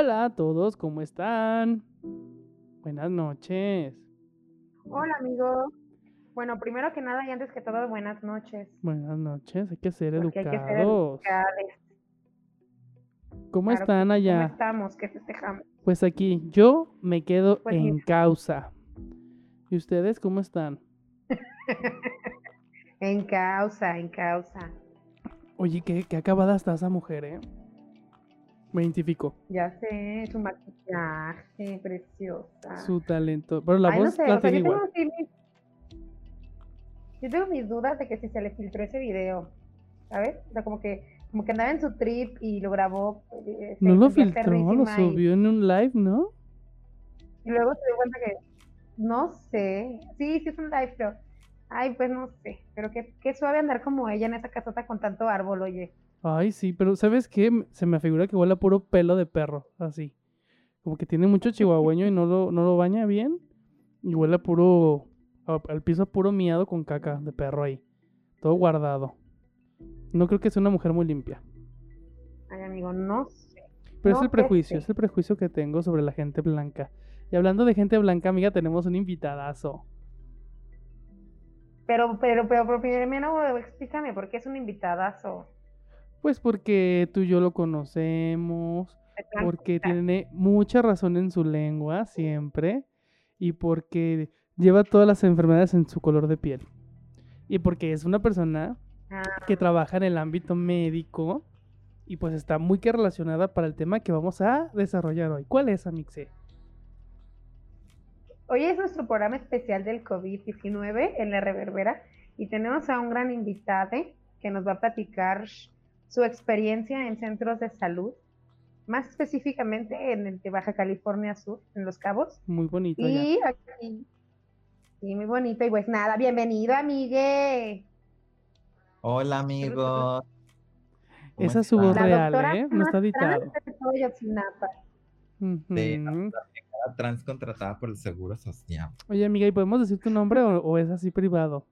Hola a todos, ¿cómo están? Buenas noches. Hola, amigo. Bueno, primero que nada y antes que todo, buenas noches. Buenas noches, hay que ser Porque hay que ser educados. ¿Cómo Claro están sí. ¿Cómo allá? estamos? ¿Qué festejamos? Pues aquí, yo me quedo Pues en mira. causa. ¿Y ustedes cómo están? En causa, en causa. Oye, qué, qué acabada está esa mujer, ¿eh? Me identifico. Ya sé, su maquillaje, preciosa. Su talento. Pero la Ay, no voz sé, la o sea, tiene yo tengo, así mis- yo tengo mis dudas de que si se le filtró ese video, ¿sabes? O sea, como que, como que andaba en su trip y lo grabó. eh, No lo sentía filtró, lo y- subió en un live, ¿no? Y luego se dio cuenta que, no sé, sí, sí es un live, pero, ay, pues no sé, pero qué, qué suave andar como ella en esa casota con tanto árbol, oye. Ay, sí, pero ¿sabes qué? Se me figura que huele a puro pelo de perro, así. Como que tiene mucho chihuahueño y no lo, no lo baña bien. Y huele a puro, al piso a puro miado con caca de perro ahí. Todo guardado. No creo que sea una mujer muy limpia. Ay, amigo, no sé. Pero es el prejuicio, sé. es el prejuicio que tengo sobre la gente blanca. Y hablando de gente blanca, amiga, tenemos un invitadazo. Pero, pero, pero, pero primero explícame, ¿por qué es un invitadazo? Pues porque tú y yo lo conocemos, porque tiene mucha razón en su lengua siempre y porque lleva todas las enfermedades en su color de piel. Y porque es una persona ah, que trabaja en el ámbito médico y pues está muy que relacionada para el tema que vamos a desarrollar hoy. ¿Cuál es, Amixe? Hoy es nuestro programa especial del COVID-19 en la Reverbera y tenemos a un gran invitado que nos va a platicar su experiencia en centros de salud, más específicamente en el de Baja California Sur, en Los Cabos. Muy bonito ya. Y aquí, sí, muy bonito. Y pues nada, bienvenido, amigue. Hola amigos. ¿Cómo Esa es su voz real, doctora ¿eh? No está editado. trans de la trans contratada por el Seguro Social. Oye, amiga, ¿y podemos decir tu nombre o, o es así privado?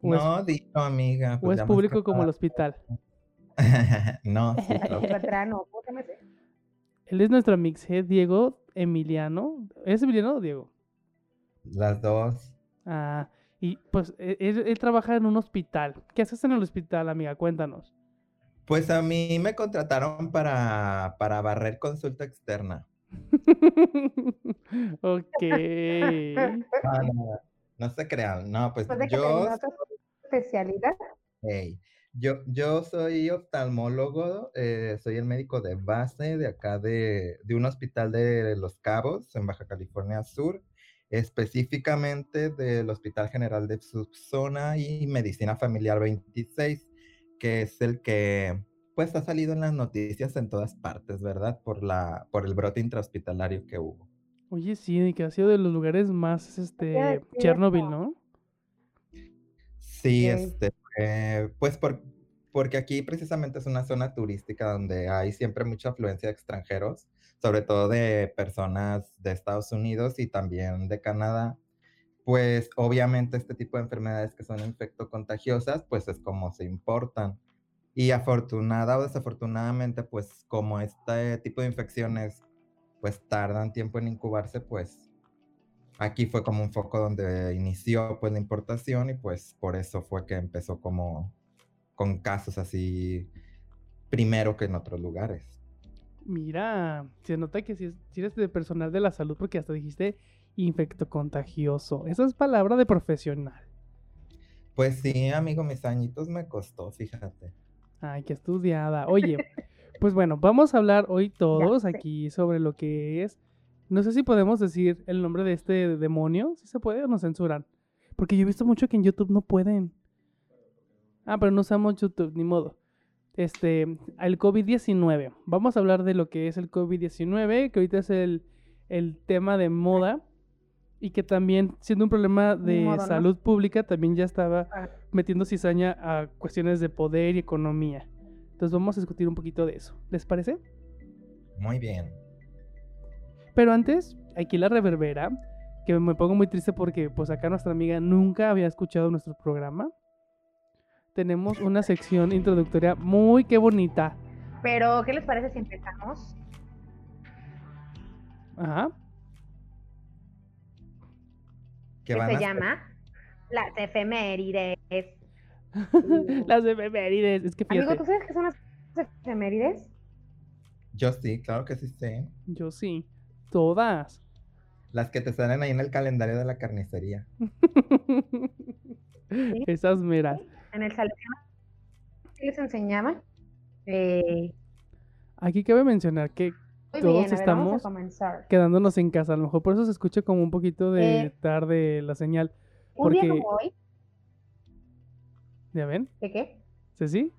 ¿O es, No, dilo amiga. o pues es ya me público como el hospital? no, sí, claro. Él es nuestro mixhead Diego Emiliano. ¿Es Emiliano o Diego? Las dos. Ah, y pues e- él, él trabaja en un hospital. ¿Qué haces en el hospital, amiga? Cuéntanos. Pues a mí me contrataron para, para barrer consulta externa. ok. Ah, no, no se crean. No, pues de que yo, especialidad. Ey, yo, yo soy oftalmólogo, eh, soy el médico de base de acá de, de un hospital de Los Cabos, en Baja California Sur, específicamente del Hospital General de Subzona y Medicina Familiar 26, que es el que pues ha salido en las noticias en todas partes, ¿verdad? Por la, por el brote intrahospitalario que hubo. Oye, sí, que ha sido de los lugares más, este, Chernobyl. ¿no? Sí, este, eh, pues por, porque aquí precisamente es una zona turística donde hay siempre mucha afluencia de extranjeros, sobre todo de personas de Estados Unidos y también de Canadá. Pues obviamente este tipo de enfermedades que son infectocontagiosas, pues es como se importan. Y afortunada o desafortunadamente, pues como este tipo de infecciones pues tardan tiempo en incubarse, pues aquí fue como un foco donde inició pues la importación y pues por eso fue que empezó como con casos así primero que en otros lugares. Mira, se nota que si, eres de personal de la salud porque hasta dijiste infectocontagioso. Esa es palabra de profesional. Pues sí, amigo, mis añitos me costó, fíjate. Ay, qué estudiada. Oye, pues bueno, vamos a hablar hoy todos aquí sobre lo que es. No sé si podemos decir el nombre de este demonio, si se puede o nos censuran. Porque yo he visto mucho que en YouTube no pueden. Ah, pero no usamos YouTube, ni modo. Este, el COVID-19. Vamos a hablar de lo que es el COVID-19, que ahorita es el, el tema de moda. Y que también, siendo un problema de salud pública, también ya estaba Ah, metiendo cizaña a cuestiones de poder y economía. Entonces vamos a discutir un poquito de eso. ¿Les parece? Muy bien. Pero antes, aquí la reverbera, que me pongo muy triste porque pues acá nuestra amiga nunca había escuchado nuestro programa. Tenemos una sección introductoria muy que bonita. Pero, ¿qué les parece si empezamos? Ajá. van se a ser- llama Las Efemérides. Las efemérides. Es que Amigo, fíjate, ¿tú sabes qué son las efemérides? Yo sí, claro que sí sé. yo sí. Todas. Las que te salen ahí en el calendario de la carnicería. Esas meras. En el ¿qué les enseñaba? Eh, Aquí cabe mencionar que muy Todos bien, a ver, estamos quedándonos en casa, a lo mejor por eso se escucha como un poquito de Eh. tarde la señal. Un día porque- como hoy, ¿Ya ven? ¿qué qué? ¿Ceci?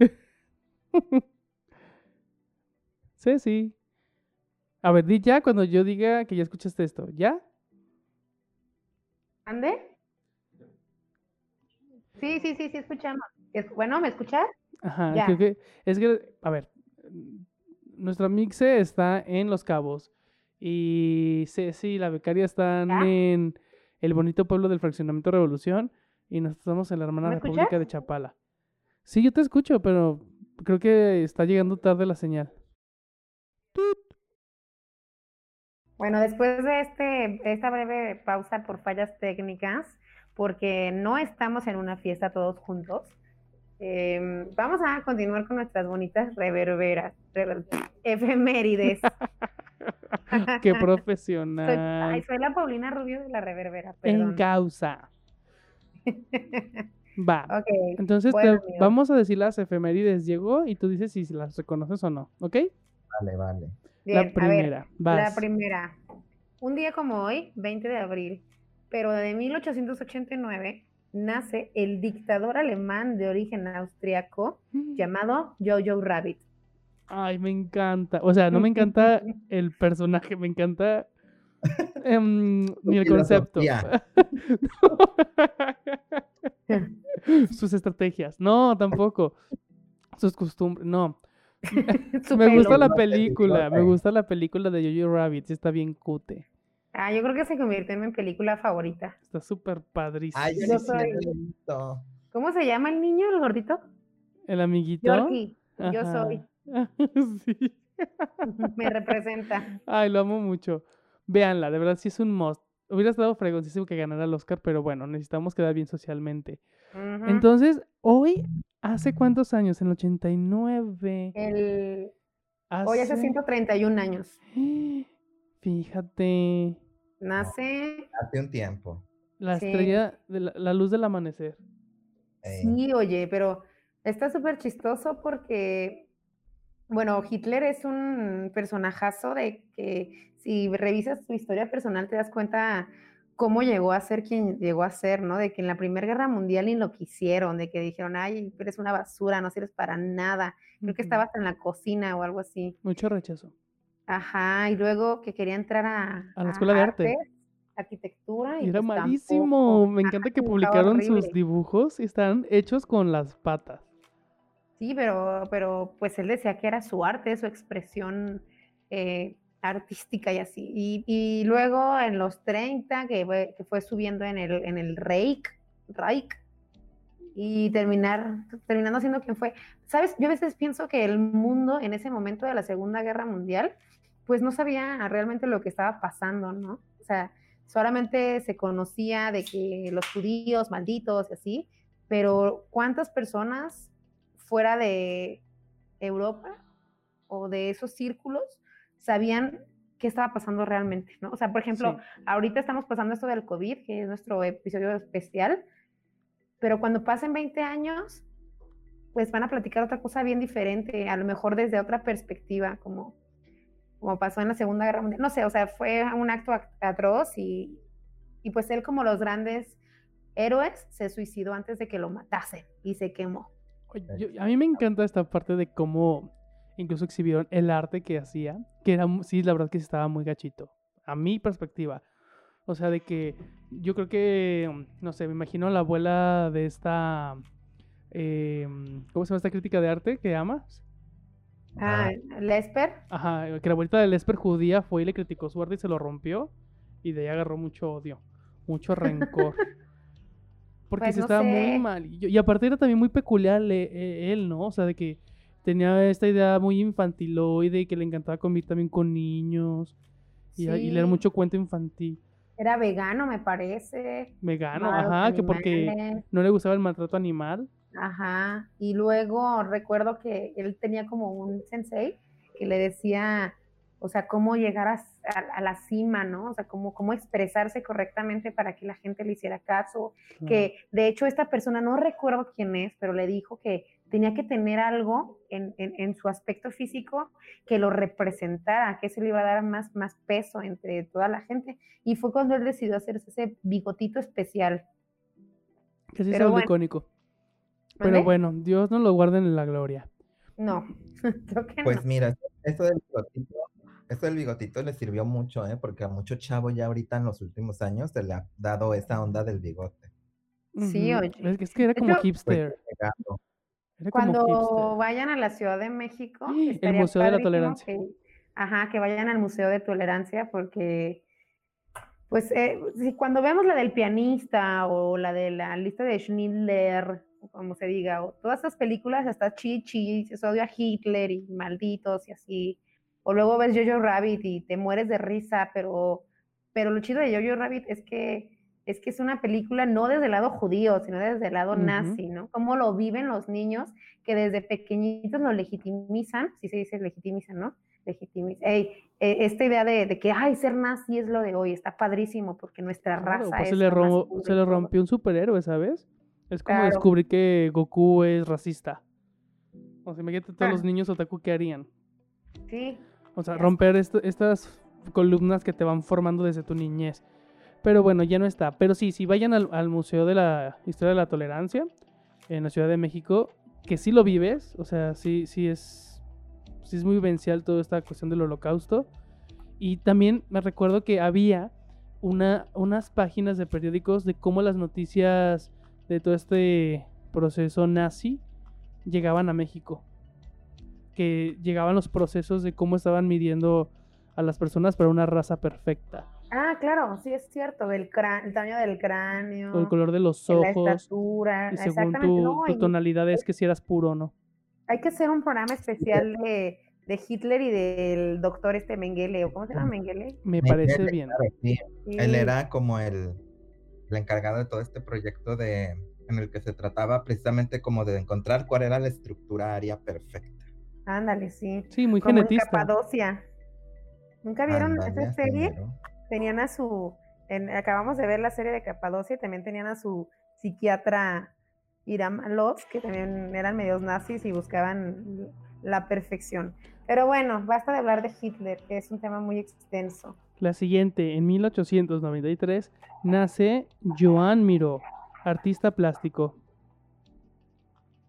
Ceci. A ver, di ya cuando yo diga que ya escuchaste esto. ¿Ya? ¿Ande? Sí, sí, sí, sí, escuchamos. Es- Bueno, ¿me escuchas? Ajá, Ya. creo que es que, a ver, mm, nuestra mixe está en Los Cabos y Ceci y la becaria están ¿Ya? en el bonito pueblo del Fraccionamiento Revolución y nosotros estamos en la hermana ¿Me República escuchas? de Chapala. Sí, yo te escucho, pero creo que está llegando tarde la señal. Bueno, después de este, esta breve pausa por fallas técnicas, porque no estamos en una fiesta todos juntos, em, vamos a continuar con nuestras bonitas reverberas, rever- efemérides. Qué Soy, ay, profesional. soy la Paulina Rubio de la reverbera, En causa. Va. Ok, Entonces bueno, vamos a decir las efemérides, Diego, y tú dices si las reconoces o no, ¿ok? Vale, vale. Bien, la a ver, primera. La Vas. primera. Un día como hoy, 20 de abril, pero de 1889, nace el dictador alemán de origen austriaco llamado Jojo Rabbit. Ay, me encanta. O sea, no me encanta el personaje, me encanta em, ni el concepto. Sus estrategias. No, tampoco. Sus costumbres. No. Me gusta la película. Me gusta la película de Jojo Rabbit. Está bien cute. Ah, yo creo que se convirtió en mi película favorita. Está súper padrísimo. Ay, yo soy-. ¿Cómo se llama el niño, el gordito? El amiguito. Yorkie. Yo soy. sí. Me representa. Ay, lo amo mucho. Véanla, de verdad sí es un must. Hubiera estado fregoncísimo que ganara el Oscar, pero bueno, necesitamos quedar bien socialmente. Entonces, hoy, ¿hace cuántos años? En el 89. El... Hoy hace Hace- 131 años. Fíjate, Nace. Hace un tiempo. la Sí. estrella, de la, la luz del amanecer. Eh, Sí, oye, pero está súper chistoso porque, bueno, Hitler es un personajazo de que si revisas su historia personal te das cuenta cómo llegó a ser quien llegó a ser, ¿no? De que en la Primera Guerra Mundial ni lo quisieron, de que dijeron, ay, eres una basura, no sirves para nada. Creo que Ujú. estabas en la cocina o algo así. Mucho rechazo. Ajá, y luego que quería entrar a, A la escuela de arte. arquitectura. Y era pues malísimo. tampoco. Me encanta que publicaron sus dibujos y están hechos con las patas. Sí, pero, pero pues él decía que era su arte, su expresión eh, artística y así. Y, y luego en los 30, que fue, que fue subiendo en el, en el Reich, Reich, y terminar, terminando siendo quien fue. ¿Sabes? Yo a veces pienso que el mundo en ese momento de la Segunda Guerra Mundial, pues no sabía realmente lo que estaba pasando, ¿no? O sea, solamente se conocía de que los judíos malditos y así, pero ¿cuántas personas fuera de Europa o de esos círculos sabían qué estaba pasando realmente, ¿no? O sea, por ejemplo, Sí. ahorita estamos pasando esto del COVID, que es nuestro episodio especial, pero cuando pasen 20 años, pues van a platicar otra cosa bien diferente, a lo mejor desde otra perspectiva, como, como pasó en la Segunda Guerra Mundial. No sé, o sea, fue un acto ac- atroz y, y pues él como los grandes héroes se suicidó antes de que lo matasen y se quemó. Yo- a mí me encanta esta parte de cómo incluso exhibieron el arte que hacía, que era, sí, la verdad que sí estaba muy gachito, a mi perspectiva. O sea, de que yo creo que, mm, no sé, me imagino la abuela de esta, eh, ¿cómo se llama esta crítica de arte que amas? Ah, Lesper, Ajá, que la abuelita del Esper judía fue y le criticó su arte y se lo rompió, y de ahí agarró mucho odio, mucho rencor. Porque Pues sí no estaba muy mal. Y, aparte era también muy peculiar le- e- él, ¿no? O sea, de que tenía esta idea muy infantiloide y que le encantaba convivir también con niños. y, y leer mucho cuento infantil. Era vegano, me parece. Vegano, ajá, que porque no le gustaba el maltrato animal. Ajá. Y luego recuerdo que él tenía como un sensei que le decía, o sea, cómo llegar a, a- a la cima, ¿no? O sea, cómo, cómo expresarse correctamente para que la gente le hiciera caso. Que de hecho esta persona, no recuerdo quién es, pero le dijo que tenía que tener algo en, en- en su aspecto físico que lo representara, que eso le iba a dar más, más peso entre toda la gente. Y fue cuando él decidió hacerse ese bigotito especial. Que sí se pero volvió bueno. icónico. Pero bueno, Dios nos lo guarde en la gloria. No, creo que Pues no. mira, eso del bigotito, eso del bigotito le sirvió mucho, ¿eh? Porque a mucho chavo ya ahorita en los últimos años se le ha dado esa onda del bigote. Sí, oye. Es que, es que era como hecho- Pues, hipster. como Cuando hipster. vayan a la Ciudad de México, El estaría Museo de la Tolerancia. que- ajá, que vayan al Museo de Tolerancia porque, pues, eh, si cuando vemos la del pianista o la de la lista de Schindler, o como se diga, o todas esas películas, hasta Chi Chi, se odio a Hitler y malditos y así, o luego ves Jojo Rabbit y te mueres de risa, pero, pero lo chido de Jojo Rabbit es que es que es una película no desde el lado judío, sino desde el lado nazi, ¿no? Cómo lo viven los niños que desde pequeñitos lo legitimizan, si se dice legitimizan, ¿no? Legitimizan. Eh, esta idea de, de que, ay, ser nazi es lo de hoy, está padrísimo porque nuestra Claro, raza pues es se le, lo más ro- puro se y le todo". rompió un superhéroe, ¿sabes? Es como Claro. descubrir que Goku es racista. O sea, imagínate todos Ah. los niños otaku que harían. Sí, O sea, romper estas columnas que te van formando desde tu niñez. Pero bueno, ya no está. Pero sí, si vayan al, al Museo de la Historia de la Tolerancia en la Ciudad de México, que sí lo vives, o sea, sí, sí es, sí es muy vivencial toda esta cuestión del holocausto. Y también me recuerdo que había una, unas páginas de periódicos de cómo las noticias de todo este proceso nazi llegaban a México. Que llegaban los procesos de cómo estaban midiendo a las personas para una raza perfecta. Ah, claro, sí es cierto, crán- el tamaño del cráneo, O el color de los de la ojos. estatura, Y según exactamente. tu, no, tu y tonalidad es que si eras puro o no. hay que hacer un programa especial de, de Hitler y del doctor este Mengele, ¿o cómo se llama Mengele? Me parece bien. claro, sí. Él era como el, el encargado de todo este proyecto de, en el que se trataba precisamente como de encontrar cuál era la estructura aria perfecta. Ándale, sí. Sí, muy Como en genetista. Capadocia. ¿Nunca vieron Ándale, esa serie? Tenían a su, en- acabamos de ver la serie de Capadocia, y también tenían a su psiquiatra Iram Alov, que también eran medios nazis y buscaban la perfección. Pero bueno, basta de hablar de Hitler, que es un tema muy extenso. La siguiente, en 1893, nace Joan Miró, artista plástico.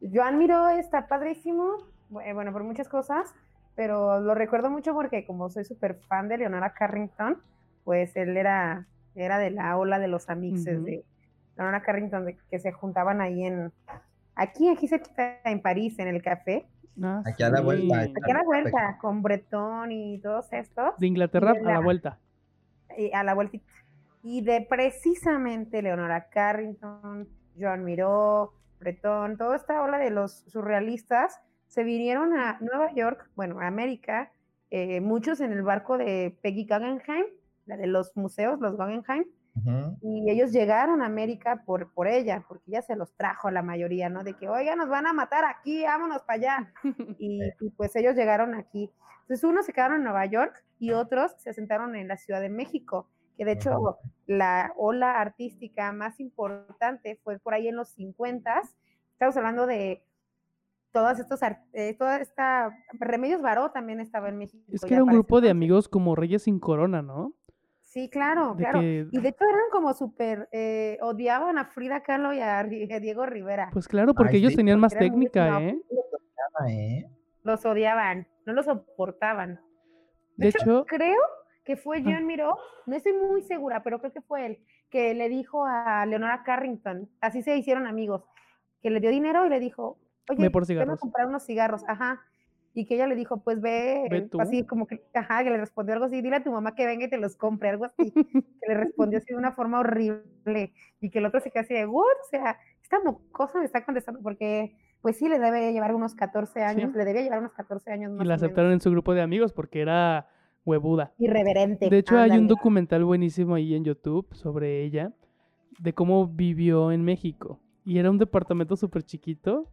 Joan Miró está padrísimo, bueno, por muchas cosas, pero lo recuerdo mucho porque como soy súper fan de Leonora Carrington, pues él era, era de la ola de los amixes de Leonora Carrington, de que se juntaban ahí en, aquí, aquí cerquita en París, en el café, Ah, Aquí a la vuelta, aquí a la vuelta, con Bretón y todos estos, De Inglaterra de a la la- vuelta. y a la vueltita. Y de precisamente Leonora Carrington, Joan Miró, Bretón, toda esta ola de los surrealistas se vinieron a Nueva York, bueno, a América, eh, muchos en el barco de Peggy Guggenheim, la de los museos, los Guggenheim, y ellos llegaron a América por, por ella, porque ella se los trajo la mayoría, ¿no? De que, oiga, nos van a matar aquí, vámonos para allá. Y, y, pues ellos llegaron aquí. Entonces unos se quedaron en Nueva York y otros se asentaron en la Ciudad de México, que de hecho la ola artística más importante fue por ahí en los 50. Estamos hablando de todos estos, eh, toda esta, Remedios Baró también estaba en México. Es que era un grupo de amigos como Reyes sin corona, ¿no? Sí, claro, De claro. que- Y de hecho eran como súper, eh, odiaban a Frida Kahlo y a, a Diego Rivera. Pues claro, porque Ay, ellos sí, tenían más muy técnica. ¿eh? ¿eh? Los odiaban, no los soportaban. De hecho, creo que fue. John Miró, no estoy muy segura, pero creo que fue él, que le dijo a Leonora Carrington, así se hicieron amigos, que le dio dinero y le dijo, oye, por ven a cigarros. comprar unos cigarros, ajá. Y que ella le dijo, pues ve, Ve así como que, ajá, que le respondió algo así, dile a tu mamá que venga y te los compre, algo así, que le respondió así de una forma horrible, y que el otro se quedó así de, what, o sea, esta mocosa me está contestando, porque, pues sí, le debe llevar unos 14 años, le debía llevar unos 14 años más y la aceptaron en su grupo de amigos porque era huevuda. Irreverente. De hecho, hay un ándale. documental buenísimo ahí en YouTube sobre ella, de cómo vivió en México. Y era un departamento súper chiquito.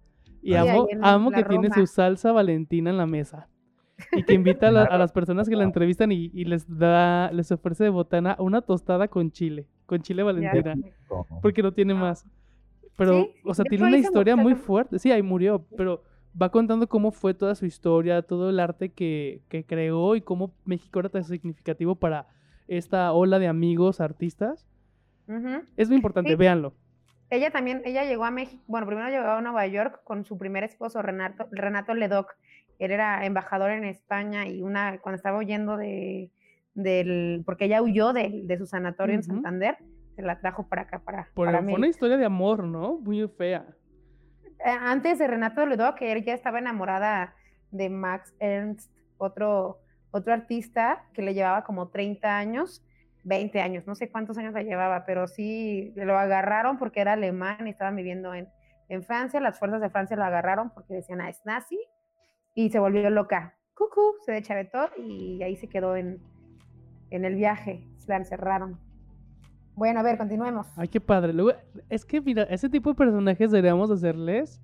Y amo, amo que tiene su salsa valentina en la mesa. Y que invita a, la- a las personas que la entrevistan y, y les da, les ofrece de botana una tostada con chile, con chile valentina, porque no tiene más. Pero, Sí, o sea, tiene una historia muy fuerte. Sí, ahí murió, pero va contando cómo fue toda su historia, todo el arte que, que creó y cómo México era tan significativo para esta ola de amigos artistas. Ujú. Es muy importante, Sí. véanlo. Ella también, ella llegó a México, bueno, primero llegó a Nueva York con su primer esposo, Renato, Renato Ledoc. Él era embajador en España y una, cuando estaba huyendo de, del, porque ella huyó de, de su sanatorio en. Santander, se la trajo para acá, para, Por, para fue una historia de amor, ¿no? Muy fea. Eh, Antes de Renato Ledoc, él ya estaba enamorada de Max Ernst, otro, otro artista que le llevaba como 30 años, 20 años, no sé cuántos años la llevaba, pero sí lo agarraron porque era alemán y estaban viviendo en, en Francia. Las fuerzas de Francia lo agarraron porque decían, ah, es nazi, y se volvió loca. Cucú, se deschavetó y ahí se quedó en, en el viaje, la encerraron. Bueno, a ver, continuemos. Ay, qué padre. Luego, es que, mira, ese tipo de personajes deberíamos hacerles,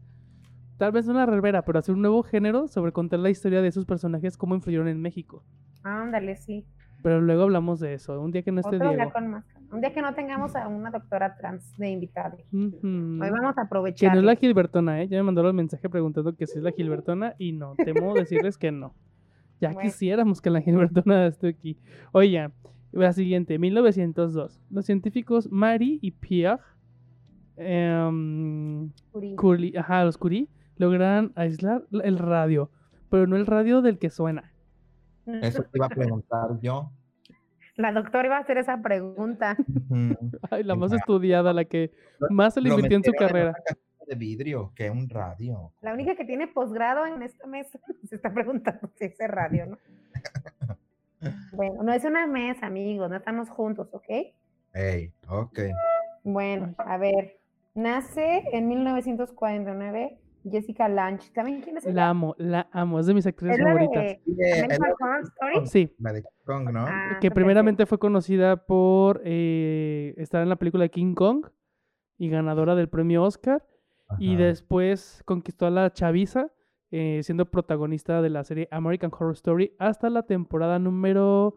tal vez una revera, pero hacer un nuevo género sobre contar la historia de esos personajes, cómo influyeron en México. Ándale, sí. Pero luego hablamos de eso, un día que no esté Otro día Diego. con máscara. Un día que no tengamos a una doctora trans de invitada. Hoy vamos a Que aprovechar. no es la Gilbertona, ¿eh? Ya me mandaron el mensaje preguntando que si es la Gilbertona y no, temo decirles que no. Ya Bueno. quisiéramos que la Gilbertona esté aquí. Oye, la siguiente, 1902. Los científicos Marie y Pierre em, Curie, ajá, los Curie, lograron aislar el radio, pero no el radio del que suena. Eso te iba a preguntar yo. La doctora iba a hacer esa pregunta. Ay, la más estudiada, la que más se le invirtió en su carrera. de vidrio, que un radio. La única que tiene posgrado en esta mesa se está preguntando si es radio, ¿no? Bueno, no es una mesa, amigos, no estamos juntos, ¿ok? Ey, ok. Bueno, a ver. Nace en 1949 Jessica Lange. ¿Saben quién es ella? La amo, la amo, es de mis actrices Es la favoritas. de Sí, American el- Horror Story. Sí, la de Kong, ¿no? Ah, que perfecto. primeramente fue conocida por eh, estar en la película de King Kong y ganadora del premio Oscar. Y después conquistó a la chaviza eh, siendo protagonista de la serie American Horror Story hasta la temporada número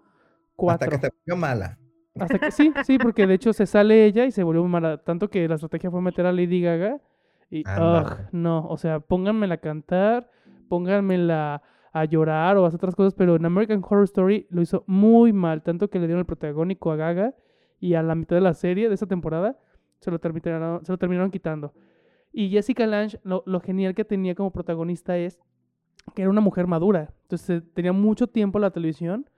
4. Hasta que se volvió mala. Hasta que sí, sí, porque de hecho se sale ella y se volvió mala. Tanto que la estrategia fue meter a Lady Gaga. Y, ugh, no, o sea, pónganmela a cantar, pónganmela a llorar o a hacer otras cosas, pero en American Horror Story lo hizo muy mal. Tanto que le dieron el protagónico a Gaga y a la mitad de la serie, de esa temporada, se lo terminaron, se lo terminaron quitando. Y Jessica Lange, lo, lo genial que tenía como protagonista es que era una mujer madura. Entonces tenía mucho tiempo en la televisión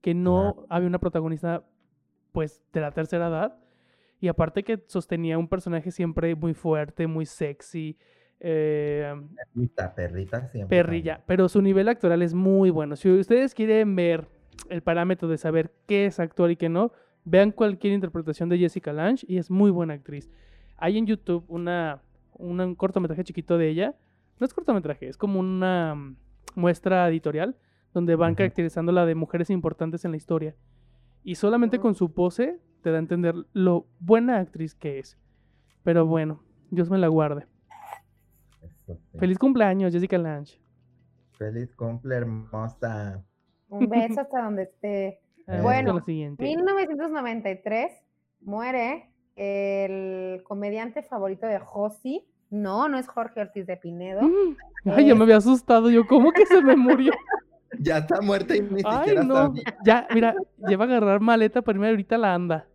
que no había una protagonista pues de la tercera edad. Y aparte que sostenía un personaje siempre muy fuerte, muy sexy, eh, Perrita, perrita siempre. perrilla. Pero su nivel actoral es muy bueno. Si ustedes quieren ver el parámetro de saber qué es actuar y qué no, vean cualquier interpretación de Jessica Lange y es muy buena actriz. Hay en YouTube una, una- un cortometraje chiquito de ella. No es cortometraje, es como una mm, muestra editorial donde van Ujú. caracterizándola de mujeres importantes en la historia. Y solamente con su pose te da a entender lo buena actriz que es. Pero bueno, Dios me la guarde. Eso sí. Feliz cumpleaños, Jessica Lange. Feliz cumple, hermosa. Un beso hasta donde esté. Vamos Bueno, con la siguiente. 1993 muere el comediante favorito de Josi. No, no es Jorge Ortiz de Pinedo. Mm, Ay, ya me había asustado. Yo, ¿cómo que se me murió? Ya está muerta y ni Ay, siquiera no. sabía. Ya, mira, lleva a agarrar maleta para irme ahorita la anda.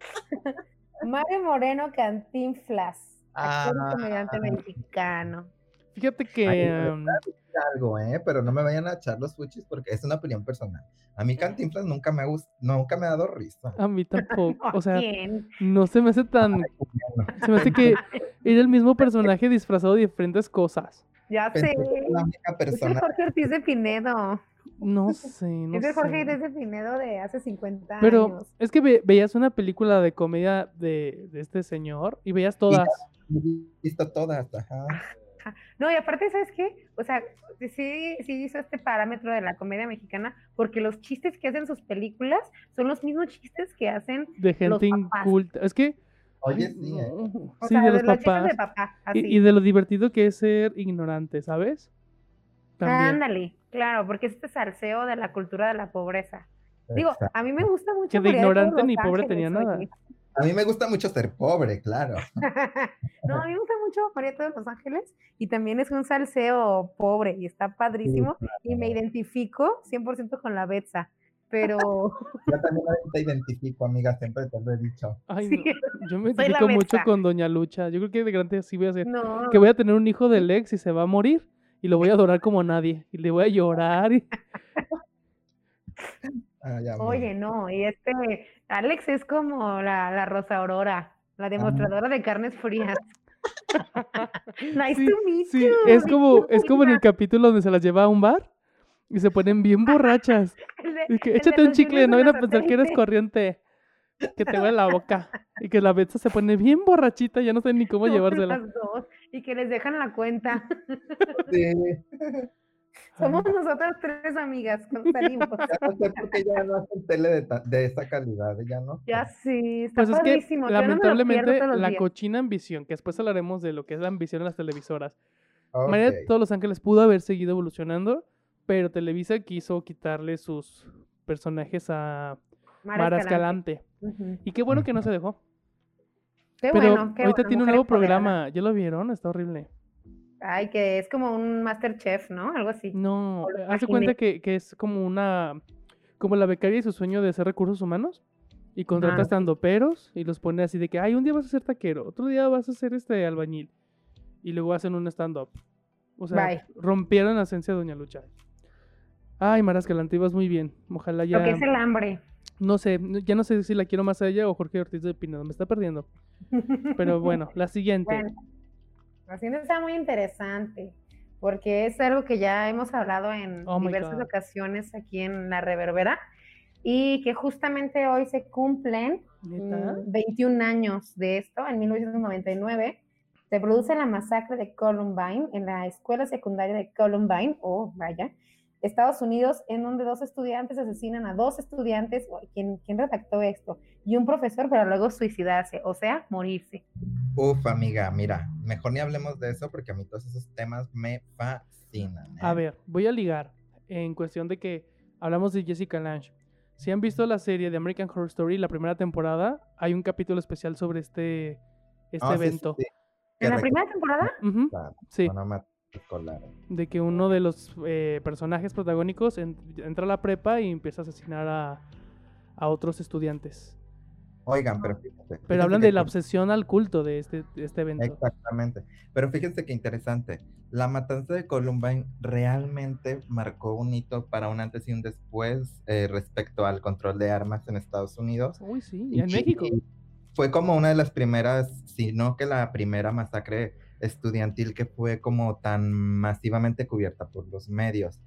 Mario Moreno Cantinflas, actor Ah. comediante mexicano. Fíjate que. Ay, um, algo, ¿eh? Pero no me vayan a echar los fuchis porque es una opinión personal. A mí Cantinflas nunca me ha gust- nunca me ha dado risa. a mí tampoco. ¿A O sea, quién? no se me hace tan. Se me hace que era el mismo personaje disfrazado de diferentes cosas. Ya Pensé sé. Es. Jorge Ortiz de Pinedo. No sé, no es el Jorge sé. Ortiz de Pinedo de hace 50 Pero años. es que ve- veías una película de comedia de, de este señor y veías todas. Visto todas, ajá. Ajá. No, y aparte, ¿sabes qué? O sea, sí, sí hizo este parámetro de la comedia mexicana, porque los chistes que hacen sus películas son los mismos chistes que hacen De los gente papás. inculta. Es que. Oye, sí, ¿eh? O Sí, sea, de los papás. de papá, así. Y, y de lo divertido que es ser ignorante, ¿sabes? También. Ándale, claro, porque es este salseo de la cultura de la pobreza. Digo, Exacto. a mí me gusta mucho. Que de ignorante ni pobre Ángeles, tenía nada. oye. A mí me gusta mucho ser pobre, claro. no, a mí me gusta mucho María de los Ángeles y también es un salseo pobre y está padrísimo y me identifico 100% con la Betsa, pero Yo también te identifico, amiga, siempre te lo he dicho. Ay, Sí, no, Yo me identifico mucho con Doña Lucha. Yo creo que de grande sí voy a hacer. no. Que voy a tener un hijo del ex y se va a morir. Y lo voy a adorar como nadie. Y le voy a llorar. y- amiga. Oye, no, y este Alex es como la, la Rosa Aurora, la demostradora de carnes frías. nice Sí, to meet Sí, you. es como, es como en el capítulo donde se las lleva a un bar y se ponen bien borrachas. De- Y que échate un chicle, no van a pensar que eres corriente. Que te huele la boca. Y que la Betsa se pone bien borrachita, ya no sé ni cómo No, llevársela. las dos, y que les dejan la cuenta. Sí, Somos nosotras tres amigas con salimos. ya no sé por qué ya no hacen tele de, de esa calidad, ya no. Ya sí, está Pues es que no lamentablemente la días. cochina ambición, que después hablaremos de lo que es la ambición en las televisoras. María de todos los ángeles pudo haber seguido evolucionando, pero Televisa quiso quitarle sus personajes a Mara Mara Escalante. Y qué bueno que no se dejó. Qué Pero bueno, qué ahorita bueno, tiene un nuevo programa. ¿Ya lo vieron? Está horrible. Ay, que es como un Masterchef, ¿no? Algo así. No, de cuenta que, que es como una. Como la becaria y su sueño de hacer recursos humanos. Y contrata Ah. estando peros y los pone así de que, ay, un día vas a ser taquero, otro día vas a ser este albañil. Y luego hacen un stand-up. O sea, Bye. rompieron la esencia de Doña Lucha. Ay, Mara Escalante, ibas muy bien. Ojalá ya. Lo que es el hambre. No sé, ya no sé si la quiero más a ella o Jorge Ortiz de Pinedo. Me está perdiendo. Pero bueno, la siguiente. Bueno, la siguiente está muy interesante, porque es algo que ya hemos hablado en Oh diversas ocasiones aquí en La Reverbera, y que justamente hoy se cumplen ¿Neta? mm, 21 años de esto, en 1999. Se produce la masacre de Columbine en la escuela secundaria de Columbine, oh, vaya, Estados Unidos, en donde dos estudiantes asesinan a dos estudiantes, ¿quién, quién redactó esto? Y un profesor para luego suicidarse, o sea, morirse. Uf, amiga, mira, mejor ni hablemos de eso porque a mí todos esos temas me fascinan. A ¿eh? ver, voy a ligar en cuestión de que hablamos de Jessica Lange. Si han visto la serie de American Horror Story, la primera temporada, hay un capítulo especial sobre este, este Ah, sí, sí, evento. sí, ¿En la primera temporada? Sí, escolar. de que uno de los eh, personajes protagónicos en- entra a la prepa y empieza a asesinar a, a otros estudiantes. Oigan, pero fíjense. Pero fíjense hablan que de la obsesión al culto de este, de este evento. Exactamente. Pero fíjense qué interesante. La matanza de Columbine realmente marcó un hito para un antes y un después eh, respecto al control de armas en Estados Unidos. Uy, sí, y en México. Fue como una de las primeras, si no que la primera masacre estudiantil que fue como tan masivamente cubierta por los medios.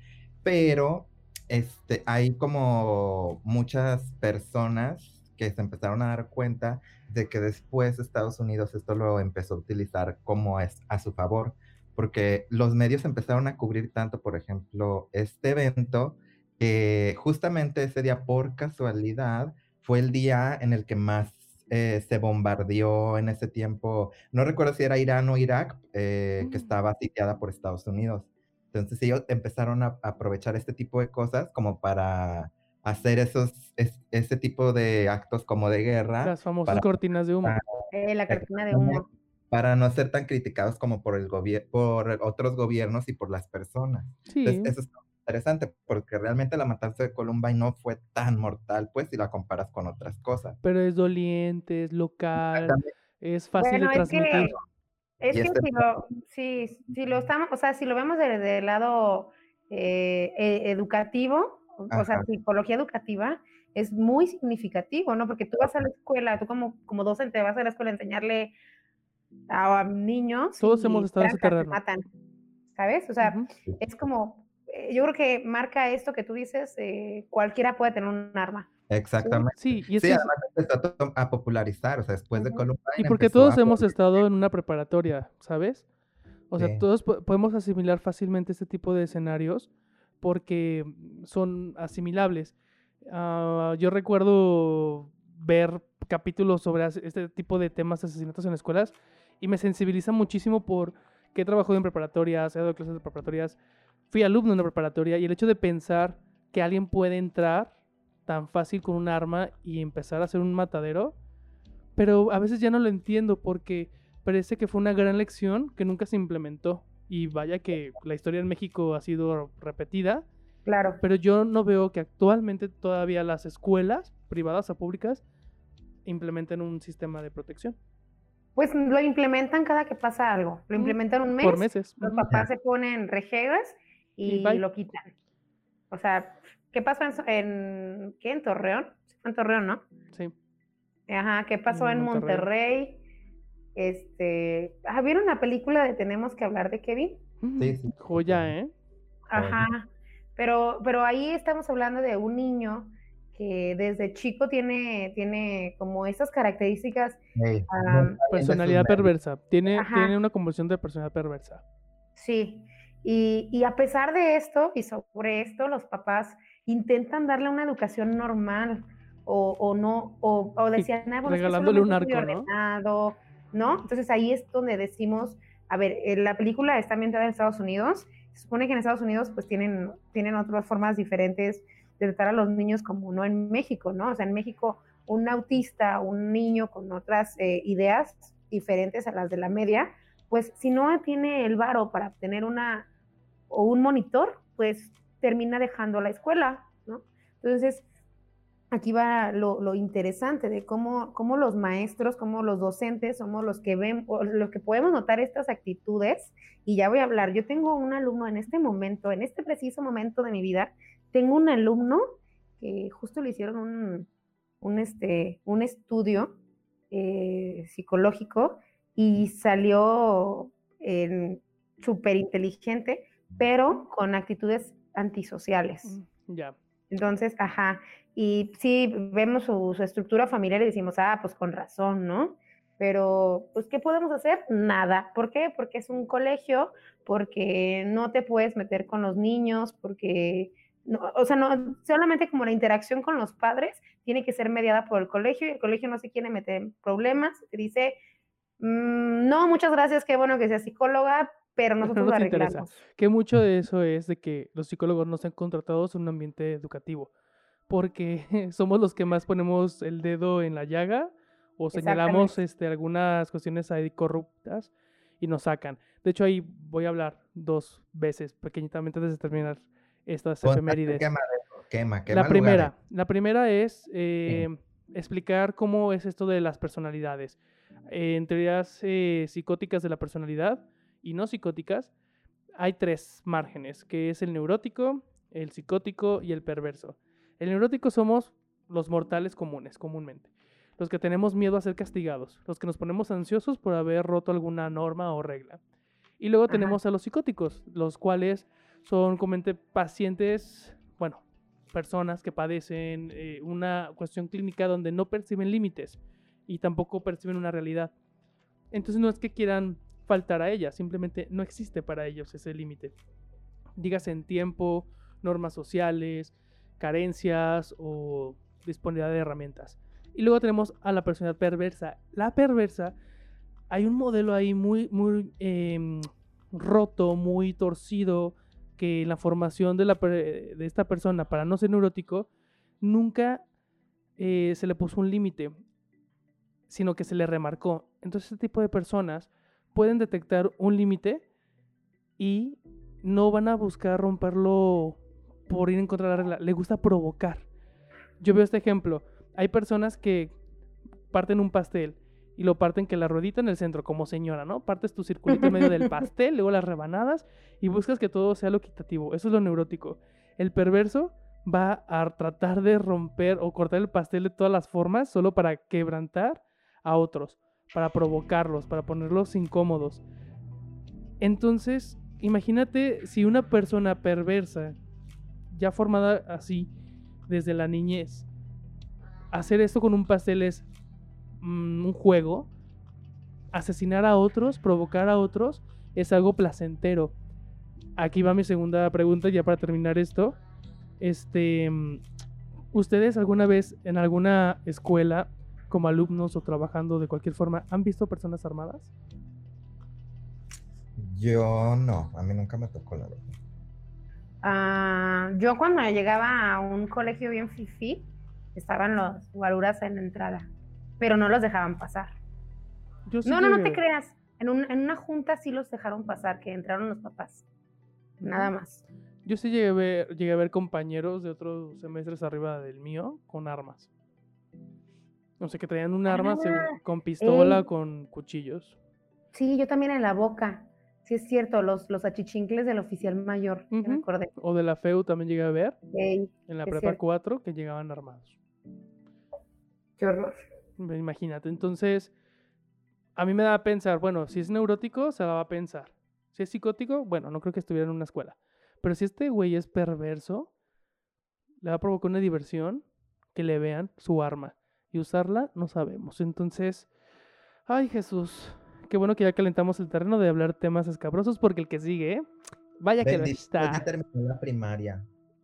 Pero este, hay como muchas personas que se empezaron a dar cuenta de que después Estados Unidos esto lo empezó a utilizar como es a su favor, porque los medios empezaron a cubrir tanto, por ejemplo, este evento, que justamente ese día, por casualidad, fue el día en el que más eh, se bombardeó en ese tiempo, no recuerdo si era Irán o Irak, eh, que Mm. estaba sitiada por Estados Unidos. Entonces ellos empezaron a aprovechar este tipo de cosas como para hacer esos, es- ese tipo de actos como de guerra. Las famosas para- cortinas de humo. para- Eh, la cortina de humo. para no ser tan criticados como por el gobierno, por otros gobiernos y por las personas. Sí, Entonces, eso es interesante porque realmente la matanza de Columbine no fue tan mortal, pues, si la comparas con otras cosas. pero es doliente, es local, es fácil Bueno, de es que, transmitir. es que este- si lo, si, si lo estamos, o sea, si lo vemos desde el lado eh, e- educativo, o sea, Ajá. psicología educativa, es muy significativo, ¿no? Porque tú vas a la escuela, tú como, como docente vas a la escuela a enseñarle a, a niños. Todos y hemos estado en ese terreno. matan, ¿sabes? O sea, Ujú. es como, yo creo que marca esto que tú dices, eh, cualquiera puede tener un arma. Exactamente. Sí, y es Sí, que además empezó a popularizar, o sea, después de. Columbine. Y porque todos hemos estado en una preparatoria, ¿sabes? O sea, Sí. todos po- podemos asimilar fácilmente este tipo de escenarios porque son asimilables. Ah, yo recuerdo ver capítulos sobre este tipo de temas de asesinatos en escuelas y me sensibiliza muchísimo por que he trabajado en preparatorias, he dado clases de preparatorias, fui alumno de una preparatoria y el hecho de pensar que alguien puede entrar tan fácil con un arma y empezar a hacer un matadero, pero a veces ya no lo entiendo porque parece que fue una gran lección que nunca se implementó. Y vaya que la historia en México ha sido repetida, Claro. pero yo no veo que actualmente todavía las escuelas, privadas o públicas, implementen un sistema de protección. Pues lo implementan cada que pasa algo. Lo implementan un mes, Por meses. los papás se ponen rejegas Y lo quitan. O sea, ¿qué pasó en, en qué? En Torreón? Fue en Torreón, ¿no? Sí. Ajá, ¿qué pasó En en Monterrey. Monterrey? Este, ah, ¿vieron la película de Tenemos que hablar de Kevin? Sí, sí, Joya, ¿eh? Ajá. Pero, pero ahí estamos hablando de un niño que desde chico tiene, tiene como esas características. Sí, Ah, Personalidad perversa. Tiene, Ajá. tiene una convulsión de personalidad perversa. Sí. Y, y a pesar de esto y sobre esto, los papás intentan darle una educación normal o, o no, o, o decían, "Ah, bueno, es que regalándole un arco, ¿no? ordenado", ¿no? Entonces ahí es donde decimos, a ver, eh, la película está ambientada en Estados Unidos, se supone que en Estados Unidos pues tienen, tienen otras formas diferentes de tratar a los niños como no en México, ¿no? O sea, en México un autista, un niño con otras eh, ideas diferentes a las de la media, pues si no tiene el varo para obtener una o un monitor, pues termina dejando la escuela, ¿no? Entonces, aquí va lo, interesante de cómo, cómo los maestros, cómo los docentes somos los que ven, los que podemos notar estas actitudes. Y ya voy a hablar, yo tengo un alumno en este momento, en este preciso momento de mi vida, tengo un alumno que justo le hicieron un, un, este, un estudio eh, psicológico y salió súper inteligente, pero con actitudes antisociales. Mm, Ya. Entonces, ajá, y sí, vemos su, su estructura familiar y decimos, ah, pues con razón, ¿no? Pero, pues, ¿qué podemos hacer? Nada. ¿Por qué? Porque es un colegio, porque no te puedes meter con los niños, porque, no, o sea, no, solamente como la interacción con los padres tiene que ser mediada por el colegio y el colegio no se quiere meter en problemas, dice, "Mm, no, muchas gracias, qué bueno que sea psicóloga, pero no nosotros lo nos interesa. arreglamos. Que mucho de eso es de que los psicólogos no sean contratados en un ambiente educativo. Porque somos los que más ponemos el dedo en la llaga o señalamos este, algunas cuestiones ahí corruptas y nos sacan. De hecho, ahí voy a hablar dos veces, pequeñitamente, antes de terminar estas Ponte a hacer efemérides. quemadero, Quema, quema La primera, lugares. la primera es eh, explicar cómo es esto de las personalidades. Eh, en teorías eh, psicóticas de la personalidad y no psicóticas, hay tres márgenes, que es el neurótico, el psicótico y el perverso. El neurótico somos los mortales comunes, comúnmente. Los que tenemos miedo a ser castigados, los que nos ponemos ansiosos por haber roto alguna norma o regla. Y luego Ajá. tenemos a los psicóticos, los cuales son comúnmente pacientes, bueno, personas que padecen eh, una cuestión clínica donde no perciben límites y tampoco perciben una realidad. Entonces no es que quieran faltar a ella, simplemente no existe para ellos ese límite. Dígase en tiempo, normas sociales, carencias o disponibilidad de herramientas. Y luego tenemos a la personalidad perversa. La perversa, hay un modelo ahí muy, muy em, roto, muy torcido, que en la formación de, la, de esta persona para no ser neurótico, nunca eh, se le puso un límite, sino que se le remarcó. Entonces este tipo de personas pueden detectar un límite y no van a buscar romperlo por ir en contra de la regla. Le gusta provocar. Yo veo este ejemplo. Hay personas que parten un pastel y lo parten que la ruedita en el centro, como señora, ¿no? Partes tu circulito en medio del pastel, luego las rebanadas y buscas que todo sea lo equitativo. Eso es lo neurótico. El perverso va a tratar de romper o cortar el pastel de todas las formas solo para quebrantar a otros, para provocarlos, para ponerlos incómodos. Entonces, imagínate si una persona perversa, ya formada así desde la niñez, hacer esto con un pastel es mm, un juego, asesinar a otros, provocar a otros, es algo placentero. Aquí va mi segunda pregunta, ya para terminar esto. Este, mm, ¿ustedes alguna vez en alguna escuela, como alumnos o trabajando de cualquier forma, han visto personas armadas? Yo no, a mí nunca me tocó la verdad. Ah, yo cuando llegaba a un colegio bien fifi, estaban los guaruras en la entrada, pero no los dejaban pasar. Yo sí No, no, no te creas. En, un- en una junta sí los dejaron pasar, que entraron los papás. Nada más. Yo sí llegué a, ver, llegué a ver compañeros de otros semestres arriba del mío con armas. No sé, que traían un arma Ah, con pistola, ey. con cuchillos. Sí, yo también en la boca. Sí, es cierto, los, los achichincles del oficial mayor. me acordé. O de la FEU también llegué a ver Ey, en la prepa cierto. 4 que llegaban armados. qué horror. Imagínate, entonces a mí me da a pensar, bueno, si es neurótico, se la va a pensar. Si es psicótico, bueno, no creo que estuviera en una escuela. Pero si este güey es perverso, le va a provocar una diversión que le vean su arma. Y usarla no sabemos. Entonces, ay Jesús, qué bueno que ya calentamos el terreno de hablar temas escabrosos porque el que sigue, ¿eh? vaya que lo Bendito, ya está. terminé la primaria.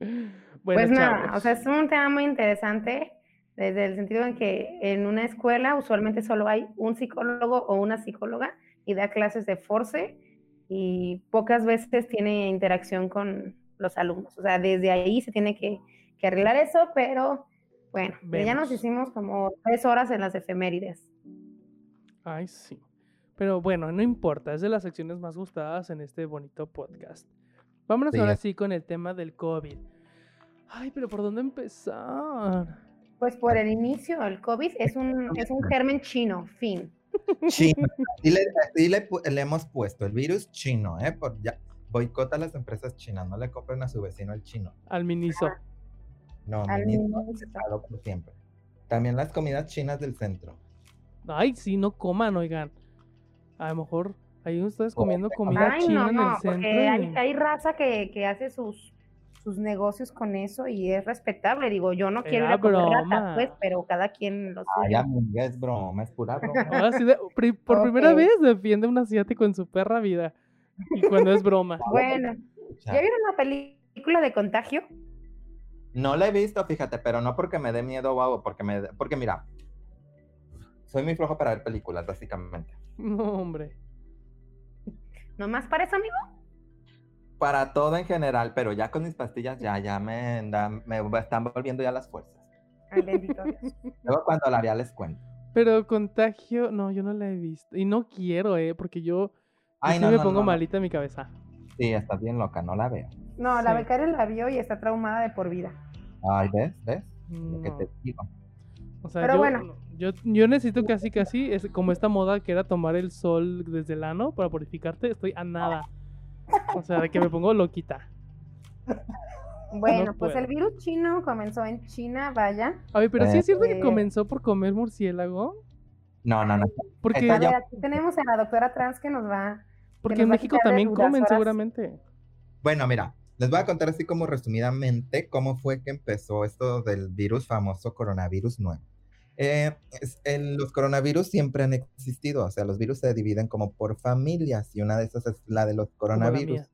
bueno, pues nada, chavos. o sea, es un tema muy interesante desde el sentido en que en una escuela usualmente solo hay un psicólogo o una psicóloga y da clases de force y pocas veces tiene interacción con los alumnos. O sea, desde ahí se tiene que, que arreglar eso, pero bueno, ya nos hicimos como tres horas en las efemérides. Ay, sí. Pero bueno, no importa, es de las secciones más gustadas en este bonito podcast. Vámonos Sí, ahora sí con el tema del COVID. Ay, pero ¿por dónde empezar? Pues por el inicio, el COVID es un, es un germen chino, fin. Chino. Y le, pu- le hemos puesto el virus chino, ¿eh? Por ya, boicota a las empresas chinas, no le compren a su vecino el chino. Al miniso. No, Al por siempre. También las comidas chinas del centro. Ay, sí, no coman, oigan. A lo mejor ahí ustedes comiendo comida Ay, china no, en el centro. porque hay, hay raza que, que hace sus, sus negocios con eso y es respetable. Digo, yo no quiero ir a comer rata, pues, pero cada quien lo Ay, suyo. amiga, es broma, es pura broma. Ahora sí de- pri- por primera vez defiende a un asiático en su perra vida. Y cuando es broma. Bueno, ¿ya vieron la película de Contagio? No la he visto, fíjate, pero no porque me dé miedo o algo, porque me, porque mira, soy muy flojo para ver películas, básicamente. No, hombre. ¿Nomás para eso, amigo? Para todo en general, pero ya con mis pastillas ya, ya me, me están volviendo ya las fuerzas. Ay, bendito Dios. Luego cuando la vea les cuento. Pero contagio, no, yo no la he visto. Y no quiero, eh, porque yo, yo Ay, sí no, me no, pongo no, no. malita en mi cabeza. Sí, estás bien loca, no la veo. No, la Sí. becaria la vio y está traumada de por vida. Ay, ¿ves? ¿Ves? Lo que No. te digo. O sea, Pero yo, bueno. yo, yo necesito casi casi, es como esta moda que era tomar el sol desde el ano para purificarte, estoy a nada. O sea, de que me pongo loquita. Bueno, pues puedo. el virus chino comenzó en China, vaya. A ver, pero sí es cierto que Eh. comenzó por comer murciélago. No, no, no. Porque, A ver, aquí tenemos a la doctora trans que nos va. porque nos en México también comen seguramente. Bueno, mira, les voy a contar así como resumidamente cómo fue que empezó esto del virus famoso coronavirus nuevo. Eh, es- el- los coronavirus siempre han existido, o sea, los virus se dividen como por familias y una de esas es la de los coronavirus.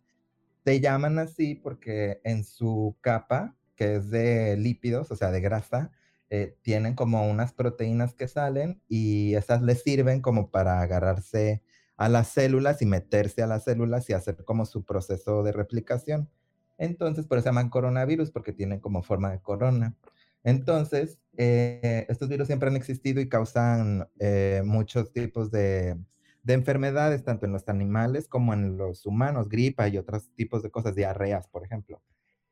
Se llaman así porque en su capa, que es de lípidos, o sea, de grasa, eh, tienen como unas proteínas que salen y esas les sirven como para agarrarse a las células y meterse a las células y hacer como su proceso de replicación. Entonces, por eso se llaman coronavirus, porque tienen como forma de corona. Entonces, eh, estos virus siempre han existido y causan eh, muchos tipos de, de enfermedades, tanto en los animales como en los humanos, gripa y otros tipos de cosas, diarreas, por ejemplo.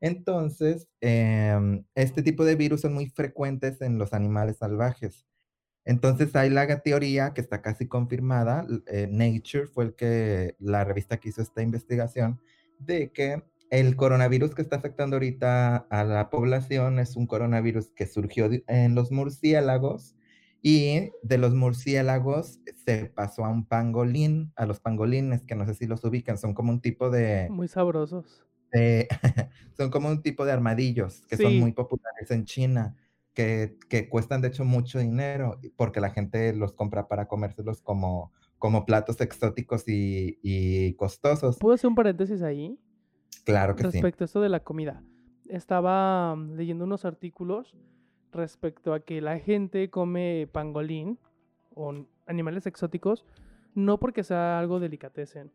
Entonces, em, este tipo de virus son muy frecuentes en los animales salvajes. Entonces hay la teoría que está casi confirmada, eh, Nature fue el que, la revista que hizo esta investigación, de que el coronavirus que está afectando ahorita a la población es un coronavirus que surgió en los murciélagos y de los murciélagos se pasó a un pangolín, a los pangolines, que no sé si los ubican, son como un tipo de, Muy sabrosos. de- son como un tipo de armadillos que son muy populares en China, que, que cuestan de hecho mucho dinero porque la gente los compra para comérselos como, como platos exóticos y, y costosos. ¿Puedo hacer un paréntesis ahí? Claro que sí. Respecto a esto de la comida. Estaba mm, leyendo unos artículos respecto a que la gente come pangolín o animales exóticos no porque sea algo delicatessen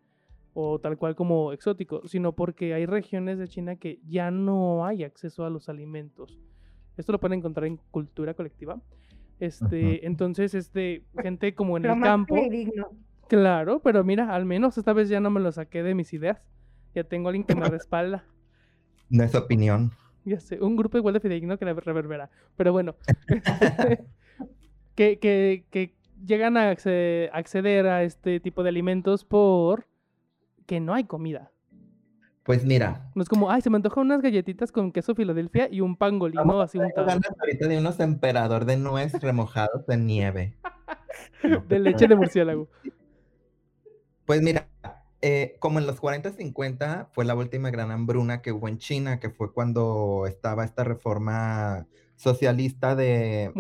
o tal cual como exótico, sino porque hay regiones de China que ya no hay acceso a los alimentos. Esto lo pueden encontrar en cultura colectiva. Este, entonces, este, gente como en el más campo. Claro, pero mira, al menos esta vez ya no me lo saqué de mis ideas. Ya tengo a alguien que me respalda. No es opinión. Ya sé, un grupo igual de fidedigno que la reverbera. Pero bueno, que, que, que llegan a acce- acceder a este tipo de alimentos por que no hay comida. Pues mira, No es como, ay, se me antojan unas galletitas con queso Filadelfia y un pangolino así tengo untado. ganas ahorita de unos emperador de nuez remojados en nieve. De leche de murciélago. Pues mira, eh, como en los 40, 50 fue la última gran hambruna que hubo en China, que fue cuando estaba esta reforma socialista de,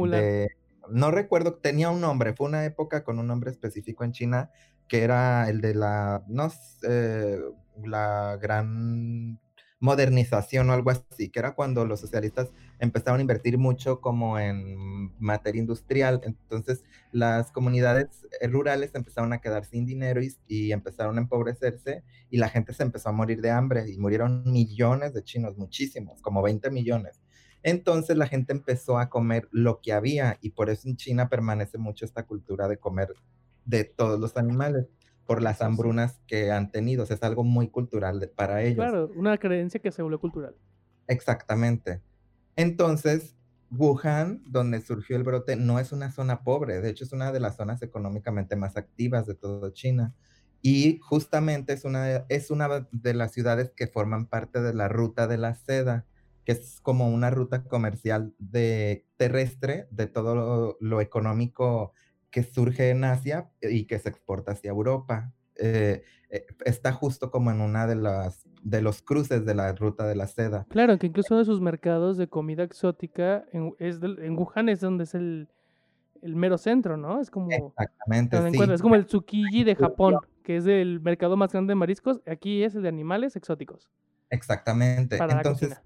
no recuerdo, tenía un nombre, fue una época con un nombre específico en China, que era el de la, no sé, la gran modernización o algo así, que era cuando los socialistas empezaron a invertir mucho como en materia industrial, entonces las comunidades eh, rurales empezaron a quedar sin dinero y, y empezaron a empobrecerse y la gente se empezó a morir de hambre y murieron millones de chinos, muchísimos, como 20 millones. Entonces la gente empezó a comer lo que había y por eso en China permanece mucho esta cultura de comer de todos los animales por las hambrunas que han tenido. O sea, es algo muy cultural de- para ellos. Claro, una creencia que se volvió cultural. Exactamente. Entonces, Wuhan, donde surgió el brote, no es una zona pobre, de hecho es una de las zonas económicamente más activas de toda China. Y justamente es una, es una de las ciudades que forman parte de la ruta de la seda, que es como una ruta comercial de, terrestre de todo lo, lo económico que surge en Asia y que se exporta hacia Europa. Eh, eh, está justo como en una de las de los cruces de la ruta de la seda. Claro, que incluso uno de sus mercados de comida exótica en, es del- en Wuhan es donde es el, el mero centro, ¿no? Es como Exactamente, sí. es como el Tsukiji de Japón, que es el mercado más grande de mariscos. Aquí es el de animales exóticos Exactamente. para la Entonces, cocina.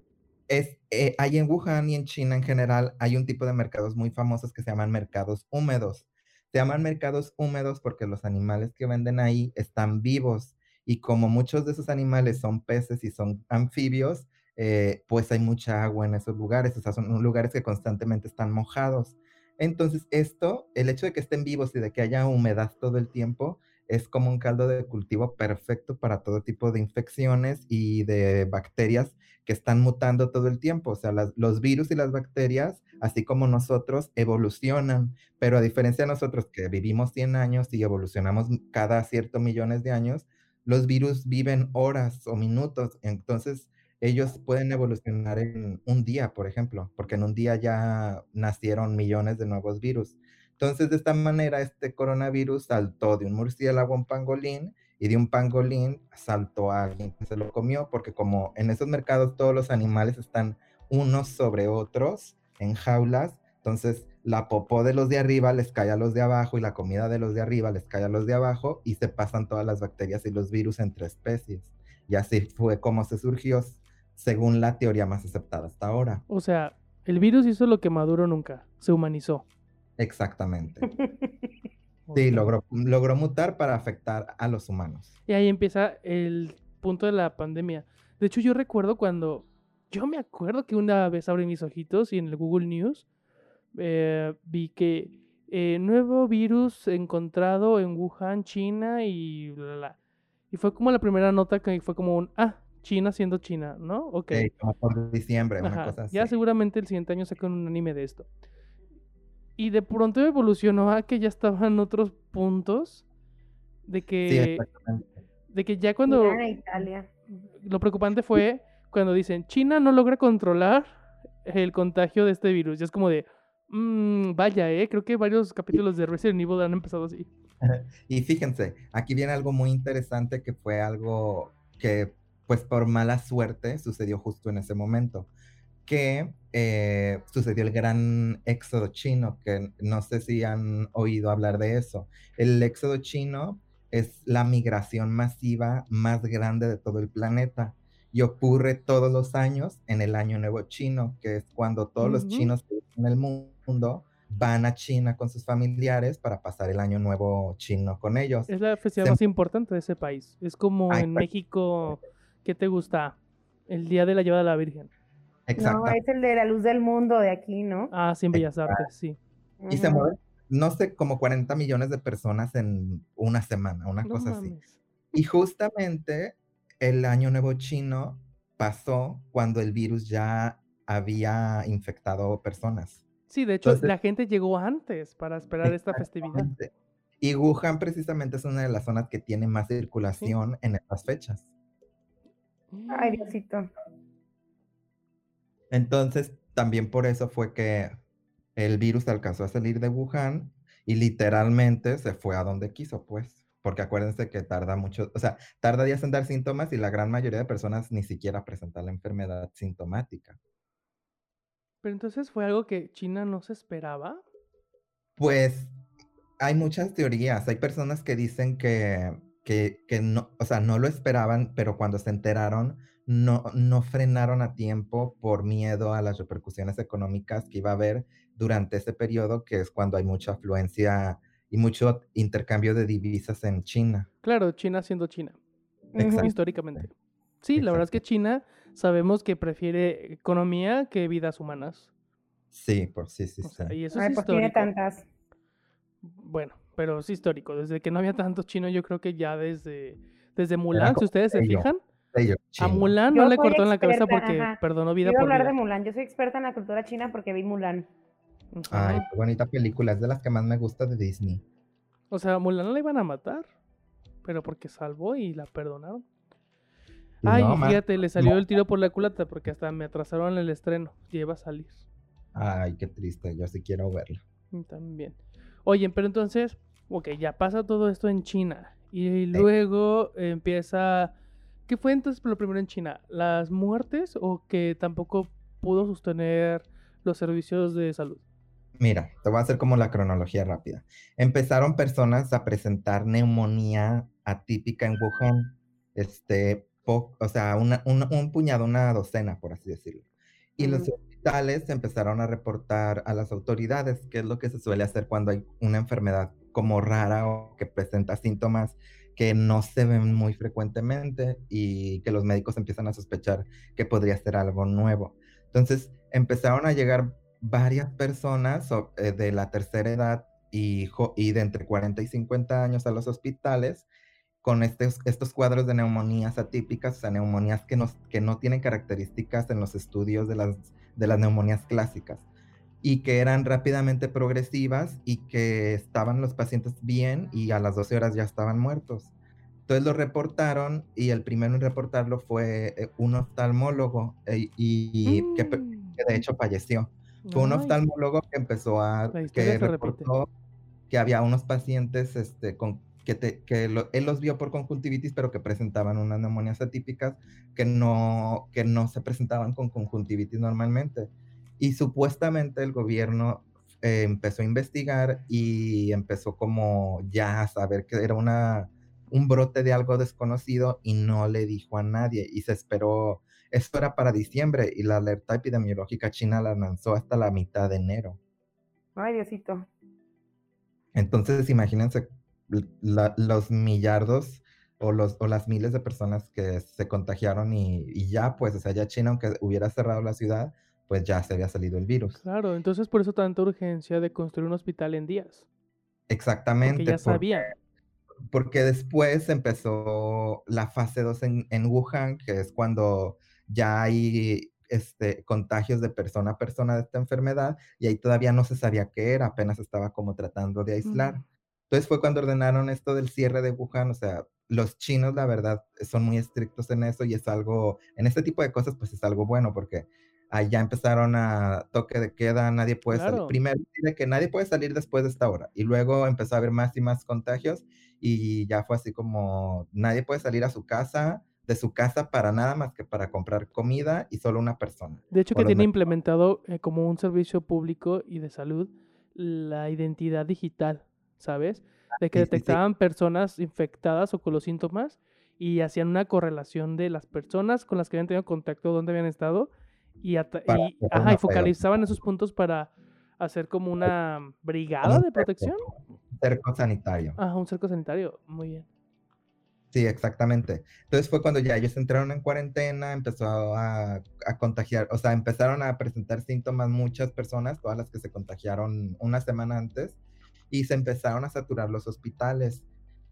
es, eh, hay en Wuhan y en China en general, hay un tipo de mercados muy famosos que se llaman mercados húmedos. Se llaman mercados húmedos porque los animales que venden ahí están vivos y como muchos de esos animales son peces y son anfibios, eh, pues hay mucha agua en esos lugares, o sea, son lugares que constantemente están mojados. Entonces, esto, el hecho de que estén vivos y de que haya humedad todo el tiempo, es como un caldo de cultivo perfecto para todo tipo de infecciones y de bacterias que están mutando todo el tiempo. O sea, los virus y las bacterias, así como nosotros, evolucionan, pero a diferencia de nosotros que vivimos 100 años y evolucionamos cada cierto millones de años, los virus viven horas o minutos. Entonces, ellos pueden evolucionar en un día, por ejemplo, porque en un día ya nacieron millones de nuevos virus. Entonces, de esta manera, este coronavirus saltó de un murciélago a un pangolín y de un pangolín saltó a alguien que se lo comió, porque como en esos mercados todos los animales están unos sobre otros en jaulas, entonces la popó de los de arriba les cae a los de abajo y la comida de los de arriba les cae a los de abajo y se pasan todas las bacterias y los virus entre especies. Y así fue como se surgió, según la teoría más aceptada hasta ahora. O sea, el virus hizo lo que Maduro nunca, se humanizó. Exactamente. Sí, logró, logró mutar para afectar a los humanos. Y ahí empieza el punto de la pandemia. De hecho, yo recuerdo cuando. Yo me acuerdo que una vez abrí mis ojitos y en el Google News eh, vi que eh, nuevo virus encontrado en Wuhan, China y bla, bla, bla. Y fue como la primera nota que fue como un. Ah, China siendo China, ¿no? Ok. Sí, como por diciembre, una Ajá, cosa así. Ya seguramente el siguiente año sacan un anime de esto. Y de pronto evolucionó a que ya estaban otros puntos de Sí, que, exactamente. de que ya cuando Italia. lo preocupante fue cuando dicen China no logra controlar el contagio de este virus. Y es como de, "Mm, vaya, eh, creo que varios capítulos de Resident Evil han empezado así. Y fíjense, aquí viene algo muy interesante que fue algo que, pues por mala suerte, sucedió justo en ese momento. Que eh, sucedió el gran éxodo chino, que no sé si han oído hablar de eso. El éxodo chino es la migración masiva más grande de todo el planeta y ocurre todos los años en el Año Nuevo Chino, que es cuando todos los chinos en el mundo van a China con sus familiares para pasar el Año Nuevo Chino con ellos. Es la festividad más importante de ese país. Es como en México, ¿qué te gusta? El Día de la Llevada de la Virgen. Exacto. No, es el de la luz del mundo de aquí, ¿no? Ah, sí, en Bellas Artes, sí. Y se mueven no sé, como 40 millones de personas en una semana, una cosa así. Y justamente el año nuevo chino pasó cuando el virus ya había infectado personas. Sí, de hecho, la gente llegó antes para esperar esta festividad. Y Wuhan precisamente es una de las zonas que tiene más circulación en estas fechas. Ay, Diosito. Entonces, también por eso fue que el virus alcanzó a salir de Wuhan y literalmente se fue a donde quiso, pues. Porque acuérdense que tarda mucho, o sea, tarda días en dar síntomas y la gran mayoría de personas ni siquiera presentan la enfermedad sintomática. Pero entonces fue algo que China no se esperaba. Pues hay muchas teorías. Hay personas que dicen que, que, que no, o sea, no lo esperaban, pero cuando se enteraron, no, no frenaron a tiempo por miedo a las repercusiones económicas que iba a haber durante ese periodo, que es cuando hay mucha afluencia y mucho intercambio de divisas en China. Claro, China siendo China, históricamente. Sí, la verdad es que China sabemos que prefiere economía que vidas humanas. Sí, por sí, sí, sí. y eso es pues tiene tantas. Bueno, pero es histórico. Desde que no había tantos chinos, yo creo que ya desde, desde Mulan, si ustedes se fijan, a Mulan no le cortó en la cabeza porque perdonó vida por hablar de Mulan. Yo soy experta en la cultura china porque vi Mulan. Ay, qué bonita película. Es de las que más me gusta de Disney. O sea, Mulan no la iban a matar, pero porque salvó y la perdonaron. Ay, fíjate, le salió el tiro por la culata porque hasta me atrasaron el estreno. Iba a salir. Ay, qué triste. Yo sí quiero verla. También. Oye, pero entonces, ok, ya pasa todo esto en China. Y luego empieza ¿Qué fue entonces lo primero en China? ¿Las muertes o que tampoco pudo sostener los servicios de salud? Mira, te voy a hacer como la cronología rápida. Empezaron personas a presentar neumonía atípica en Wuhan, este, o sea, un puñado, una docena, por así decirlo. Y los hospitales empezaron a reportar a las autoridades, que es lo que se suele hacer cuando hay una enfermedad como rara o que presenta síntomas que no se ven muy frecuentemente y que los médicos empiezan a sospechar que podría ser algo nuevo. Entonces empezaron a llegar varias personas eh, de la tercera edad y, de entre 40 y 50 años a los hospitales con estos, cuadros de neumonías atípicas, o sea, neumonías que, no tienen características en los estudios de las neumonías clásicas y que eran rápidamente progresivas y que estaban los pacientes bien y a las 12 horas ya estaban muertos. Entonces lo reportaron y el primero en reportarlo fue eh, un oftalmólogo eh, y, mm. que, de hecho falleció. Fue un oftalmólogo que empezó a que reportó que había unos pacientes este, con, que, que él los vio por conjuntivitis, pero que presentaban unas neumonías atípicas que no, que no se presentaban con conjuntivitis normalmente. Y supuestamente el gobierno eh, empezó a investigar y empezó como ya a saber que era una, un brote de algo desconocido y no le dijo a nadie y se esperó, esto era para diciembre y la alerta epidemiológica china la lanzó hasta la mitad de enero. Ay, Diosito. Entonces, imagínense los millardos o, los, o las miles de personas que se contagiaron y, y, ya, pues, o sea, ya China, aunque hubiera cerrado la ciudad, pues ya se había salido el virus. Claro, entonces por eso tanta urgencia de construir un hospital en días. Exactamente. Porque ya sabían. Porque, después empezó la fase 2 en, en, Wuhan, que es cuando ya hay este, contagios de persona a persona de esta enfermedad y ahí todavía no se sabía qué era, apenas estaba como tratando de aislar. Entonces fue cuando ordenaron esto del cierre de Wuhan, o sea, los chinos la verdad son muy estrictos en eso y es algo, en este tipo de cosas pues es algo bueno porque allá empezaron a toque de queda, nadie puede salir. Primero, que nadie puede salir después de esta hora. Y luego empezó a haber más y más contagios y ya fue así como nadie puede salir a su casa de su casa para nada más que para comprar comida y solo una persona. De hecho, que tiene me- implementado eh, como un servicio público y de salud la identidad digital, ¿sabes? De que Sí, sí, sí. detectaban personas infectadas o con los síntomas y hacían una correlación de las personas con las que habían tenido contacto, dónde habían estado y, Para ajá, y focalizaban esos puntos para hacer como una brigada un de cerco. protección. cerco sanitario. Ajá, un cerco sanitario. Muy bien. Sí, exactamente. Entonces fue cuando ya ellos entraron en cuarentena, empezó a, a contagiar, o sea, empezaron a presentar síntomas muchas personas, todas las que se contagiaron una semana antes, y se empezaron a saturar los hospitales.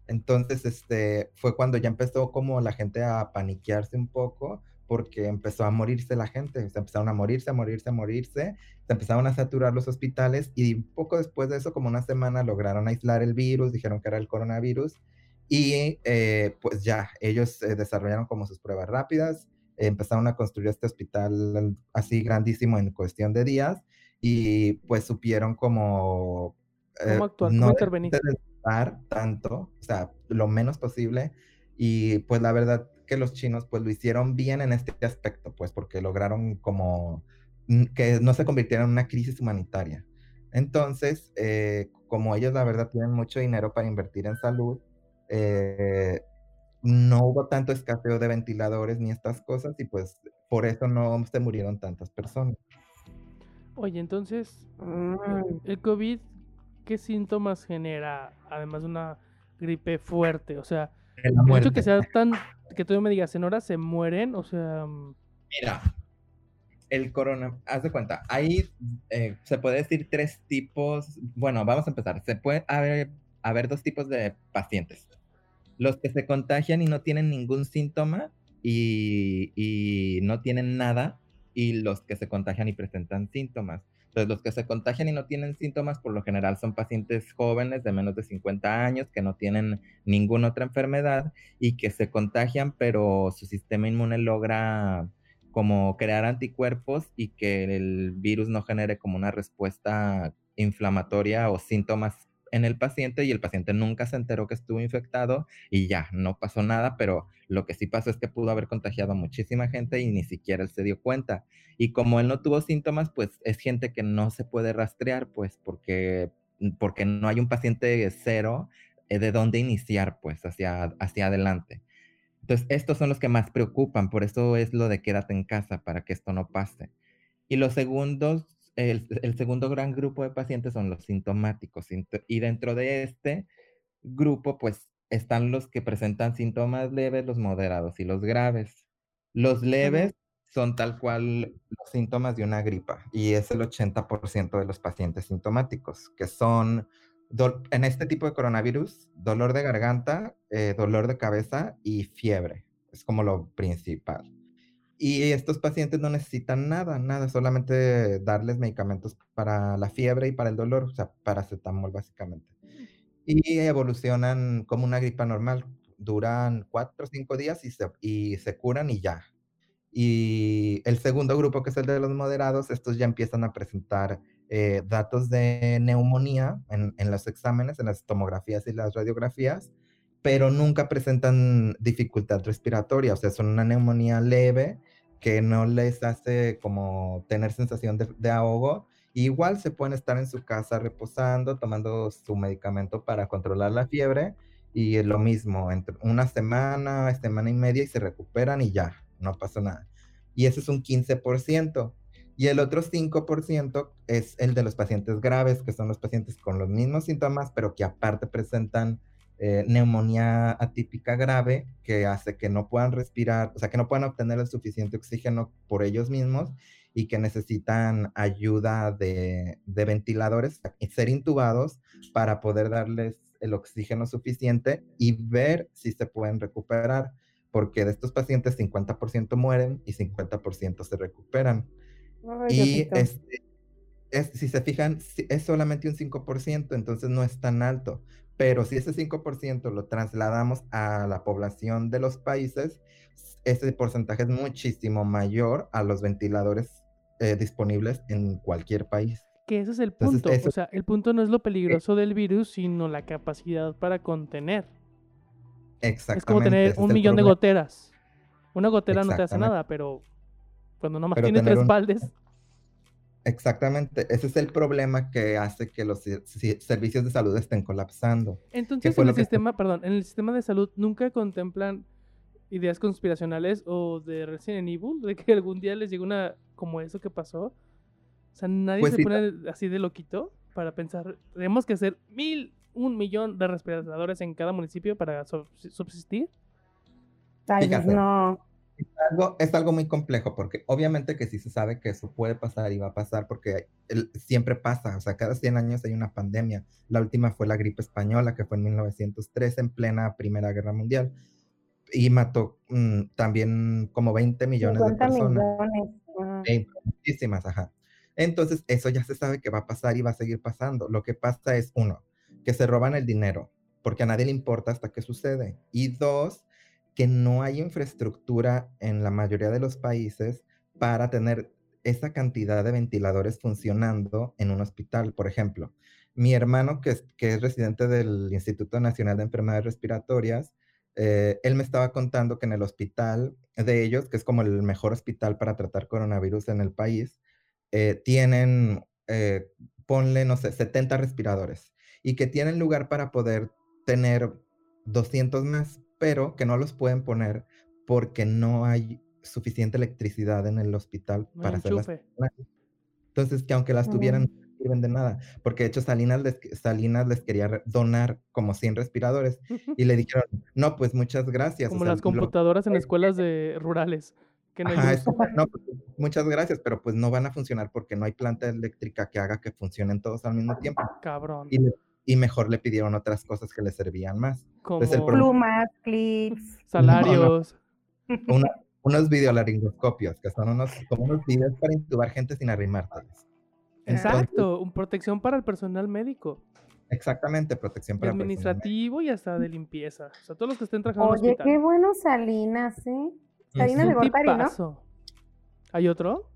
Entonces, este, fue cuando ya empezó como la gente a paniquearse un poco, porque empezó a morirse la gente, se empezaron a morirse, a morirse, a morirse, se empezaron a saturar los hospitales y poco después de eso, como una semana, lograron aislar el virus, dijeron que era el coronavirus y eh, pues ya, ellos eh, desarrollaron como sus pruebas rápidas, eh, empezaron a construir este hospital así grandísimo en cuestión de días y pues supieron como... eh, ¿Cómo actuar? no ¿Cómo intervenir? tanto, o sea, lo menos posible. Y pues la verdad que los chinos pues lo hicieron bien en este aspecto, pues porque lograron como mm, que no se convirtiera en una crisis humanitaria. Entonces, eh, como ellos la verdad tienen mucho dinero para invertir en salud, eh, no hubo tanto escaseo de ventiladores ni estas cosas y pues por eso no se murieron tantas personas. Oye, entonces, Mm, el COVID, ¿qué síntomas genera además de una gripe fuerte? O sea, el hecho que sea tan, que tú me digas, en horas se mueren, o sea, mm, Mira, el corona, haz de cuenta, hay, eh, se puede decir tres tipos, bueno, vamos a empezar, se puede haber, dos tipos de pacientes. Los que se contagian y no tienen ningún síntoma y no tienen nada, y los que se contagian y presentan síntomas. Entonces, los que se contagian y no tienen síntomas, por lo general son pacientes jóvenes de menos de 50 años que no tienen ninguna otra enfermedad y que se contagian, pero su sistema inmune logra como crear anticuerpos y que el virus no genere como una respuesta inflamatoria o síntomas en el paciente y el paciente nunca se enteró que estuvo infectado y ya, no pasó nada, pero lo que sí pasó es que pudo haber contagiado a muchísima gente y ni siquiera él se dio cuenta. Y como él no tuvo síntomas, pues es gente que no se puede rastrear, pues porque, porque no hay un paciente cero eh, de dónde iniciar, pues hacia, hacia adelante. Entonces, estos son los que más preocupan, por eso es lo de quédate en casa, para que esto no pase. Y los segundos, el, el segundo gran grupo de pacientes son los sintomáticos. sint- Y dentro de este grupo, pues están los que presentan síntomas leves, los moderados y los graves. Los leves son tal cual los síntomas de una gripa y es el 80% de los pacientes sintomáticos, que son en este tipo de coronavirus, dolor de garganta, eh, dolor de cabeza y fiebre. Es como lo principal. Y estos pacientes no necesitan nada, nada, solamente darles medicamentos para la fiebre y para el dolor, o sea, paracetamol básicamente. Y evolucionan como una gripa normal, duran cuatro o cinco días y se, y se curan y ya. Y el segundo grupo, que es el de los moderados, estos ya empiezan a presentar eh, datos de neumonía en, en los exámenes, en las tomografías y las radiografías, pero nunca presentan dificultad respiratoria, o sea, son una neumonía leve que no les hace como tener sensación de, de ahogo. Igual se pueden estar en su casa reposando, tomando su medicamento para controlar la fiebre y es lo mismo, entre una semana, semana y media y se recuperan y ya, no pasa nada. Y ese es un 15%. Y el otro 5% es el de los pacientes graves, que son los pacientes con los mismos síntomas, pero que aparte presentan eh, neumonía atípica grave, que hace que no puedan respirar, o sea, que no puedan obtener el suficiente oxígeno por ellos mismos y que necesitan ayuda de, de ventiladores, ser intubados para poder darles el oxígeno suficiente y ver si se pueden recuperar, porque de estos pacientes 50% mueren y 50% se recuperan. Ay, Y este, es, si se fijan, es solamente un 5%, entonces no es tan alto. Pero si ese 5% lo trasladamos a la población de los países, ese porcentaje es muchísimo mayor a los ventiladores eh, disponibles en cualquier país. que ese es el Entonces, punto. eso- O sea, el punto no es lo peligroso del virus, sino la capacidad para contener. Exactamente. Es como tener un millón de goteras. Una gotera no te hace nada, pero cuando nomás Pero tiene tener tres un- baldes, Exactamente, ese es el problema que hace que los servicios de salud estén colapsando. entonces en el que- sistema, perdón, en el sistema de salud nunca contemplan ideas conspiracionales o de Resident Evil, de que algún día les llegue una como eso que pasó. O sea, nadie Pues se sí, pone así de loquito para pensar, tenemos que hacer mil, un millón de respiradores en cada municipio para sub- subsistir. Ay, pues No. Algo, es algo muy complejo porque obviamente que sí se sabe que eso puede pasar y va a pasar porque el- siempre pasa, o sea, cada 100 años hay una pandemia. La última fue la gripe española, que fue en 1903, en plena Primera Guerra Mundial, y mató mm, también como 20 millones de 50 personas. millones. ah. Muchísimas, ajá. Entonces, eso ya se sabe que va a pasar y va a seguir pasando. Lo que pasa es, uno, que se roban el dinero, porque a nadie le importa hasta que sucede. Y dos, que no hay infraestructura en la mayoría de los países para tener esa cantidad de ventiladores funcionando en un hospital. Por ejemplo, mi hermano, que es, residente del Instituto Nacional de Enfermedades Respiratorias, eh, él me estaba contando que en el hospital de ellos, que es como el mejor hospital para tratar coronavirus en el país, eh, tienen, eh, ponle, no sé, 70 respiradores y que tienen lugar para poder tener 200 más, pero que no los pueden poner porque no hay suficiente electricidad en el hospital No para hacerlas. Entonces, que aunque las tuvieran, Mm. no sirven de nada, porque de hecho Salinas les, Salinas les quería donar como 100 respiradores y le dijeron, no, pues muchas gracias. o Como sea, las lo- computadoras en escuelas de rurales. Que no Ajá, eso, no, pues, muchas gracias, pero pues no van a funcionar porque no hay planta eléctrica que haga que funcionen todos al mismo tiempo. Cabrón. Y, le- y mejor le pidieron otras cosas que le servían más. Como Entonces, el Plumas, clips. salarios. Una- unos videolaringoscopios, que son unos, como unos videos para intubar gente sin arrimárteles. Exacto, un protección para el personal médico, Exactamente, protección para administrativo y hasta de limpieza. O sea, todos los que estén trabajando en un Oye, hospital. qué bueno Salinas, ¿eh? Salinas de Gortari, ¿no? ¿Hay otro?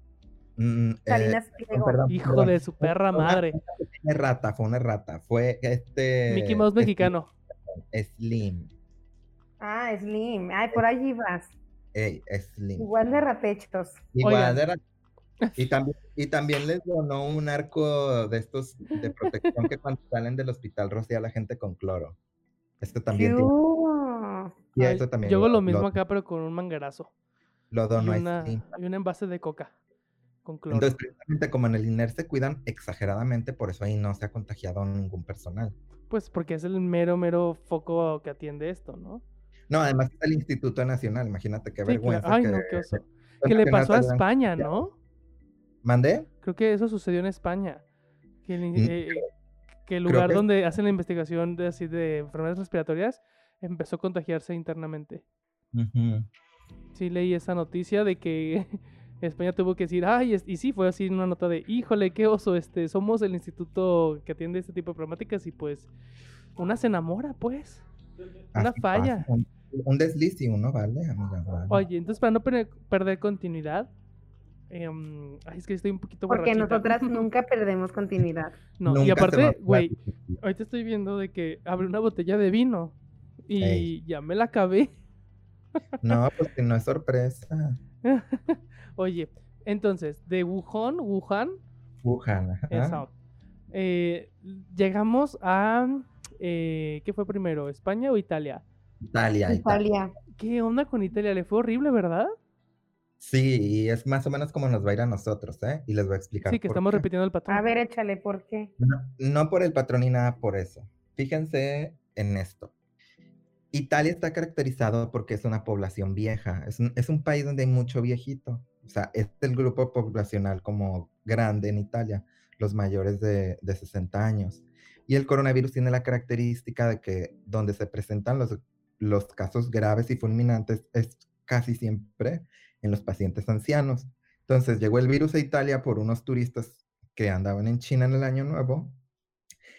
Mm, eh, Salinas Pliego. perdón, Hijo perdón. de su perra Fue una- madre. Una pequeña rata, fue una rata. Fue este. Mickey Mouse mexicano. Slim. Ah, Slim. Ay, por allí vas. Ey, Slim. Igual de ratechos. Igual Oigan. de. Y también, y también les donó un arco de estos de protección que cuando salen del hospital rocía a la gente con cloro. Esto también. tiene- Yo. y Ay, eso también yo hago lo, mismo lo- acá, pero con un manguerazo. lo Y, donó una, Slim. y un envase de coca con cloro. Entonces, precisamente como en el INER se cuidan exageradamente, por eso ahí no se ha contagiado ningún personal. Pues porque es el mero, mero foco que atiende esto, ¿no? No, además está el Instituto Nacional, imagínate qué Sí, claro. vergüenza. Ay, que no, qué oso. Que le pasó a España, ¿no? ¿Mandé? Creo que eso sucedió en España. Que el, Mm, eh, que el creo lugar que- donde hacen la investigación de, así de enfermedades respiratorias empezó a contagiarse internamente. Sí, leí esa noticia de que España tuvo que decir, ay, y sí, fue así una nota de, híjole, qué oso, este, somos el instituto que atiende este tipo de problemáticas y pues una se enamora, pues. Una Así falla. pasa, Un, desliz y uno vale, amiga. vale. Oye, entonces para no perder, perder continuidad, em, ay, es que estoy un poquito Porque borrachita. nosotras nunca perdemos continuidad. No, Nunca y aparte, güey, ahorita estoy viendo de que abrí una botella de vino y Ey. ya me la acabé. No, pues que no es sorpresa. Oye, entonces, de Wuhan, Wuhan, Wuhan, ajá. Eso. Eh, llegamos a. eh, ¿Qué fue primero? ¿España o Italia? Italia, Italia. Italia. ¿Qué onda con Italia? Le fue horrible, ¿verdad? Sí, y es más o menos como nos va a ir a nosotros, ¿eh? Y les voy a explicar. Sí, que por estamos qué. repitiendo el patrón. A ver, échale, ¿por qué? No, no por el patrón ni nada por eso. Fíjense en esto. Italia está caracterizado porque es una población vieja. Es un, es un país donde hay mucho viejito. O sea, es el grupo poblacional como grande en Italia, los mayores de, de 60 años. Y el coronavirus tiene la característica de que donde se presentan los, los casos graves y fulminantes es casi siempre en los pacientes ancianos. Entonces llegó el virus a Italia por unos turistas que andaban en China en el año nuevo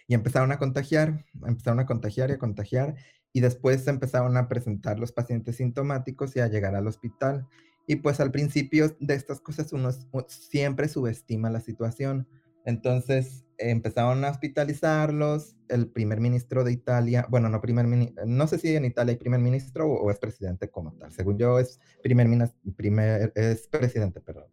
y empezaron a contagiar, empezaron a contagiar y a contagiar y después empezaron a presentar los pacientes sintomáticos y a llegar al hospital. Y pues al principio de estas cosas uno, siempre subestima la situación. Entonces empezaron a hospitalizarlos. El primer ministro de Italia, bueno, no primer no sé si en Italia hay primer ministro o, es presidente como tal. Según yo es primer, primer es presidente, perdón.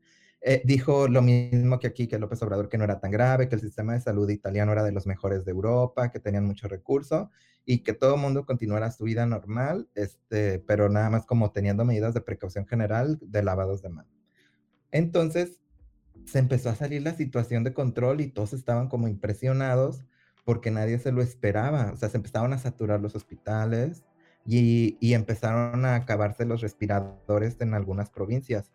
Eh, dijo lo mismo que aquí, que López Obrador, que no era tan grave, que el sistema de salud italiano era de los mejores de Europa, que tenían mucho recurso y que todo el mundo continuara su vida normal, este, pero nada más como teniendo medidas de precaución general de lavados de manos. Entonces, se empezó a salir la situación de control y todos estaban como impresionados porque nadie se lo esperaba. O sea, se empezaron a saturar los hospitales y, y empezaron a acabarse los respiradores en algunas provincias.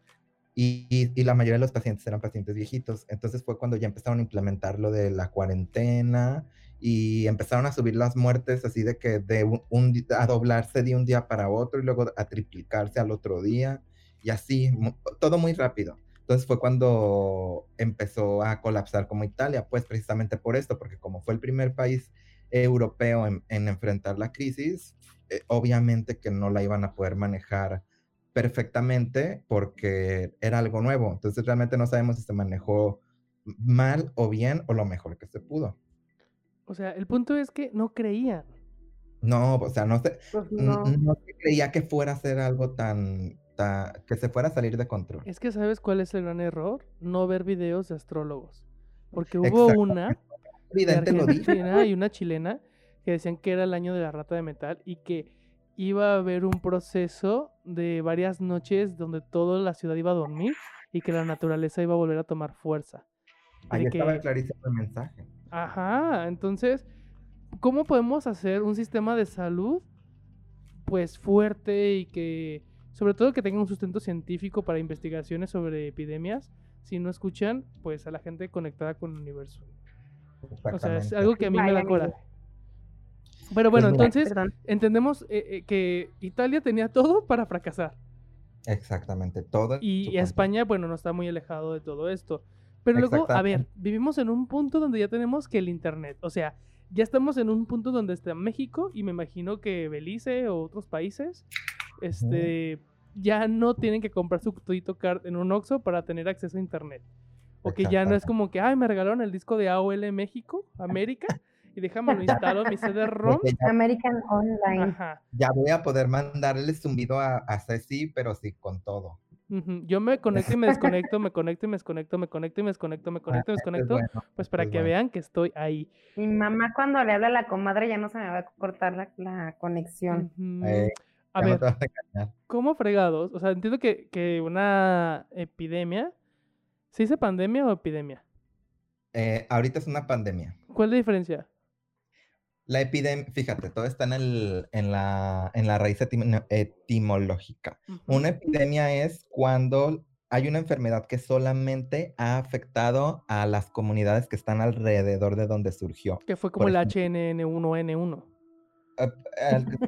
Y, la mayoría de los pacientes eran pacientes viejitos. Entonces fue cuando ya empezaron a implementar lo de la cuarentena y empezaron a subir las muertes así de que de un, a doblarse de un día para otro y luego a triplicarse al otro día y así, todo muy rápido. Entonces fue cuando empezó a colapsar como Italia, pues precisamente por esto, porque como fue el primer país europeo en, enfrentar la crisis, eh, obviamente que no la iban a poder manejar perfectamente porque era algo nuevo. Entonces realmente no sabemos si se manejó mal o bien o lo mejor que se pudo. O sea, el punto es que no creían. No, o sea, no se, pues no. se creía que fuera a ser algo tan, que se fuera a salir de control. Es que sabes cuál es el gran error, no ver videos de astrólogos, porque hubo una de y una chilena que decían que era el año de la rata de metal y que iba a haber un proceso de varias noches donde toda la ciudad iba a dormir y que la naturaleza iba a volver a tomar fuerza. Ahí estaba clarísimo el mensaje. Ajá, entonces, ¿cómo podemos hacer un sistema de salud pues fuerte y que, sobre todo que tenga un sustento científico para investigaciones sobre epidemias, si no escuchan pues a la gente conectada con el universo? O sea, es algo que a mí me da coraje. Pero bueno, pues entonces entendemos eh, eh, que Italia tenía todo para fracasar. Exactamente, todo. Y, España, bueno, no está muy alejado de todo esto. Pero luego, a ver, vivimos en un punto donde ya tenemos que el Internet, o sea, ya estamos en un punto donde está México y me imagino que Belice o otros países, este, ya no tienen que comprar su Todito Card en un Oxxo para tener acceso a Internet. O que ya no es como que, ay, me regalaron el disco de AOL México, América, y déjame lo instalo mi CD-ROM. American Online. Ya voy a poder mandarle zumbido a, a Ceci, pero sí con todo. Yo me conecto y me desconecto, me conecto y me desconecto, me conecto y me desconecto, me conecto y me desconecto, pues para que vean que estoy ahí. Mi mamá cuando le habla a la comadre ya no se me va a cortar la, conexión. Eh, a ver, ¿cómo fregados? O sea, entiendo que, que una epidemia, ¿se dice pandemia o epidemia? Eh, ahorita es una pandemia. ¿Cuál es la diferencia? La epidemia, fíjate, todo está en, el, en, la, en la raíz etimológica. Una epidemia es cuando hay una enfermedad que solamente ha afectado a las comunidades que están alrededor de donde surgió. Que fue como el HNN1N1. Eh,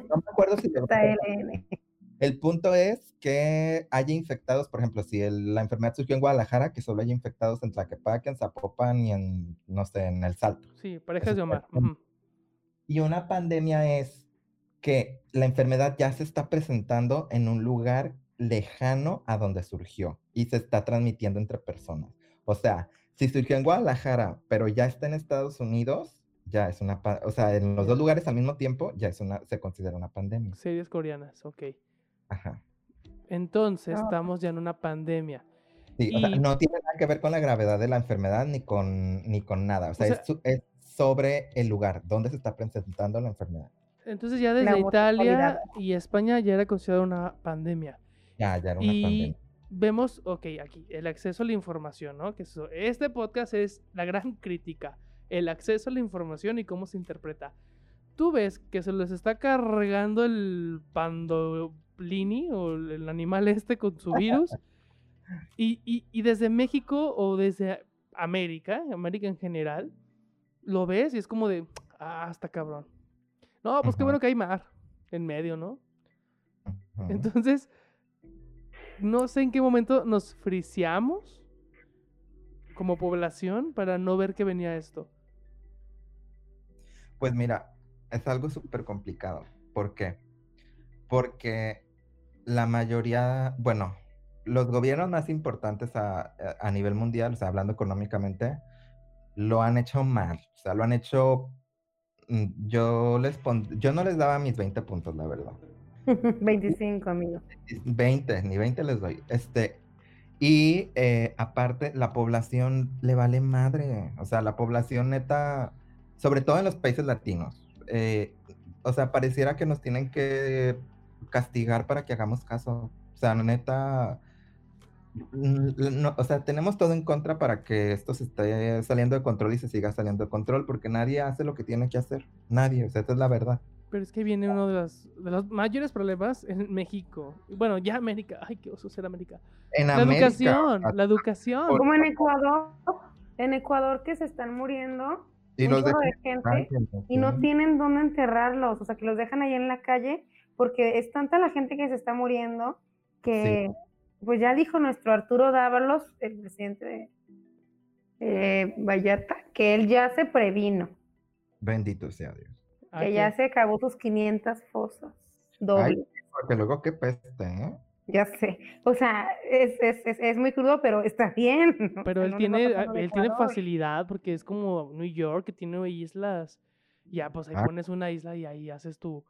no me acuerdo si... el punto es que haya infectados, por ejemplo, si la enfermedad surgió en Guadalajara, que solo haya infectados en Tlaquepaque, en Zapopan y en, no sé, en El Salto. Sí, parejas de Omar. Y una pandemia es que la enfermedad ya se está presentando en un lugar lejano a donde surgió y se está transmitiendo entre personas. O sea, si surgió en Guadalajara, pero ya está en Estados Unidos, ya es una, o sea, en los dos lugares al mismo tiempo, ya es una, se considera una pandemia. Series coreanas, ok. Ajá. Entonces, ah. estamos ya en una pandemia. Sí, o sea, no tiene nada que ver con la gravedad de la enfermedad ni con, ni con nada. O sea, es, sobre el lugar donde se está presentando la enfermedad. Entonces ya desde Italia y España ya era considerada una pandemia. Ya, ya era una y Vemos, ok, aquí, el acceso a la información, ¿no? Que este podcast es la gran crítica, el acceso a la información y cómo se interpreta. Tú ves que se les está cargando el pandolini o el animal este con su virus. y, y, y desde México o desde América, América en general, lo ves y es como de, ah, está cabrón. No, pues qué bueno que hay mar en medio, ¿no? Entonces, no sé en qué momento nos friseamos como población para no ver que venía esto. Pues mira, es algo súper complicado. ¿Por qué? Porque la mayoría, bueno, los gobiernos más importantes a, a nivel mundial, o sea, hablando económicamente, lo han hecho mal. O sea, lo han hecho. mm, Yo les pon- yo no les daba mis 20 puntos, la verdad. 25, amigo. 20, ni 20 les doy. Este, y eh, aparte, la población le vale madre. O sea, la población neta, sobre todo en los países latinos. eh, o sea, pareciera que nos tienen que castigar para que hagamos caso. O sea, neta. Mm, no- o sea, tenemos todo en contra para que esto se esté saliendo de control y se siga saliendo de control, porque nadie hace lo que tiene que hacer. Nadie, o sea, esta es la verdad. Pero es que viene uno de los, de los mayores problemas en México. Bueno, ya América. Ay, qué oso ser América. En La América, educación, la educación. Como en Ecuador, en Ecuador que se están muriendo y un los de gente y no sí. tienen dónde enterrarlos, o sea, que los dejan ahí en la calle porque es tanta la gente que se está muriendo que, pues ya dijo nuestro Arturo Dávalos, el presidente de eh, Vallarta, que él ya se previno, Bendito sea Dios. Ah, que ya se acabó sus 500 fosas, doble. Porque luego qué peste, ¿eh? Ya sé. O sea, es, es, es, es muy crudo, pero está bien. Pero sea, él no tiene, ah, él tiene facilidad porque es como New York, que tiene islas. Ya, pues ahí Ah. pones una isla y ahí haces tu,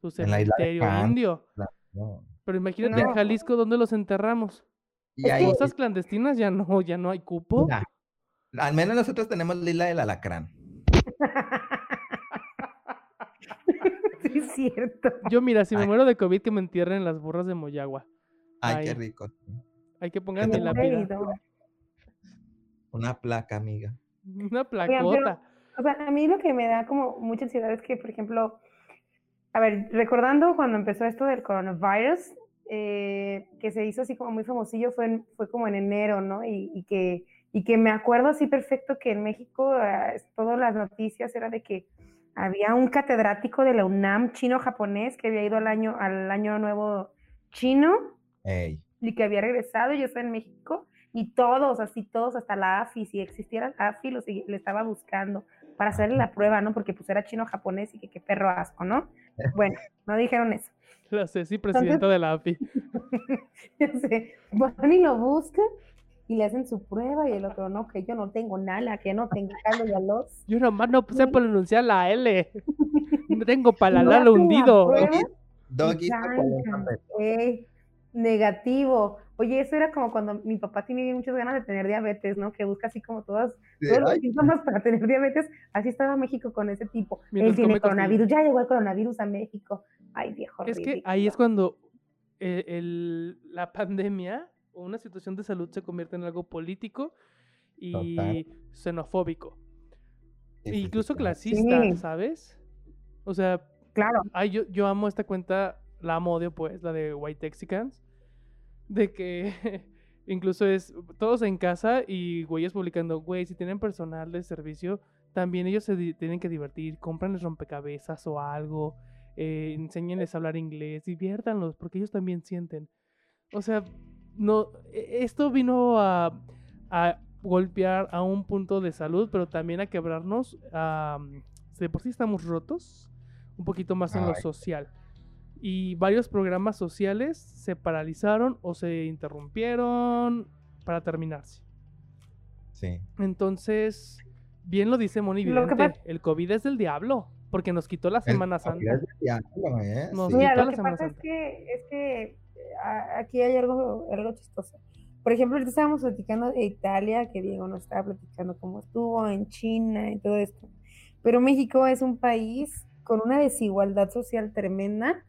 tu cementerio indio. No. Pero imagínate en. Jalisco, ¿dónde los enterramos? Y que- Cosas clandestinas ya no, ya no hay cupo. al menos nosotros tenemos Lila del Alacrán. sí, es cierto. Yo, mira, si me Ay. muero de COVID, que me entierren en las burras de Moyagua. Ay, qué rico. Hay que pongan mi lápida. Una placa, amiga. Una pero- placota. O sea, a mí lo que me da como mucha ansiedad es que, por ejemplo, a ver, recordando cuando empezó esto del coronavirus, eh, que se hizo así como muy famosillo, fue, en- fue como en enero, ¿no? Y, y que, y que me acuerdo así perfecto que en México eh, todas las noticias era de que había un catedrático de la UNAM chino-japonés que había ido al año, al año nuevo chino Ey. y que había regresado, yo estoy en México, y todos, así todos, hasta la AFI, si existiera la AFI, lo le estaba buscando para hacerle la prueba, ¿no? Porque pues era chino-japonés y que qué perro asco, ¿no? Bueno, no dijeron eso. La Ceci, presidenta de la API. Ya sé, van y lo buscan y le hacen su prueba y el otro, no, que yo no tengo nada, que no tengo caldo y a los... Yo nomás no sé pronunciar la L. No tengo la hundido. prueba. Doggy, negativo. Oye, eso era como cuando mi papá tiene muchas ganas de tener diabetes, ¿no? Que busca así como todas Sí, todos los ay, síntomas para tener diabetes. Así estaba México con ese tipo. Mientras Él tiene coronavirus, ya llegó el coronavirus a México. Ay, viejo. Es que ahí es cuando eh, el- la pandemia o una situación de salud se convierte en algo político y Total. xenofóbico. e incluso clasista, Sí. ¿sabes? O sea, Claro, ay, yo, yo amo esta cuenta, la amo, odio pues, la de White Texicans, de que incluso es todos en casa y güeyes publicando, güey, si tienen personal de servicio, también ellos se tienen que divertir, compranles rompecabezas o algo, eh, enséñenles a hablar inglés, diviértanlos, porque ellos también sienten. O sea, no, e- esto vino a, a golpear a un punto de salud, pero también a quebrarnos. a si de por sí estamos rotos, un poquito más en lo social. Y varios programas sociales se paralizaron o se interrumpieron para terminarse. Sí. Entonces, bien lo dice Moni Vidente, el COVID es del diablo, porque nos quitó la El Semana COVID Santa. es del diablo, ¿eh? Nos Sí. quitó Mira, la lo que Semana pasa es que, es que a- aquí hay algo, algo chistoso. Por ejemplo, ahorita estábamos platicando de Italia, que Diego nos estaba platicando cómo estuvo en China y todo esto. Pero México es un país con una desigualdad social tremenda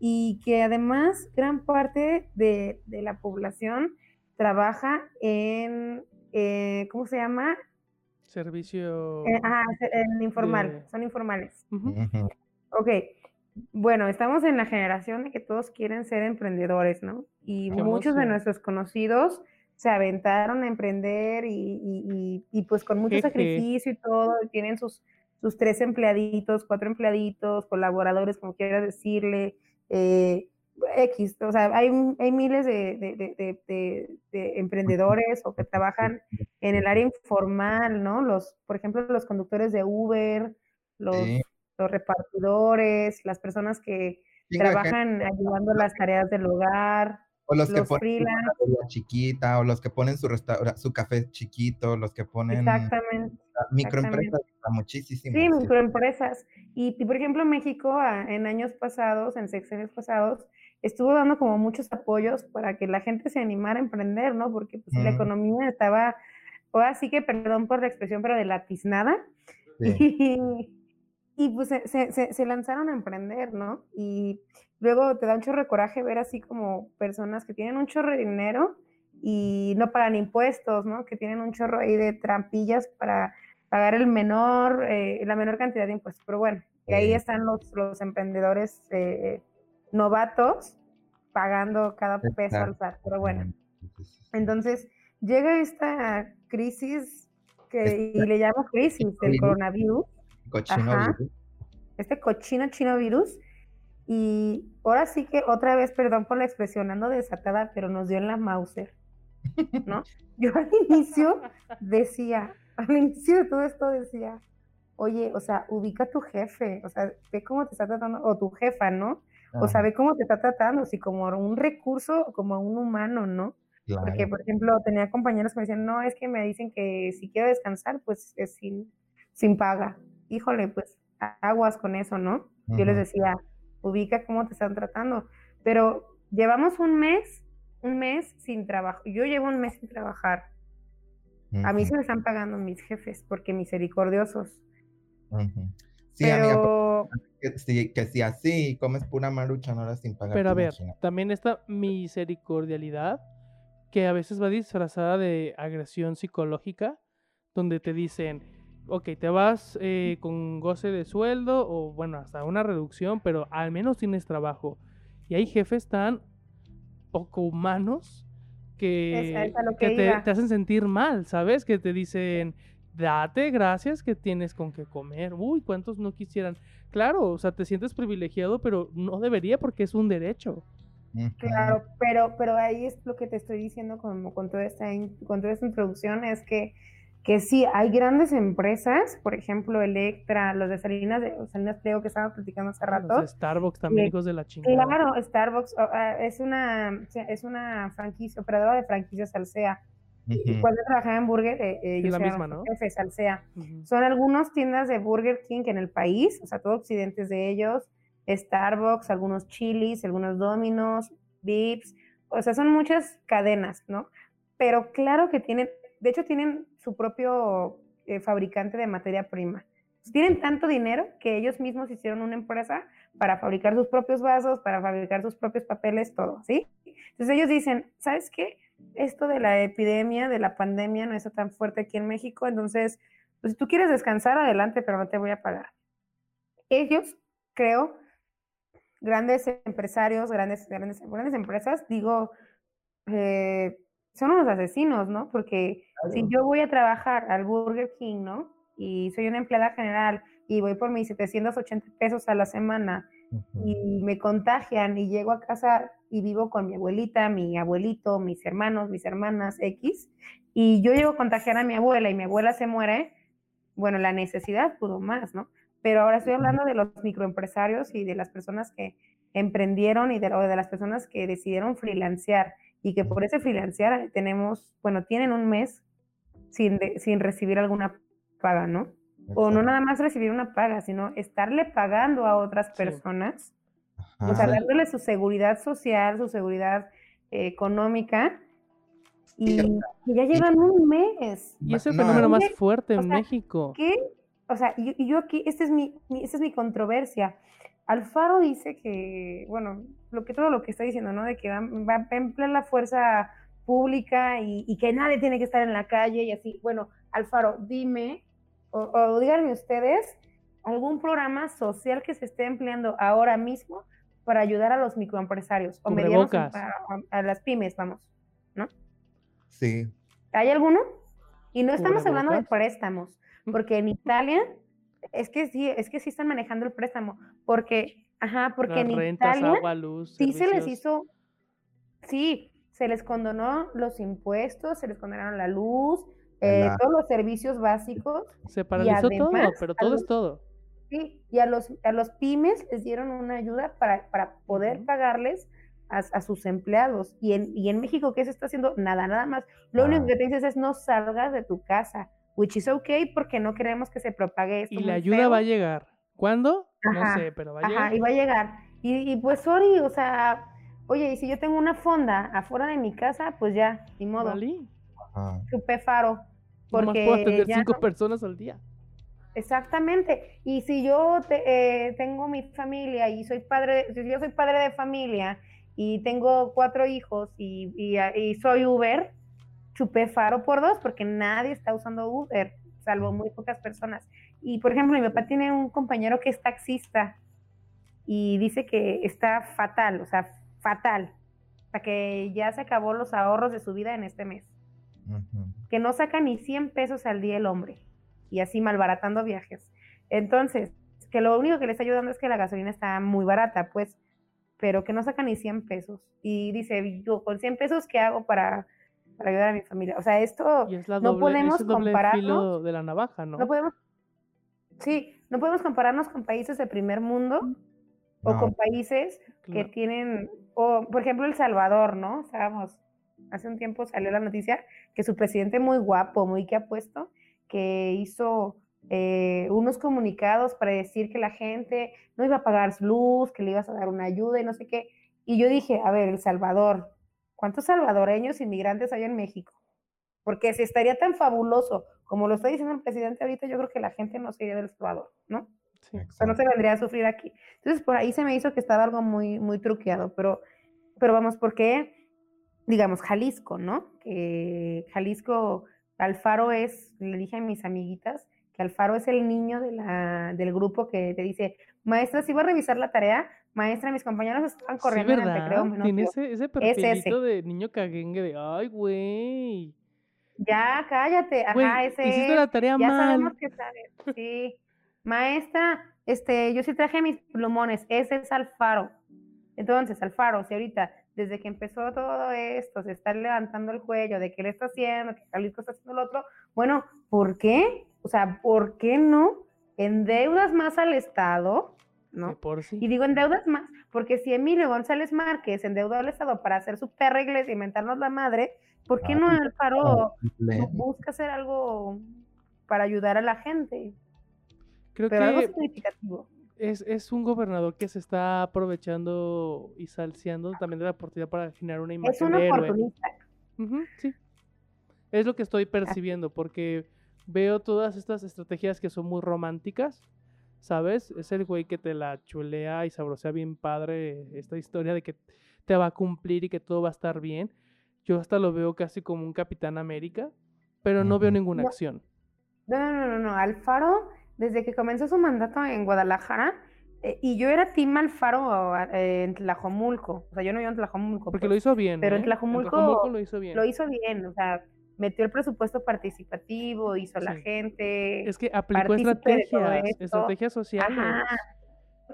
y que además gran parte de, de la población trabaja en, eh, ¿cómo se llama? Servicio. Eh, ah, en informal, de- son informales. Ujú. Ok, bueno, estamos en la generación de que todos quieren ser emprendedores, ¿no? Y Qué muchos de nuestros conocidos se aventaron a emprender y, y- y- y, pues con mucho Jeje. sacrificio y todo, y tienen sus, sus tres empleaditos, cuatro empleaditos, colaboradores, como quieras decirle, eh, X, o sea, hay, hay miles de, de- de- de- de- de emprendedores o que trabajan en el área informal, ¿no? Los, por ejemplo, los conductores de Uber, los, Sí. los repartidores, las personas que trabajan ayudando las tareas del hogar, O los que los ponen su chiquita, o los que ponen su restaura- su café chiquito, los que ponen exactamente. Microempresas, muchísimo. Sí, microempresas. Y, por ejemplo, México en años pasados, en sexenios pasados, estuvo dando como muchos apoyos para que la gente se animara a emprender, ¿no? Porque pues, la economía estaba, o así que, perdón por la expresión, pero de la tiznada. Y, pues se, se, se, lanzaron a emprender, ¿no? Y luego te da un chorro de coraje ver así como personas que tienen un chorro de dinero y no pagan impuestos, ¿no? Que tienen un chorro ahí de trampillas para pagar el menor, eh, la menor cantidad de impuestos. Pero bueno, y ahí están los, los emprendedores eh, novatos pagando cada peso al SAT. Pero bueno, entonces llega esta crisis que y le llamo crisis del coronavirus. Cochino virus. Este cochino chino virus. Y ahora sí que otra vez, perdón por la expresión, ando desatada, pero nos dio en la Mauser. ¿no? Yo al inicio decía, al inicio de todo esto decía, oye, o sea, ubica a tu jefe, o sea, ve cómo te está tratando, o tu jefa, ¿no? O sea, ve cómo te está tratando, si como un recurso, como un humano, ¿no? Porque, por ejemplo, tenía compañeros que me decían, no, es que me dicen que si quiero descansar, pues es sin, sin paga. Híjole, pues aguas con eso, ¿no? Yo les decía, ubica cómo te están tratando. Pero llevamos un mes un mes sin trabajo. Yo llevo un mes sin trabajar. A mí se me están pagando mis jefes porque misericordiosos. Sí, Pero... que, si, que si así comes pura marucha, no eres sin pagar. Pero a ver, también esta misericordialidad que a veces va disfrazada de agresión psicológica, donde te dicen, ok, te vas eh, con goce de sueldo o bueno, hasta una reducción, pero al menos tienes trabajo. Y hay jefes tan poco humanos que, te, hacen sentir mal, ¿sabes? Que te dicen, date gracias que tienes con qué comer. Uy, ¿cuántos no quisieran? Claro, o sea, te sientes privilegiado, pero no debería porque es un derecho. Claro, pero, pero ahí es lo que te estoy diciendo como con toda esta, con toda esta introducción, es que que sí, hay grandes empresas, por ejemplo, Electra, los de Salinas, de Salinas Pliego que estábamos platicando hace rato. Los Starbucks también, hijos de la chingada. Claro, Starbucks ah, es una, es una franquicia, operadora de franquicias Salsea. Y cuando trabajaba en Burger, eh, eh yo la misma, ¿no? jefe Salsea. Son algunas tiendas de Burger King en el país, o sea, todo occidentes de ellos, Starbucks, algunos Chili's, algunos Domino's, Vips, o sea, son muchas cadenas, ¿no? Pero claro que tienen de hecho tienen su propio eh, fabricante de materia prima. Tienen tanto dinero que ellos mismos hicieron una empresa para fabricar sus propios vasos, para fabricar sus propios papeles, todo, ¿sí? Entonces ellos dicen, ¿sabes qué? Esto de la epidemia, de la pandemia no está tan fuerte aquí en México, entonces, pues si tú quieres descansar, adelante, pero no te voy a pagar. Ellos, creo, grandes empresarios, grandes, grandes, grandes empresas, digo, eh, son unos asesinos, ¿no? Porque si yo voy a trabajar al Burger King, ¿no? Y soy una empleada general y voy por mis 780 pesos a la semana y me contagian y llego a casa y vivo con mi abuelita, mi abuelito, mis hermanos, mis hermanas X, y yo llego a contagiar a mi abuela y mi abuela se muere, bueno, la necesidad pudo más, ¿no? Pero ahora estoy hablando de los microempresarios y de las personas que emprendieron y de, de las personas que decidieron freelancear y que por ese financiar tenemos, bueno, tienen un mes sin, sin recibir alguna paga, ¿no? O no nada más recibir una paga, sino estarle pagando a otras personas, o sea, dándole su seguridad social, su seguridad eh, económica, y, ya llevan un mes. Y es el fenómeno más fuerte en México. ¿Qué? O sea, y, yo aquí, esta es mi, esta es mi controversia. Alfaro dice que, bueno, lo que todo lo que está diciendo, ¿no? De que va, a emplear la fuerza pública y, que nadie tiene que estar en la calle y así. Bueno, Alfaro, dime, o, díganme ustedes, algún programa social que se esté empleando ahora mismo para ayudar a los microempresarios o medianos a, a, las pymes, vamos, ¿no? Sí. ¿Hay alguno? Y no estamos hablando de préstamos, porque en Italia es que sí, es que sí están manejando el préstamo, porque, ajá, porque en Italia sí se les hizo, sí, se les condonó los impuestos, se les condonaron la luz, eh, todos los servicios básicos. Se paralizó todo, pero todo es todo. Sí, y a los, a los pymes les dieron una ayuda para, para poder pagarles a, sus empleados. Y en, y en México, ¿qué se está haciendo? Nada, nada más. Lo único que te dices es no salgas de tu casa which is okay porque no queremos que se propague esto. Y la ayuda feo. va a llegar. ¿Cuándo? No Ajá, sé, pero va a Ajá, llegar. y va a llegar. Y, y pues, sorry, o sea, oye, y si yo tengo una fonda afuera de mi casa, pues ya, ni modo, Vale. Ajá. chupé faro. Nomás puedo Porque atender cinco no- personas al día. Exactamente. Y si yo te- eh, tengo mi familia y soy padre, si yo soy padre de familia y tengo cuatro hijos y, y, y soy Uber, chupé faro por dos porque nadie está usando Uber, salvo muy pocas personas. Y por ejemplo, mi papá tiene un compañero que es taxista y dice que está fatal, o sea, fatal, sea, que ya se acabó los ahorros de su vida en este mes que no saca ni 100 pesos al día el hombre y así malbaratando viajes. Entonces, que lo único que le está ayudando es que la gasolina está muy barata, pues, pero que no saca ni 100 pesos. Y dice, yo con 100 pesos, ¿qué hago para, para ayudar a mi familia? O sea, esto Y es la no podemos es el doble compararnos. filo de la navaja, ¿no? no podemos, sí, no podemos compararnos con países de primer mundo o con países que tienen, o por ejemplo El Salvador, ¿no? Estábamos, hace un tiempo salió la noticia que su presidente muy guapo, muy que ha puesto, que hizo eh, unos comunicados para decir que la gente no iba a pagar luz, que le ibas a dar una ayuda y no sé qué. Y yo dije, a ver, El Salvador, ¿cuántos salvadoreños inmigrantes hay en México? Porque si estaría tan fabuloso como lo está diciendo el presidente ahorita, yo creo que la gente no se iría del Salvador, ¿no? Sí. O sea, no se vendría a sufrir aquí. Entonces, por ahí se me hizo que estaba algo muy, muy truqueado, pero, pero vamos, porque, digamos, Jalisco, ¿no? Que Jalisco, Alfaro es, le dije a mis amiguitas, que Alfaro es el niño de la, del grupo que te dice, maestra, si voy a revisar la tarea, maestra, mis compañeros estaban Sí, corriendo en el ¿verdad? recreo. menos Tiene yo". ese, ese ese. perfilito de niño caguengue de, ay, güey. Ya, cállate, Güey, ajá, ese hiciste es. la tarea Ya mal. sabemos que sabes. Sí. Maestra, este, yo sí traje mis plumones. Ese es Alfaro. Entonces, Alfaro, si ahorita, desde que empezó todo esto, se está levantando el cuello de que él está haciendo, que Jalisco está haciendo lo otro, bueno, ¿por qué? O sea, ¿por qué no endeudas más al Estado? ¿No? por sí. Y digo endeudas más, porque si Emilio González Márquez endeudó al Estado para hacer su perra iglesia y inventarnos la madre, ¿por qué no Ay, Alfaro Le- busca hacer algo para ayudar a la gente, Creo pero algo que significativo. es, es un gobernador que se está aprovechando y salseando también de la oportunidad para generar una imagen Es un oportunista. Sí. Es lo que estoy percibiendo, porque veo todas estas estrategias que son muy románticas, ¿sabes? Es el güey que te la chulea y sabrosea bien padre esta historia de que te va a cumplir y que todo va a estar bien. Yo hasta lo veo casi como un Capitán América, pero no veo ninguna No. acción. No, no, no, no, no. Alfaro, desde que comenzó su mandato en Guadalajara, eh, y yo era Team Alfaro eh, en Tlajomulco. O sea, yo no vivo en Tlajomulco. Porque pues, lo hizo bien. pero en ¿eh? Tlajomulco lo hizo bien. lo hizo bien. O sea, metió el presupuesto participativo, hizo a la gente. Es que aplicó estrategias, estrategias sociales. Ajá.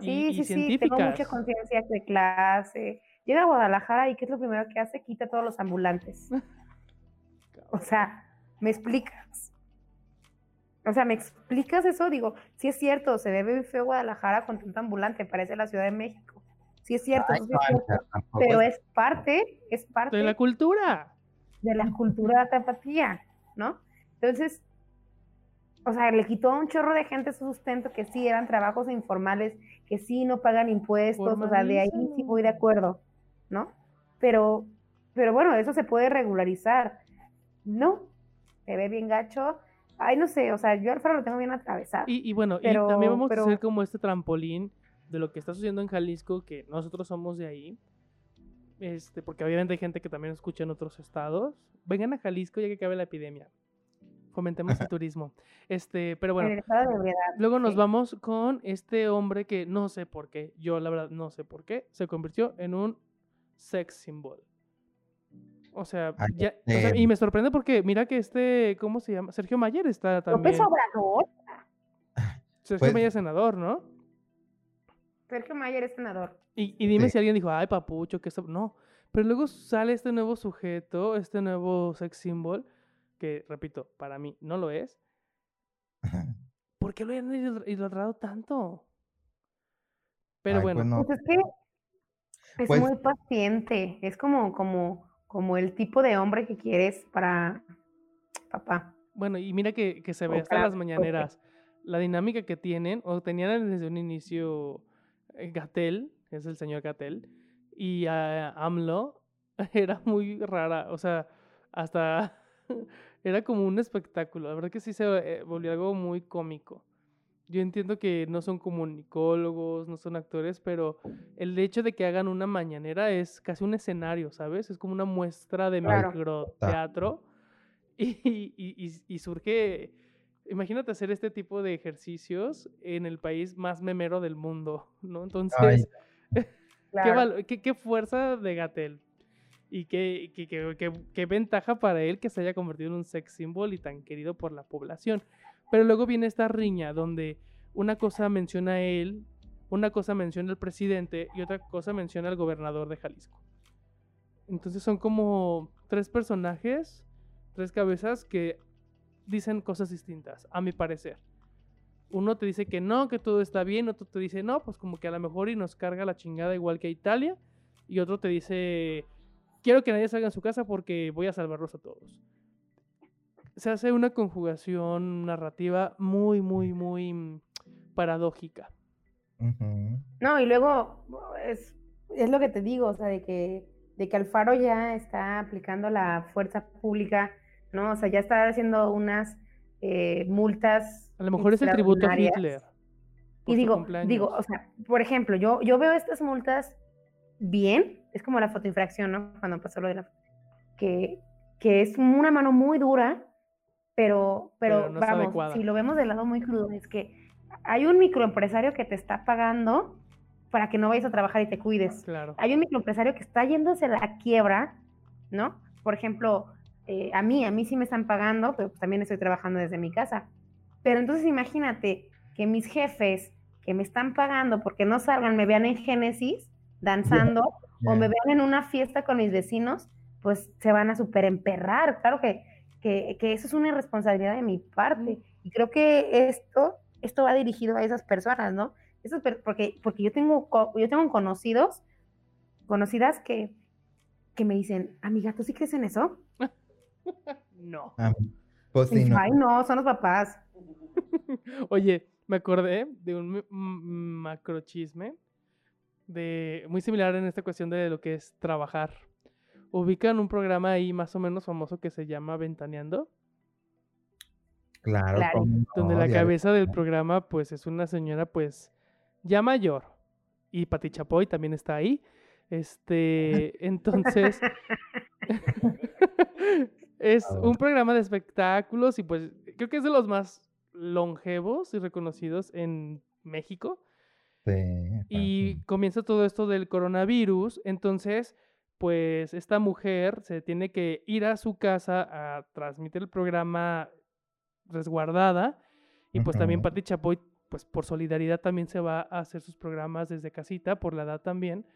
y- Sí, y sí, sí, tengo mucha conciencia de clase. Llega a Guadalajara y ¿qué es lo primero que hace? Quita todos los ambulantes. O sea, ¿me explicas? O sea, ¿me explicas eso? Digo, sí es cierto, se ve bien feo Guadalajara con tanto ambulante, parece la Ciudad de México. Sí es cierto, Ay, eso sí no, es cierto, tampoco pero es parte, es parte De la cultura. De la cultura tapatía, ¿no? Entonces, o sea, le quitó a un chorro de gente su sustento que sí eran trabajos informales, que sí no pagan impuestos, o sea, de ahí sí voy de acuerdo, ¿no? Pero, pero bueno, eso se puede regularizar. No, se ve bien gacho. Ay, no sé, o sea, yo Alfaro lo tengo bien atravesado. Y, y bueno, y Pero- también vamos pero- a hacer como este trampolín de lo que está sucediendo en Jalisco, que nosotros somos de ahí. Este, porque obviamente hay gente que también escucha en otros estados. Vengan a Jalisco ya que acabe la epidemia. Fomentemos el turismo. Este, pero en bueno, luego nos vamos con este hombre que no sé por qué, yo la verdad no sé por qué, se convirtió en un sex symbol. O sea, Ay, ya, o sea, y me sorprende porque mira que este, ¿cómo se llama? Sergio Mayer está también. López Obrador, Sergio Pues- Mayer es senador, ¿no? Sergio Mayer es senador. Y, y dime Sí. si alguien dijo, ay, papucho, que esto. No. Pero luego sale este nuevo sujeto, este nuevo sex symbol, que, repito, para mí no lo es. ¿Por qué lo han idol- idolatrado tanto? Pero Ay, bueno, pues no. Pues es que es Pues- muy paciente, es como, como, como el tipo de hombre que quieres para papá, Bueno, y mira que, que se ve O hasta las mañaneras. La dinámica que tienen, o tenían desde un inicio eh, Gatel, es el señor Gatel, y a AMLO, era muy rara. O sea, hasta era como un espectáculo. La verdad que sí se eh, volvió algo muy cómico. Yo entiendo que no son comunicólogos, no son actores, pero el hecho de que hagan una mañanera es casi un escenario, ¿sabes? Es como una muestra de Claro. microteatro. Y, y- y- y surge, imagínate hacer este tipo de ejercicios en el país más memero del mundo, ¿no? Entonces, Claro. qué- qué fuerza de Gatel. Y qué ventaja para él que se haya convertido en un sex symbol y tan querido por la población. Pero luego viene esta riña donde una cosa menciona a él, una cosa menciona al presidente y otra cosa menciona al gobernador de Jalisco. Entonces son como tres personajes, tres cabezas que dicen cosas distintas, a mi parecer. Uno te dice que no, que todo está bien, otro te dice no, pues como que a lo mejor y nos carga la chingada igual que a Italia, y otro te dice quiero que nadie salga en su casa porque voy a salvarlos a todos. Se hace una conjugación narrativa muy, muy, muy paradójica. No, y luego es, es lo que te digo, o sea, de que, de que Alfaro ya está aplicando la fuerza pública, ¿no? O sea, ya está haciendo unas eh, multas. A lo mejor es el tributo a. Hitler. Y digo, cumpleaños. digo, o sea, por ejemplo, yo, yo veo estas multas bien, es como la fotoinfracción, ¿no? Cuando pasó lo de la que, que es una mano muy dura, pero, pero, Pero no está vamos, si lo vemos del lado muy crudo, es que hay un microempresario que te está pagando para que no vayas a trabajar y te cuides. Claro. Hay un microempresario que está yéndose a la quiebra, ¿no? Por ejemplo, eh, a mí, a mí sí me están pagando, pero pues también estoy trabajando desde mi casa. Pero entonces imagínate que mis jefes que me están pagando porque no salgan, me vean en Génesis danzando o me vean en una fiesta con mis vecinos, pues se van a super emperrar. Claro que, que, que eso es una irresponsabilidad de mi parte. Y creo que esto, esto va dirigido a esas personas, ¿no? Esas per- porque, porque yo tengo, yo tengo conocidos, conocidas que, que me dicen, amiga, ¿tú sí crees en eso? No. Ah, pues sí, no. Ay, no, son los papás. Oye, me acordé de un m- m- macrochisme de muy similar en esta cuestión de lo que es trabajar. Ubican un programa ahí más o menos famoso que se llama Ventaneando, Claro, Claro. cómo no, donde la cabeza del programa pues es una señora pues ya mayor y Pati Chapoy también está ahí. Este, entonces es Ah, un programa de espectáculos y pues creo que es de los más longevos y reconocidos en México. Sí, Y comienza todo esto del coronavirus. Entonces, pues esta mujer se tiene que ir a su casa a transmitir el programa resguardada. Y pues también. Pati Chapoy, pues por solidaridad también se va a hacer sus programas desde casita, por la edad también.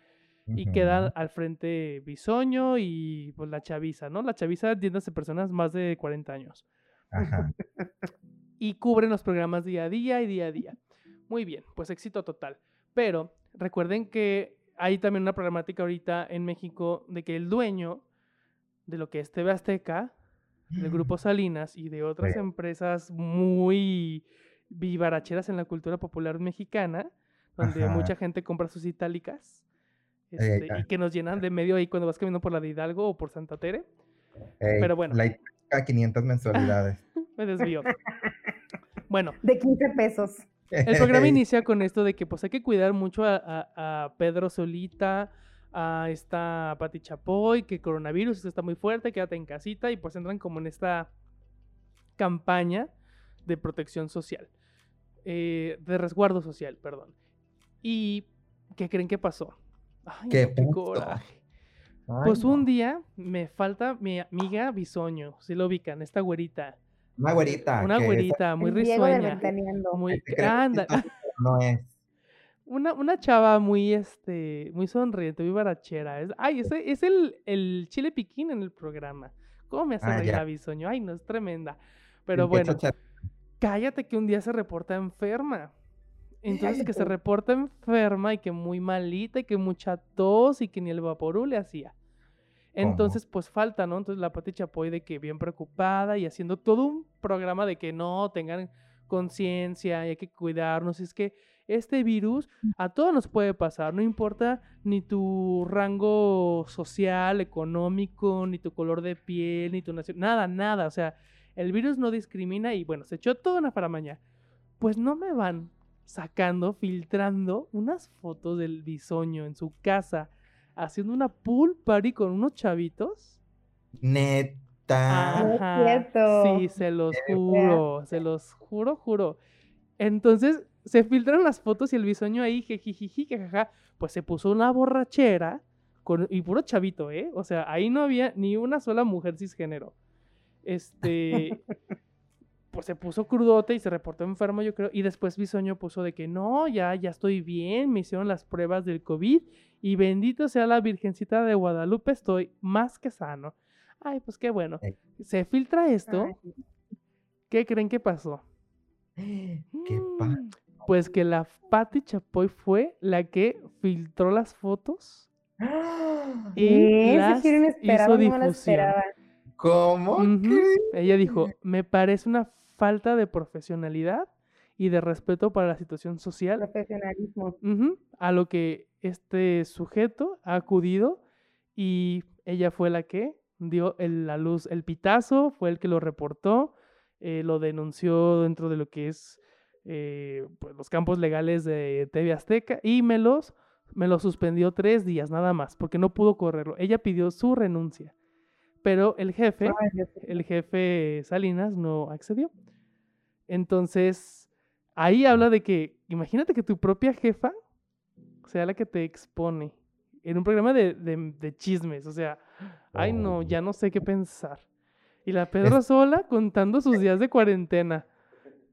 Y queda Ujú. al frente Bisoño y pues la chaviza, ¿no? La chaviza entiéndase personas más de 40 años. Ajá. y cubren los programas día a día y día a día. Muy bien, pues éxito total. Pero recuerden que hay también una problemática ahorita en México de que el dueño de lo que es TV Azteca, del Grupo Salinas y de otras empresas muy vivaracheras en la cultura popular mexicana, donde Ajá. mucha gente compra sus itálicas este, y que nos llenan de medio ahí cuando vas caminando por la de Hidalgo o por Santa Tere. Ey, pero bueno. La hipoteca, 500 mensualidades. Me desvío. bueno, De 15 pesos. El programa inicia con esto de que pues hay que cuidar mucho a, a- a Pedro Solita, a esta Pati Chapoy, que coronavirus esto está muy fuerte, quédate en casita y pues entran como en esta campaña de protección social, eh, de resguardo social, perdón. ¿Y qué creen que pasó? Ay, ¿Qué no, qué pasó? coraje. Ay, Pues no. un día me falta mi amiga Bisoño, si lo ubican, esta güerita, Una güerita. una güerita muy risueña, muy anda, pero no es. Una, una chava muy, este, muy sonriente, muy barachera. Es, ay, ese es el, el chile piquín en el programa. ¿Cómo me hace Ah, reír ya. la bisoño? Ay, no, es tremenda. Pero bueno, cállate que un día se reporta enferma. Entonces que se reporta enferma y que muy malita y que mucha tos y que ni el vaporú le hacía. Entonces, pues falta, ¿no? Entonces la Pati Chapoy de que bien preocupada y haciendo todo un programa de que no tengan conciencia y hay que cuidarnos. Es que este virus a todos nos puede pasar, no importa ni tu rango social, económico, ni tu color de piel, ni tu nación, nada, nada. O sea, el virus no discrimina y bueno, se echó toda una faramaña. Pues no me van sacando, filtrando unas fotos del bisoño en su casa haciendo una pool party con unos chavitos. Neta. Cierto. Sí, se los juro, se los juro, juro. Entonces se filtran las fotos y el bisoño ahí, jejijiji, jajaja, pues se puso una borrachera con, y puro chavito, ¿eh? O sea, ahí no había ni una sola mujer cisgénero. Este, pues se puso crudote y se reportó enfermo, yo creo. Y después Bisoño puso de que no, ya, ya estoy bien, me hicieron las pruebas del COVID y bendito sea la Virgencita de Guadalupe, estoy más que sano. Ay, pues qué bueno. Ey. Se filtra esto. ¿Qué creen que pasó? ¿Qué pasa? Mm, Pues que la Patti Chapoy fue la que filtró las fotos y ¿Qué? Eso las hizo difusión. ¿Cómo? Ujú. ¿Qué? Ella dijo, me parece una falta de profesionalidad y de respeto para la situación social Profesionalismo. a lo que este sujeto ha acudido y ella fue la que dio el- la luz, el pitazo, fue el que lo reportó, eh, lo denunció dentro de lo que es eh, pues, los campos legales de TV Azteca y me los, me los suspendió tres días nada más porque no pudo correrlo. Ella pidió su renuncia, pero el jefe el jefe Salinas no accedió. Entonces, ahí habla de que, imagínate que tu propia jefa sea la que te expone en un programa de, de- de chismes. O sea, ay no, Oh. ya no sé qué pensar. Y la Pedro sola contando sus días de cuarentena.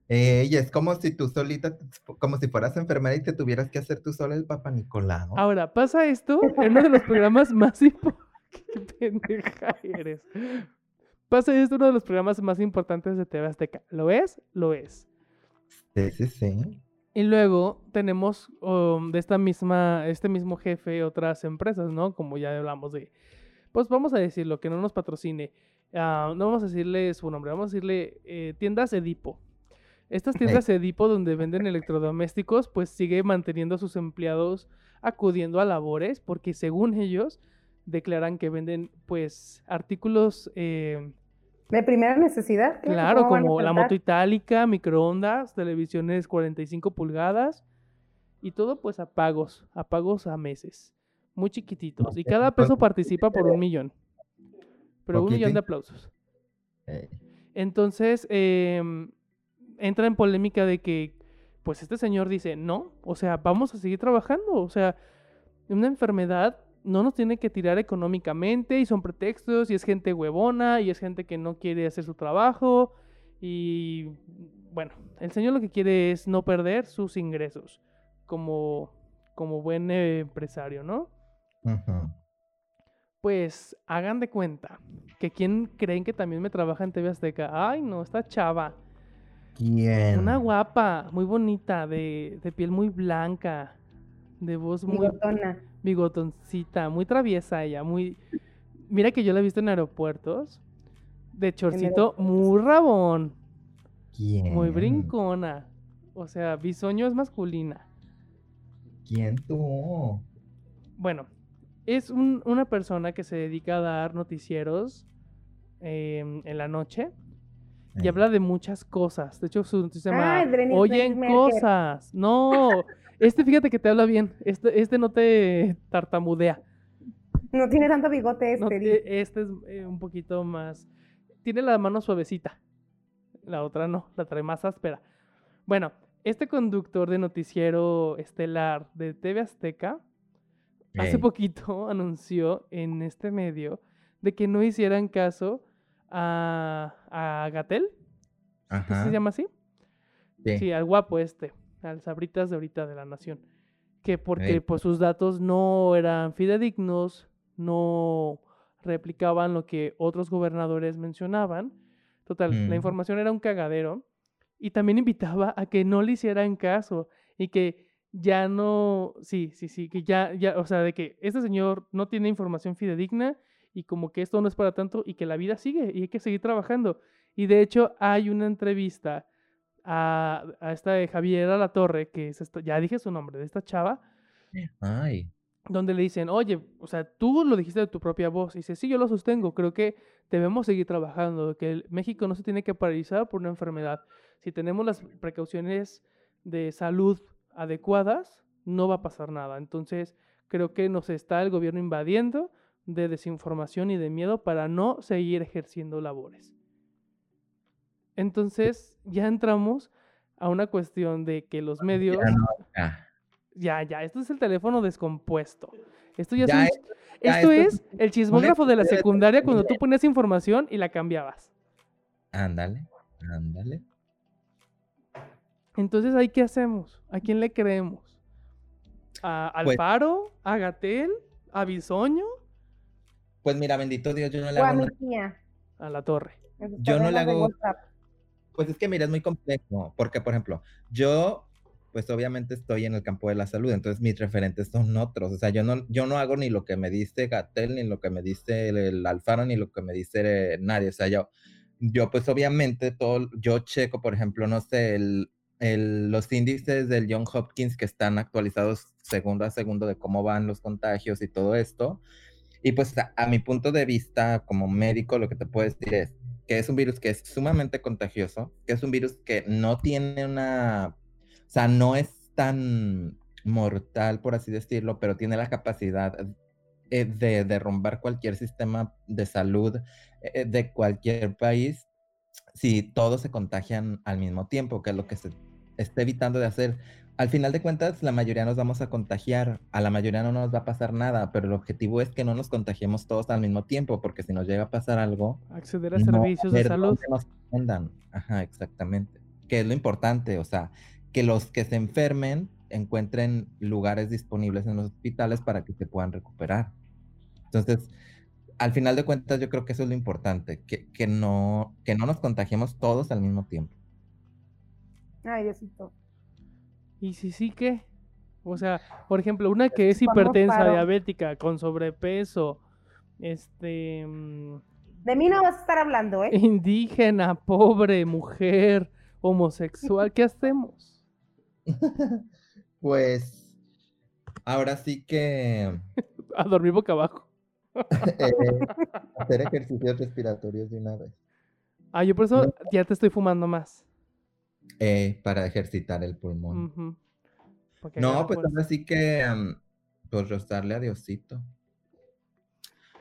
Ey, es como si tú solita, como si fueras enfermera y te tuvieras que hacer tú sola el Papa Nicolau. Ahora, pasa esto en uno de los programas más importantes. Qué pendeja eres. Pasa en uno de los programas más importantes de TV Azteca. ¿Lo es? Lo es. Sí, sí, sí. Y luego tenemos um, de esta misma, este mismo jefe otras empresas, ¿no? Como ya hablamos de, pues vamos a decirlo, que no nos patrocine. Ah, no vamos a decirle su nombre, vamos a decirle eh, tiendas Edipo. Estas tiendas Edipo donde venden electrodomésticos, pues sigue manteniendo a sus empleados acudiendo a labores porque según ellos declaran que venden pues artículos eh, De primera necesidad. Claro, como la moto itálica, microondas, televisiones 45 pulgadas y todo pues a pagos, a pagos a meses, muy chiquititos. Y cada peso participa por un millón, pero un millón de aplausos. Ey, Entonces em, entra en polémica de que pues este señor dice, no, o sea, vamos a seguir trabajando, o sea, una enfermedad no nos tiene que tirar económicamente y son pretextos y es gente huevona y es gente que no quiere hacer su trabajo y bueno, el señor lo que quiere es no perder sus ingresos como, como buen empresario, ¿no? Pues hagan de cuenta que quién creen que también me trabaja en TV Azteca. Ay, no, esta chava. ¿Quién? Una guapa, muy bonita, de, de piel muy blanca, de voz muy Bigotona. Bigotoncita, muy traviesa ella, muy... Mira que yo la he visto en aeropuertos, de chorcito, muy rabón, ¿Quién? muy brincona. O sea, bisoño es masculina. ¿Quién tú? Bueno, es un- una persona que se dedica a dar noticieros em, en la noche y habla de muchas cosas. De hecho, su noticia se llama Oyen cosas. No, este fíjate que te habla bien. Este, este no te tartamudea. No tiene tanto bigote este. No, e- este es eh, un poquito más. Tiene la mano suavecita. La otra no, la trae más áspera. Bueno, este conductor de noticiero estelar de TV Azteca hace poquito anunció en este medio de que no hicieran caso a, a Gatel. ¿sí Ajá. ¿Se llama así? Sí. Sí, al guapo este, al Sabritas de ahorita de la Nación. Que porque Ey. pues sus datos no eran fidedignos, no replicaban lo que otros gobernadores mencionaban. Total, la Mm. información era un cagadero. Y también invitaba a que no le hicieran caso y que ya no, sí, sí, sí, que ya, ya, o sea, de que este señor no tiene información fidedigna y como que esto no es para tanto y que la vida sigue y hay que seguir trabajando. Y de hecho hay una entrevista a, a esta de Javiera La Torre, que es esta, ya dije su nombre, de esta chava, Ay, donde le dicen, oye, o sea, tú lo dijiste de tu propia voz. Y dice, sí, yo lo sostengo, creo que debemos seguir trabajando, que el- México no se tiene que paralizar por una enfermedad. Si tenemos las precauciones de salud adecuadas, no va a pasar nada. Entonces, creo que nos está el gobierno invadiendo de desinformación y de miedo para no seguir ejerciendo labores. Entonces, ya entramos a una cuestión de que los medios... ya no, ya. Ya, ya, esto es el teléfono descompuesto. Esto ya, Ya es, un- ya esto esto es el chismógrafo de la secundaria cuando tú ponías información y la cambiabas. Ándale, ándale. Entonces, ¿ahí qué hacemos? ¿A quién le creemos? ¿A Pues- Alfaro? ¿A Gatel? ¿A Bisoño? Pues mira, bendito Dios, yo no le a hago mi nada. tía. A la torre. Yo no le hago- WhatsApp. Pues es que mira, es muy complejo, porque por ejemplo, yo pues obviamente estoy en el campo de la salud, entonces mis referentes son otros, o sea, yo no, yo no hago ni lo que me dice Gatel, ni lo que me dice el, el Alfaro, ni lo que me dice eh, nadie, o sea, yo, yo pues obviamente todo, yo checo, por ejemplo, no sé, el, el- los índices del John Hopkins que están actualizados segundo a segundo de cómo van los contagios y todo esto, y pues a, a mi punto de vista como médico, lo que te puedo decir es que es un virus que es sumamente contagioso, que es un virus que no tiene una, o sea, no es tan mortal, por así decirlo, pero tiene la capacidad eh, de derrumbar cualquier sistema de salud eh, de cualquier país si todos se contagian al mismo tiempo, que es lo que se está evitando de hacer. Al final de cuentas, la mayoría nos vamos a contagiar, a la mayoría no nos va a pasar nada, pero el objetivo es que no nos contagiemos todos al mismo tiempo, porque si nos llega a pasar algo, Acceder a no servicios de salud. nos atiendan. Ajá, exactamente. Que es lo importante, o sea, que los que se enfermen encuentren lugares disponibles en los hospitales para que se puedan recuperar. Entonces, al final de cuentas, yo creo que eso es lo importante, que, que no, que no nos contagiemos todos al mismo tiempo. Ay, Diosito. ¿Y si sí qué? O sea, por ejemplo, una que es hipertensa, diabética, con sobrepeso, este... mm, De mí no vas a estar hablando, ¿eh? indígena, pobre, mujer, homosexual, ¿qué hacemos? Pues, ahora sí que A dormir boca abajo. eh, hacer ejercicios respiratorios de una vez Ah, yo por eso ya te estoy fumando más. Eh, para ejercitar el pulmón. Porque No, pues ahora sí que, mm, pues rozarle a Diosito.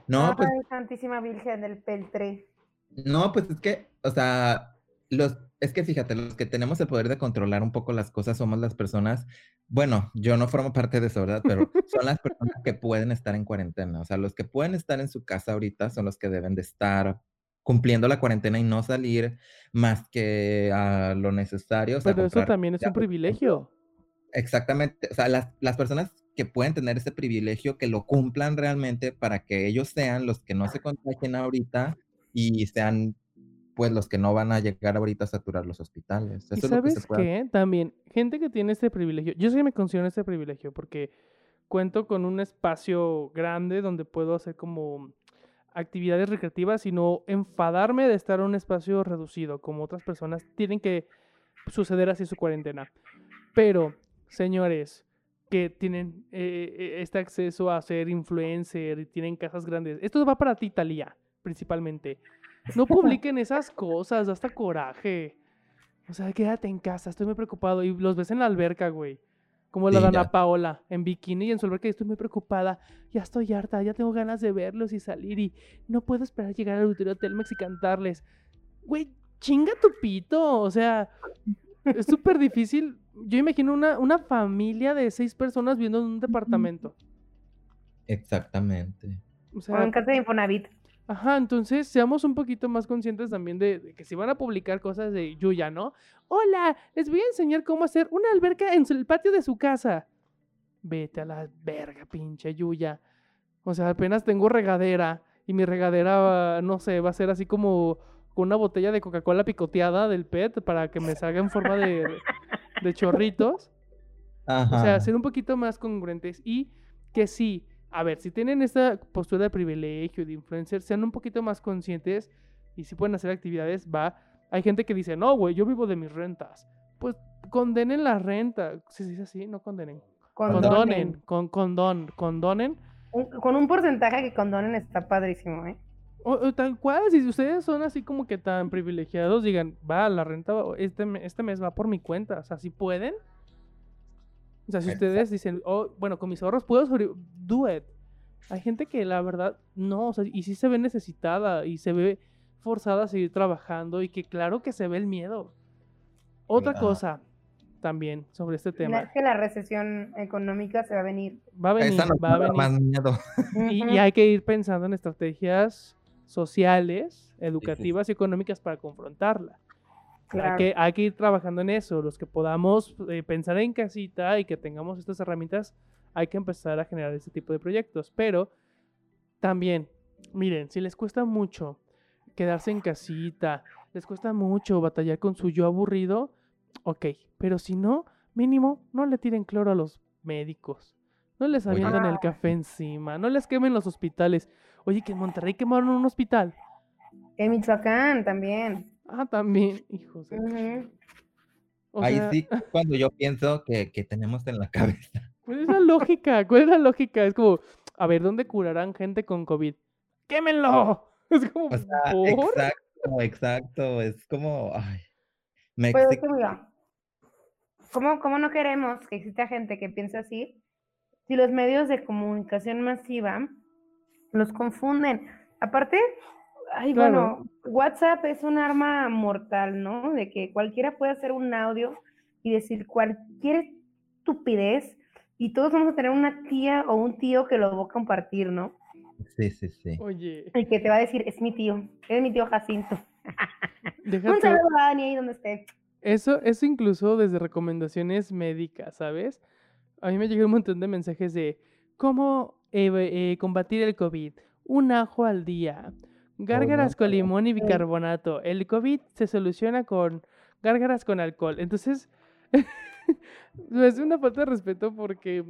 No, pues, Ay, Santísima Virgen del Peltre. no, pues es que, o sea, los, es que fíjate, los que tenemos el poder de controlar un poco las cosas somos las personas, bueno, yo no formo parte de eso, ¿verdad? Pero son las personas que pueden estar en cuarentena. O sea, los que pueden estar en su casa ahorita son los que deben de estar cumpliendo la cuarentena y no salir más que a lo necesario. o sea, Pero eso también es un privilegio. Exactamente, o sea, las, las personas que pueden tener ese privilegio, que lo cumplan realmente para que ellos sean los que no se contagien ahorita y sean pues los que no van a llegar ahorita a saturar los hospitales. ¿Y Eso es lo que se sabes puede qué? También, gente que tiene este privilegio, yo sí me considero este privilegio porque cuento con un espacio grande donde puedo hacer como actividades recreativas y no enfadarme de estar en un espacio reducido, como otras personas tienen que suceder así su cuarentena. Pero, señores, que tienen eh, eh, este acceso a ser influencer y tienen casas grandes, esto va para ti, Talía, principalmente. No publiquen esas cosas, hasta coraje. O sea, quédate en casa, estoy muy preocupado. Y los ves en la alberca, güey. Como la Sí, Dana ya. Paola, en bikini y en su alberca, y estoy muy preocupada. Ya estoy harta, ya tengo ganas de verlos y salir. Y no puedo esperar a llegar al auditorio Telmex y cantarles. Güey, chinga tu pito. O sea, es súper difícil. Yo imagino una, una familia de seis personas viviendo en un departamento. Exactamente. O O sea, en casa de Infonavit. Ajá, entonces seamos un poquito más conscientes también de, de que si van a publicar cosas de Yuya, ¿no? Hola, les voy a enseñar cómo hacer una alberca en el patio de su casa. Vete a la verga, pinche Yuya. O sea, apenas tengo regadera y mi regadera, no sé, va a ser así como con una botella de Coca-Cola picoteada del PET para que me salga en forma de, de chorritos. O sea, Ajá. ser un poquito más congruentes y que sí, a ver, si tienen esta postura de privilegio, de influencer, sean un poquito más conscientes y si pueden hacer actividades, va. Hay gente que dice, no, güey, yo vivo de mis rentas. Pues condenen la renta. Si se dice así, no condenen. Condonen, con condón, condonen. Con un porcentaje que condonen está padrísimo, ¿eh? O, o tal cual, si ustedes son así como que tan privilegiados, digan, va, la renta, este, este mes va por mi cuenta. O sea, si pueden. O sea, si ustedes dicen, oh, bueno, con mis ahorros puedo sobre... Do it. Hay gente que la verdad no, o sea, y sí se ve necesitada y se ve forzada a seguir trabajando y que claro que se ve el miedo. Otra Ajá. cosa también sobre este tema. Es que la recesión económica se va a venir. Va a venir, nos va a venir. más miedo. Y, y hay que ir pensando en estrategias sociales, educativas y económicas para confrontarla. Hay, que, hay que ir trabajando en eso. Los que podamos eh, pensar en casita y que tengamos estas herramientas, hay que empezar a generar este tipo de proyectos. Pero también, miren, si les cuesta mucho quedarse en casita, les cuesta mucho batallar con su yo aburrido, ok. Pero si no, mínimo, no le tiren cloro a los médicos. No les Oye. avienten el café encima. No les quemen los hospitales. Oye, que en Monterrey quemaron un hospital. En Michoacán también. Ah, también, hijos. de- Ujú. o Ahí sea, sí, cuando yo pienso que, que tenemos en la cabeza. ¿Cuál es la lógica? ¿Cuál es la lógica? Es como, a ver, ¿dónde curarán gente con COVID? ¡Quémenlo! Es como, O sea, ¿por? exacto, exacto. Es como, ay, me Pero ex- es que mira, ¿cómo, cómo no queremos que exista gente que piense así? Si los medios de comunicación masiva los confunden. Aparte, ay, Claro. bueno, WhatsApp es un arma mortal, ¿no? De que cualquiera puede hacer un audio y decir cualquier estupidez y todos vamos a tener una tía o un tío que lo va a compartir, ¿no? Sí, sí, sí. Oye, Y que te va a decir, es mi tío, es mi tío Jacinto. Un déjate. saludo a Dani ahí donde esté. Eso, eso incluso desde recomendaciones médicas, ¿sabes? A mí me llega un montón de mensajes de cómo eh, eh, combatir el COVID. Un ajo al día. Gárgaras con limón y bicarbonato. El COVID se soluciona con gárgaras con alcohol. Entonces, me hace una falta de respeto porque,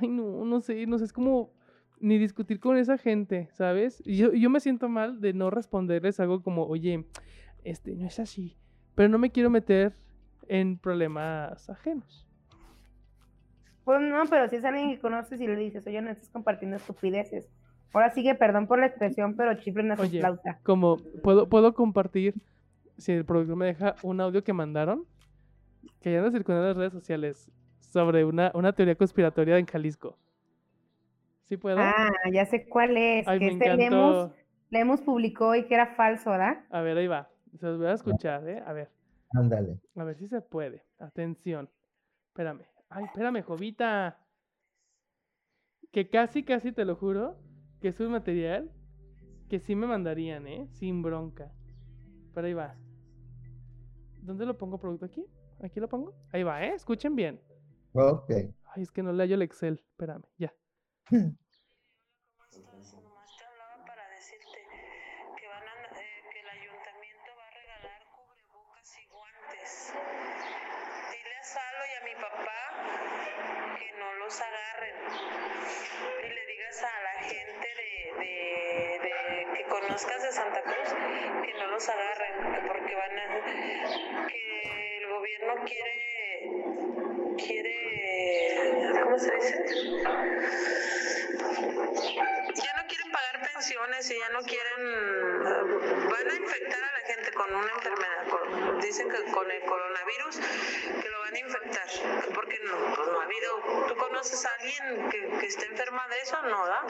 ay, no, no sé, no sé, es como ni discutir con esa gente, ¿sabes? Y yo, yo me siento mal de no responderles algo como, oye, este, no es así. Pero no me quiero meter en problemas ajenos. Pues no, pero si es alguien que conoces y le dices, oye, no estás compartiendo estupideces. Ahora sigue, perdón por la expresión, pero chiflen a su Oye, flauta. Como, ¿puedo, puedo compartir, si el productor me deja, un audio que mandaron? Que ya anda circulando en las redes sociales sobre una, una teoría conspiratoria en Jalisco. ¿Sí puedo? Ah, ya sé cuál es. Ay, que me este Lemus. Lemus publicó y que era falso, ¿verdad? A ver, ahí va. Se los voy a escuchar, ¿eh? A ver. Ándale. A ver si se puede. Atención. Espérame. Ay, espérame, Jovita. Que casi, casi te lo juro, que es un material que sí me mandarían, ¿eh? Sin bronca. Pero ahí va. ¿Dónde lo pongo producto aquí? ¿Aquí lo pongo? Ahí va, ¿eh? Escuchen bien. Ok. Ay, es que no le hallo el Excel. Espérame, ya. Eso no da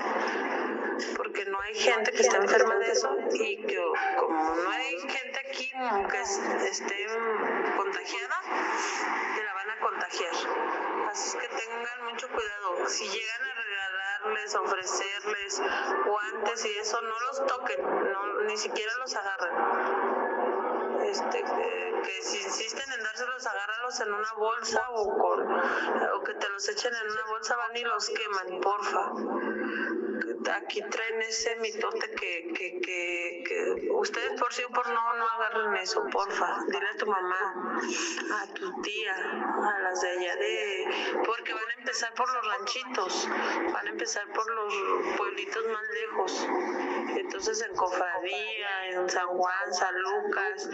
porque no hay gente que esté enferma de eso y que como no hay gente aquí que es- esté contagiada te la van a contagiar. Así es que tengan mucho cuidado. Si llegan a regalarles ofrecerles guantes y eso no los toquen no, ni siquiera los agarren este, que, si insisten en dárselos, agárralos en una bolsa o, con, o que te los echen en una bolsa, van y los queman, porfa. Aquí traen ese mitote que, que, que, que ustedes por sí o por no, no agarren eso, porfa. Dile a tu mamá, a tu tía, a las de allá de... Porque van a empezar por los ranchitos, van a empezar por los pueblitos más lejos. Entonces en Cofradía, en San Juan, San Lucas,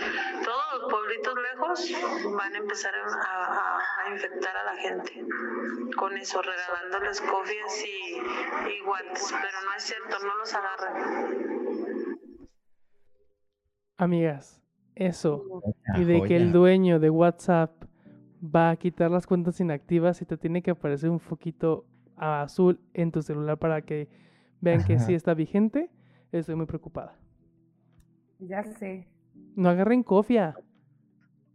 todos los pueblitos lejos van a empezar a, a- a infectar a la gente con eso, regalándoles cofias y, y guantes, pero no es cierto, no los agarran. Amigas, eso. Y de que el dueño de WhatsApp va a quitar las cuentas inactivas y te tiene que aparecer un foquito azul en tu celular para que vean que sí está vigente, estoy muy preocupada. Ya sé. No agarren cofia.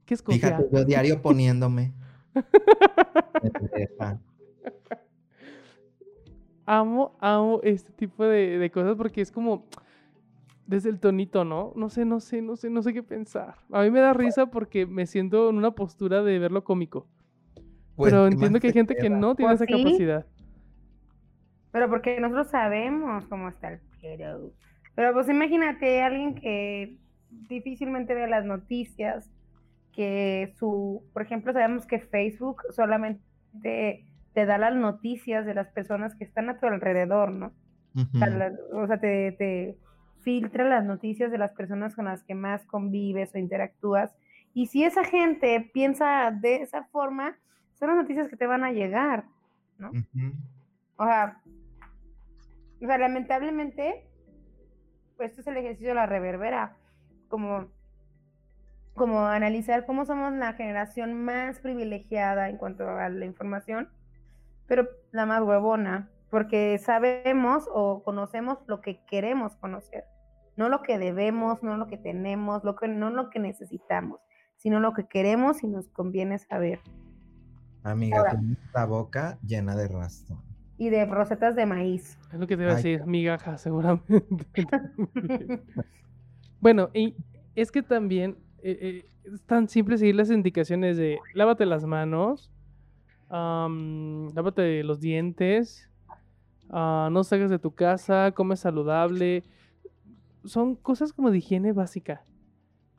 ¿Qué es cofia? Fíjate, yo diario poniéndome. Amo, amo este tipo de, de cosas porque es como desde el tonito, ¿no? No sé, no sé, no sé, no sé qué pensar. A mí me da risa porque me siento en una postura de verlo cómico. Pues, pero ¿qué entiendo que hay te gente que no tiene Pues esa sí. capacidad. Pero porque nosotros sabemos cómo está el pero. Pero pues imagínate alguien que difícilmente ve las noticias, que su, por ejemplo, sabemos que Facebook solamente te da las noticias de las personas que están a tu alrededor, ¿no? O sea, Ujú. la- o sea, te, te filtra las noticias de las personas con las que más convives o interactúas. Y si esa gente piensa de esa forma, son las noticias que te van a llegar. Ujú. O sea, o sea, lamentablemente, pues este es el ejercicio de la reverbera, como, como analizar cómo somos la generación más privilegiada en cuanto a la información, pero la más huevona, porque sabemos o conocemos lo que queremos conocer, no lo que debemos, no lo que tenemos, lo que, no lo que necesitamos, sino lo que queremos y nos conviene saber. Amiga, Ahora. tienes la boca llena de razón. Y de rosetas de maíz. Es lo que te iba a decir, migaja, seguramente. bueno, y es que también eh, eh, es tan simple seguir las indicaciones de lávate las manos, am, lávate los dientes, ah, no salgas de tu casa, come saludable. Son cosas como de higiene básica.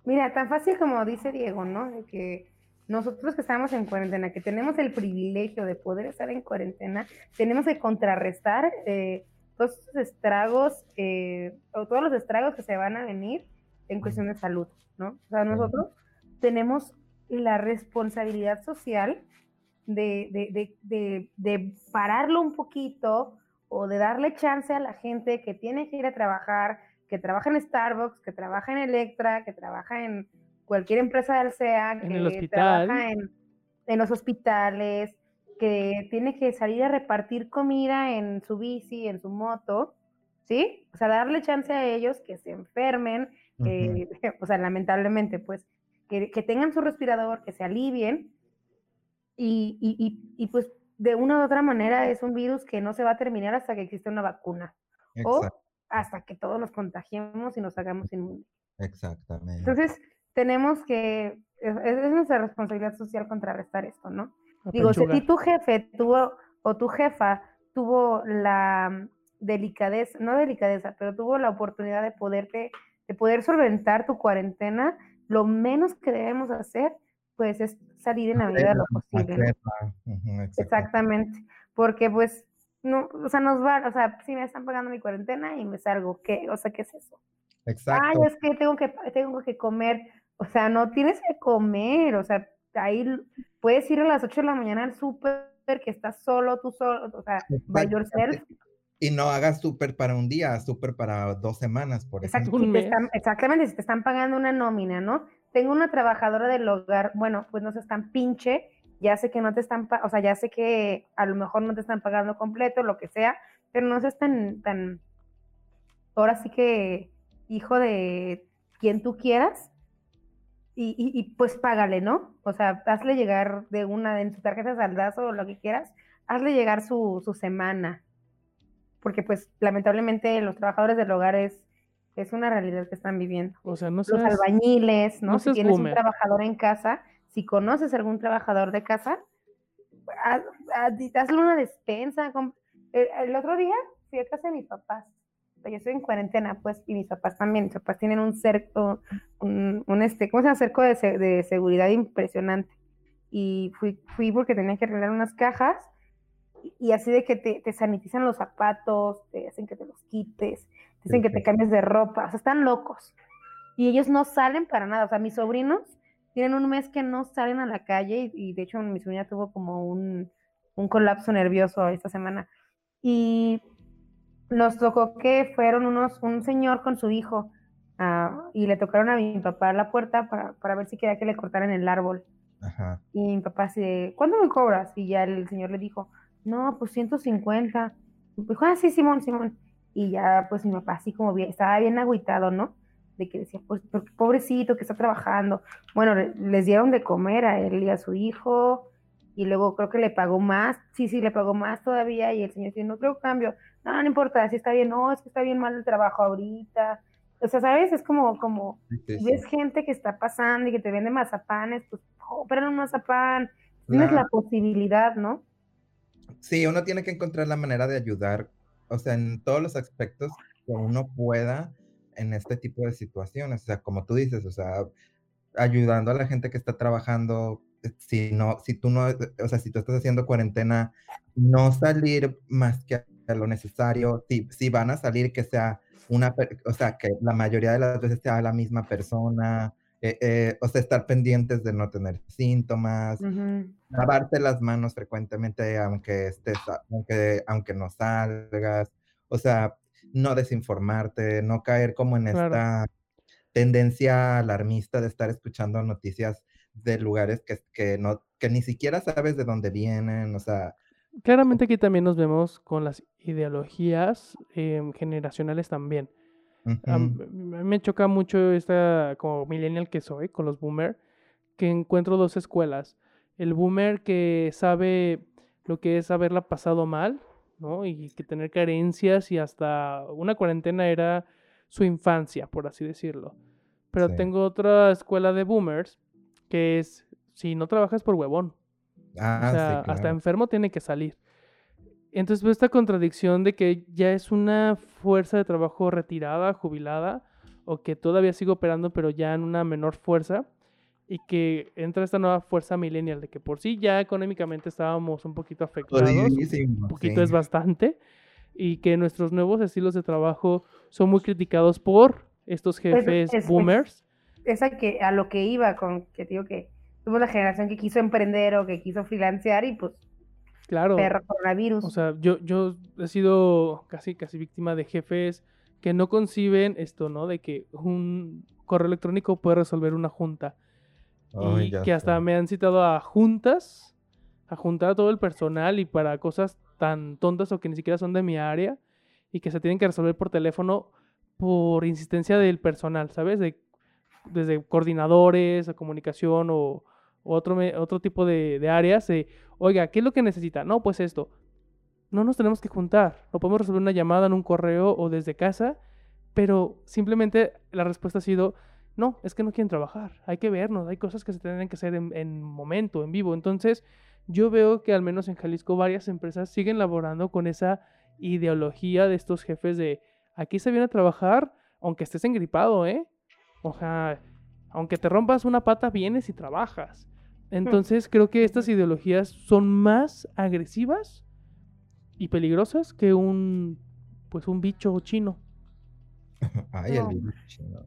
Mira, tan fácil como dice Diego, ¿no? De que nosotros que estamos en cuarentena, que tenemos el privilegio de poder estar en cuarentena, tenemos que contrarrestar eh, todos esos estragos, eh, o todos los estragos que se van a venir en cuestión de salud, ¿no? O sea, nosotros tenemos la responsabilidad social de, de, de, de, de pararlo un poquito o de darle chance a la gente que tiene que ir a trabajar, que trabaja en Starbucks, que trabaja en Electra, que trabaja en cualquier empresa del SEA, En que el hospital. trabaja en, en los hospitales, que tiene que salir a repartir comida en su bici, en su moto, ¿sí? O sea, darle chance a ellos que se enfermen, que, o sea, lamentablemente, pues, que, que tengan su respirador, que se alivien, y, y, y, y, pues de una u otra manera es un virus que no se va a terminar hasta que exista una vacuna, o hasta que todos nos contagiemos y nos hagamos inmunes. exactamente. Entonces, tenemos que, es, es nuestra responsabilidad social contrarrestar esto, ¿no? Digo, si a apechugar. ti tu jefe tuvo, o tu jefa tuvo la delicadeza, no delicadeza, pero tuvo la oportunidad de poderte, de poder solventar tu cuarentena, lo menos que debemos hacer, pues, es salir en la medida de lo posible. ¿no? Exactamente, porque pues, no, o sea, nos va, o sea, si me están pagando mi cuarentena y me salgo, ¿qué? O sea, ¿qué es eso? Ay, Exacto. es que tengo que, tengo que comer, o sea, no tienes que comer, o sea, ahí puedes ir a las 8 de la mañana al súper, que estás solo, tú solo, o sea, by yourself, Y no hagas súper para un día, súper para dos semanas, por Exacto, ejemplo. Si están- exactamente, si te están pagando una nómina, ¿no? Tengo una trabajadora del hogar, bueno, pues no se están pinche, ya sé que no te están, o sea, ya sé que a lo mejor no te están pagando completo, lo que sea, pero no seas tan, tan, ahora sí que hijo de quien tú quieras, y, y- y, pues págale, ¿no? O sea, hazle llegar de una, en su tarjeta de saldazo o lo que quieras, hazle llegar su, su semana, porque pues lamentablemente los trabajadores del hogar es, es una realidad que están viviendo. O sea, no Los seas... albañiles, ¿no? no si tienes boomer. un trabajador en casa, si conoces algún trabajador de casa, haz- haz- hazle una despensa. El, el otro día fui a casa de mis papás. Yo estoy en cuarentena, pues, y mis papás también. Mis papás tienen un cerco, un, un este, ¿cómo se llama? Cerco de, de seguridad impresionante. Y fui, fui porque tenía que arreglar unas cajas y, así de que te, te sanitizan los zapatos, te hacen que te los quites, te dicen que te cambies de ropa, o sea, están locos. Y ellos no salen para nada, o sea, mis sobrinos tienen un mes que no salen a la calle y, y de hecho mi sobrina tuvo como un, un colapso nervioso esta semana. Y nos tocó que fueron unos, un señor con su hijo ah, y le tocaron a mi papá la puerta para, para ver si quería que le cortaran el árbol. Ajá. Y mi papá así ¿cuándo me cobras? Y ya el señor le dijo, no, pues 150. Y dijo, ah, sí, Simón, Simón. Y ya, pues mi papá así como bien, estaba bien agüitado, ¿no? De que decía, pues, porque pobrecito que está trabajando. Bueno, le- les dieron de comer a él y a su hijo. Y luego creo que le pagó más. Sí, sí, le pagó más todavía. Y el señor dice, no creo cambio. No, no importa, así está bien. No, es que está bien mal el trabajo ahorita. O sea, ¿sabes? Es como, como, Sí, ves gente que está pasando y que te vende mazapanes, pues compran un mazapán. Tienes la posibilidad, ¿no? Sí, uno tiene que encontrar la manera de ayudar, o sea, en todos los aspectos que uno pueda en este tipo de situaciones. O sea, como tú dices, o sea, ayudando a la gente que está trabajando, eh, si no, si tú no, o sea, si tú estás haciendo cuarentena, no salir más que a lo necesario. Si, si van a salir, que sea una, o sea, que la mayoría de las veces sea la misma persona, eh, eh, o sea, estar pendientes de no tener síntomas Ujú. lavarte las manos frecuentemente, aunque estés, aunque, aunque no salgas, o sea, no desinformarte, no caer como en Claro. esta tendencia alarmista de estar escuchando noticias de lugares que, que no, que ni siquiera sabes de dónde vienen, o sea, Claramente aquí también nos vemos con las ideologías em, generacionales también. Me choca mucho esta como millennial que soy con los boomer, que encuentro dos escuelas. El boomer que sabe lo que es haberla pasado mal, ¿no? Y que tener carencias y hasta una cuarentena era su infancia, por así decirlo. Pero Sí. tengo otra escuela de boomers que es si no trabajas por huevón. O ah, sí, sea, hasta enfermo tiene que salir. Entonces veo esta contradicción de que ya es una fuerza de trabajo retirada, jubilada, o que todavía sigue operando, pero ya en una menor fuerza, y que entra esta nueva fuerza millennial, de que por sí ya económicamente estábamos un poquito afectados, un poquito sí. es bastante, y que nuestros nuevos estilos de trabajo son muy criticados por estos jefes es- es- boomers. Esa que a lo que iba con que digo que somos la generación que quiso emprender o que quiso freelancear y pues Claro. perro coronavirus. O sea, yo, yo he sido casi, casi víctima de jefes que no conciben esto, ¿no? De que un correo electrónico puede resolver una junta. Ay, y que hasta me han citado a juntas, a juntar a todo el personal y para cosas tan tontas o que ni siquiera son de mi área y que se tienen que resolver por teléfono por insistencia del personal, ¿sabes? De, desde coordinadores, a comunicación o otro, otro tipo de, áreas. Oiga, ¿qué es lo que necesita? No, pues esto. No nos tenemos que juntar. Lo podemos resolver una llamada, en un correo o desde casa. Pero simplemente la respuesta ha sido, no, es que no quieren trabajar. Hay que vernos. Hay cosas que se tienen que hacer en, en momento, en vivo. Entonces, yo veo que al menos en Jalisco varias empresas siguen laborando con esa ideología de estos jefes de, aquí se viene a trabajar aunque estés engripado, ¿eh? O sea, aunque te rompas una pata, vienes y trabajas. Entonces creo que estas ideologías son más agresivas y peligrosas que un pues un bicho chino. Ay, el No. virus chino.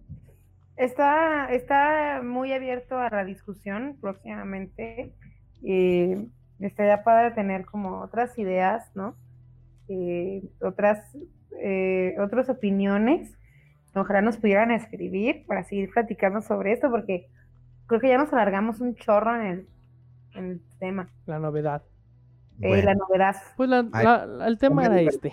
Está, está muy abierto a la discusión próximamente. Eh, estaría padre tener como otras ideas, ¿no? Eh, otras, eh, otras opiniones. Ojalá nos pudieran escribir para seguir platicando sobre esto, porque creo que ya nos alargamos un chorro en el, en el tema. La novedad. Eh, la novedad. Pues la- Ay, la- la- el tema era este.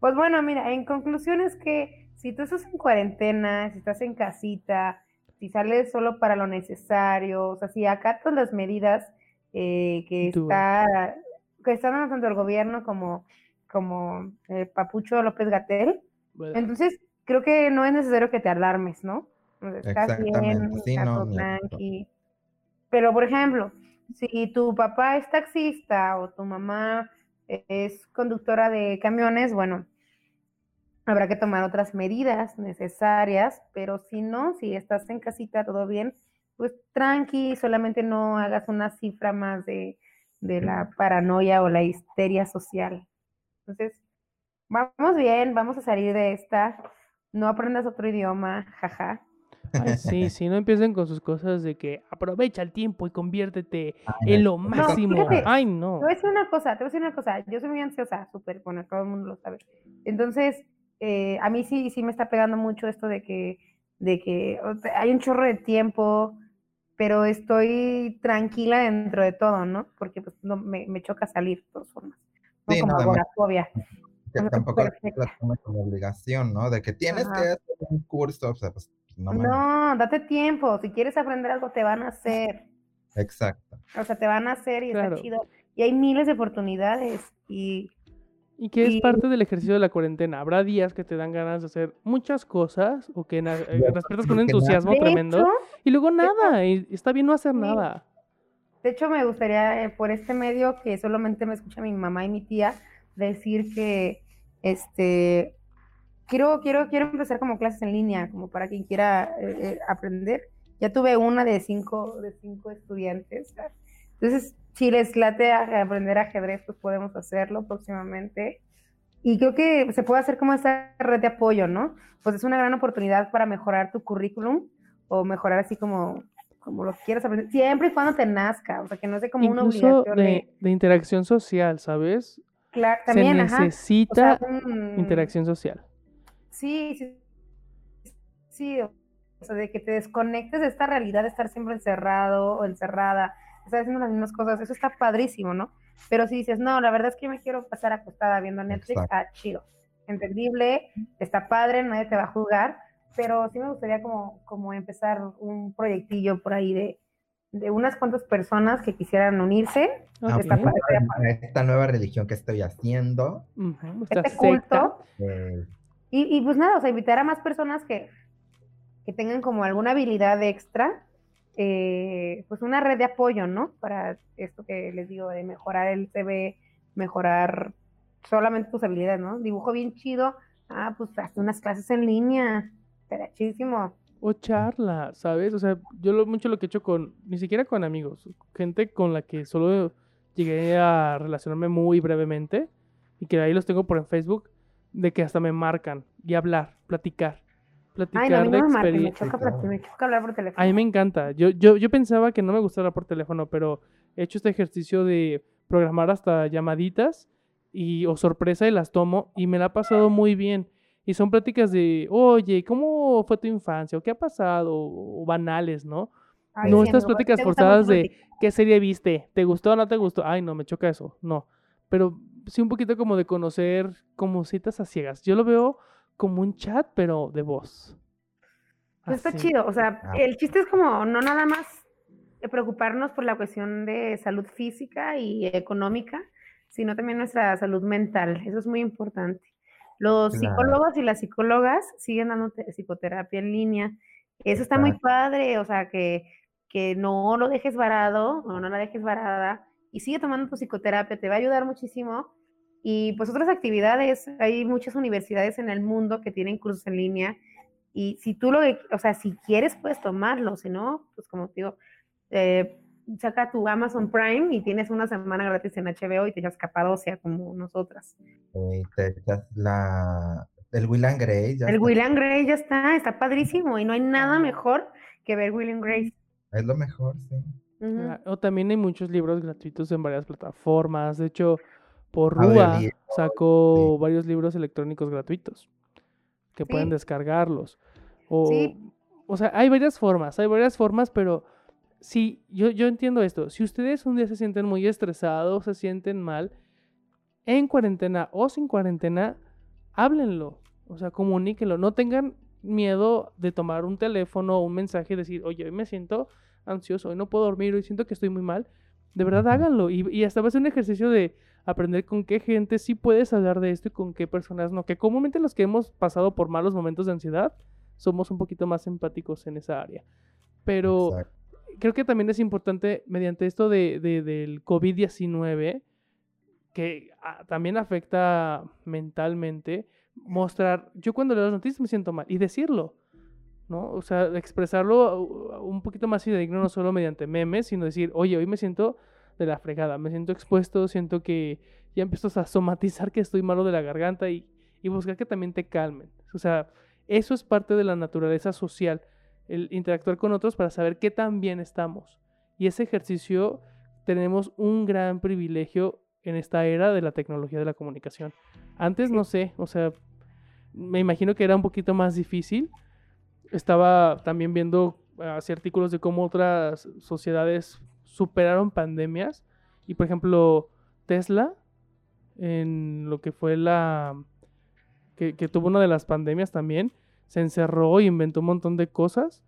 Pues bueno, mira, en conclusión es que si tú estás en cuarentena, si estás en casita, si sales solo para lo necesario, o sea, si acatas las medidas eh, que está que están dando tanto el gobierno como, como eh, Papucho López Gatel, entonces creo que no es necesario que te alarmes, ¿no? O sea, estás bien, sí, estás no, tranqui. Pero, por ejemplo, si tu papá es taxista o tu mamá es conductora de camiones, bueno, habrá que tomar otras medidas necesarias, pero si no, si estás en casita, todo bien, pues tranqui, solamente no hagas una cifra más de, de la paranoia o la histeria social. Entonces, vamos bien, vamos a salir de esta, no aprendas otro idioma, jaja. Ay, sí, sí, no empiecen con sus cosas de que aprovecha el tiempo y conviértete en lo máximo. fíjate, Ay, Te no. voy a decir una cosa, te voy a decir una cosa, yo soy muy ansiosa, súper, bueno, todo el mundo lo sabe. Entonces, eh, a mí sí, sí me está pegando mucho esto de que, de que o sea, hay un chorro de tiempo, pero estoy tranquila dentro de todo, ¿no? Porque pues no me, me choca salir, de todas formas. No Sí, como no, agorafobia. Que tampoco la como obligación, ¿no? De que tienes Ajá. que hacer un curso, o sea, pues no date tiempo. Si quieres aprender algo, te van a hacer. Exacto. O sea, te van a hacer y Claro. está chido. Y hay miles de oportunidades. Y Y que es y- parte del ejercicio de la cuarentena. Habrá días que te dan ganas de hacer muchas cosas o que na- eh, despiertas con entusiasmo de tremendo hecho, y luego nada. Y está bien no hacer Sí. nada. de hecho, me gustaría eh, por este medio que solamente me escucha mi mamá y mi tía decir que este quiero, quiero, quiero empezar como clases en línea, como para quien quiera eh, eh, aprender. Ya tuve una de cinco, de cinco estudiantes. Entonces, si les late a- aprender ajedrez, pues podemos hacerlo próximamente. Y creo que se puede hacer como esa red de apoyo, ¿no? Pues es una gran oportunidad para mejorar tu currículum o mejorar así como, como lo quieras aprender, siempre y cuando te nazca, o sea, que no sea como una Incluso obligación de, de, de interacción social, ¿sabes? claro, también, Se ajá. O necesita sea, un- interacción social. Sí, sí, sí, o sea, de que te desconectes de esta realidad de estar siempre encerrado o encerrada, estar haciendo las mismas cosas, eso está padrísimo, ¿no? Pero si dices, no, la verdad es que me quiero pasar acostada viendo Netflix, Exacto. ah, chido, entendible, está padre, nadie te va a juzgar, pero sí me gustaría como, como empezar un proyectillo por ahí de, de unas cuantas personas que quisieran unirse, Ok. está padre, estaría padre. Esta nueva religión que estoy haciendo. Este secta. culto. eh, Y, y pues nada, o sea, invitar a más personas que, que tengan como alguna habilidad extra, eh, pues una red de apoyo, ¿no? Para esto que les digo, de mejorar el CV, mejorar solamente tus habilidades, ¿no? Dibujo bien chido, ah, pues hazte unas clases en línea, estaría chidísimo. O charla, ¿sabes? O sea, yo lo, mucho lo que he hecho con, ni siquiera con amigos, gente con la que solo llegué a relacionarme muy brevemente y que ahí los tengo por en Facebook, de que hasta me marcan y hablar, platicar, platicar Ay, no, a mí de no me marquen, me choca, me choca hablar por teléfono. A mí me encanta. Yo, yo, yo pensaba que no me gustaba hablar por teléfono, pero he hecho este ejercicio de programar hasta llamaditas y, o sorpresa y las tomo y me la ha pasado muy bien. Y son pláticas de, oye, ¿cómo fue tu infancia? ¿O qué ha pasado? O, banales, ¿no? Ay, no sí, estas pláticas ¿te gusta forzadas de? ¿qué serie viste? ¿Te gustó o no te gustó? Ay, no, me choca eso. No. Pero sí un poquito como de conocer como citas a ciegas. Yo lo veo como un chat, pero de voz. Pues está chido, o sea, Ah. el chiste es como no nada más eh, preocuparnos por la cuestión de salud física y económica, sino también nuestra salud mental, eso es muy importante. Los Claro. psicólogos y las psicólogas siguen dando te- psicoterapia en línea, eso está muy padre, o sea, que, que no lo dejes varado o no la dejes varada y sigue tomando tu psicoterapia, te va a ayudar muchísimo. Y pues otras actividades, hay muchas universidades en el mundo que tienen cursos en línea y si tú lo, o sea, si quieres, puedes tomarlo, si no, pues como te digo, eh, saca tu Amazon Prime y tienes una semana gratis en HBO y te echas Capadocia como nosotras. te echas la, el Will and Grace. ya El está. William Grey ya está, está padrísimo y no hay nada mejor que ver William Grace. Es lo mejor, sí. O también hay muchos libros gratuitos en varias plataformas. De hecho, por Rúa sacó varios libros electrónicos gratuitos que pueden descargarlos. O, Sí. o sea, hay varias formas, hay varias formas, pero sí, yo, yo entiendo esto. Si ustedes un día se sienten muy estresados, se sienten mal, en cuarentena o sin cuarentena, háblenlo. O sea, comuníquenlo. No tengan miedo de tomar un teléfono o un mensaje y decir, oye, hoy me siento ansioso, hoy no puedo dormir, hoy siento que estoy muy mal. De verdad, háganlo. Y, y hasta va a ser un ejercicio de aprender con qué gente sí puedes hablar de esto y con qué personas no. Que comúnmente los que hemos pasado por malos momentos de ansiedad somos un poquito más empáticos en esa área. Pero Exacto. creo que también es importante, mediante esto de, de- del COVID-19, que también afecta mentalmente, mostrar, yo cuando leo las noticias me siento mal y decirlo, ¿no? O sea, expresarlo uh, un poquito más fidedigno, no solo mediante memes, sino decir, oye, hoy me siento de la fregada, me siento expuesto, siento que ya empiezo a somatizar que estoy malo de la garganta y, y buscar que también te calmen. O sea, eso es parte de la naturaleza social, el interactuar con otros para saber qué tan bien estamos. Y ese ejercicio tenemos un gran privilegio en esta era de la tecnología de la comunicación. Antes no sé, o sea, me imagino que era un poquito más difícil. Estaba también viendo así artículos de cómo otras sociedades superaron pandemias. Y por ejemplo, Tesla, en lo que fue la... que, que tuvo una de las pandemias también, se encerró y inventó un montón de cosas.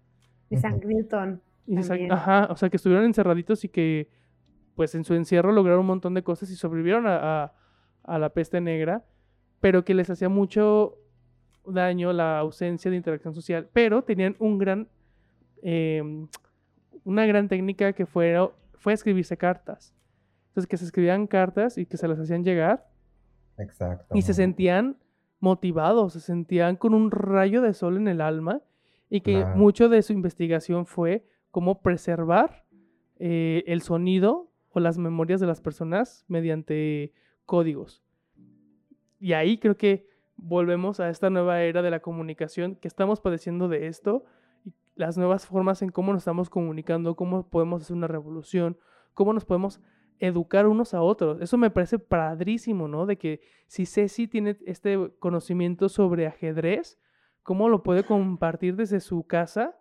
Y San Newton. También. ajá, o sea, que estuvieron encerraditos y que, pues en su encierro lograron un montón de cosas y sobrevivieron a, a- a la peste negra, pero que les hacía mucho daño la ausencia de interacción social, pero tenían un gran, em, una gran técnica que fue, fue escribirse cartas. Entonces, que se escribían cartas y que se las hacían llegar Exacto. y se sentían motivados, se sentían con un rayo de sol en el alma y que Claro. mucho de su investigación fue cómo preservar eh, el sonido o las memorias de las personas mediante códigos. Y ahí creo que volvemos a esta nueva era de la comunicación, que estamos padeciendo de esto, y las nuevas formas en cómo nos estamos comunicando, cómo podemos hacer una revolución, cómo nos podemos educar unos a otros. Eso me parece padrísimo, ¿no? De que si Ceci tiene este conocimiento sobre ajedrez, cómo lo puede compartir desde su casa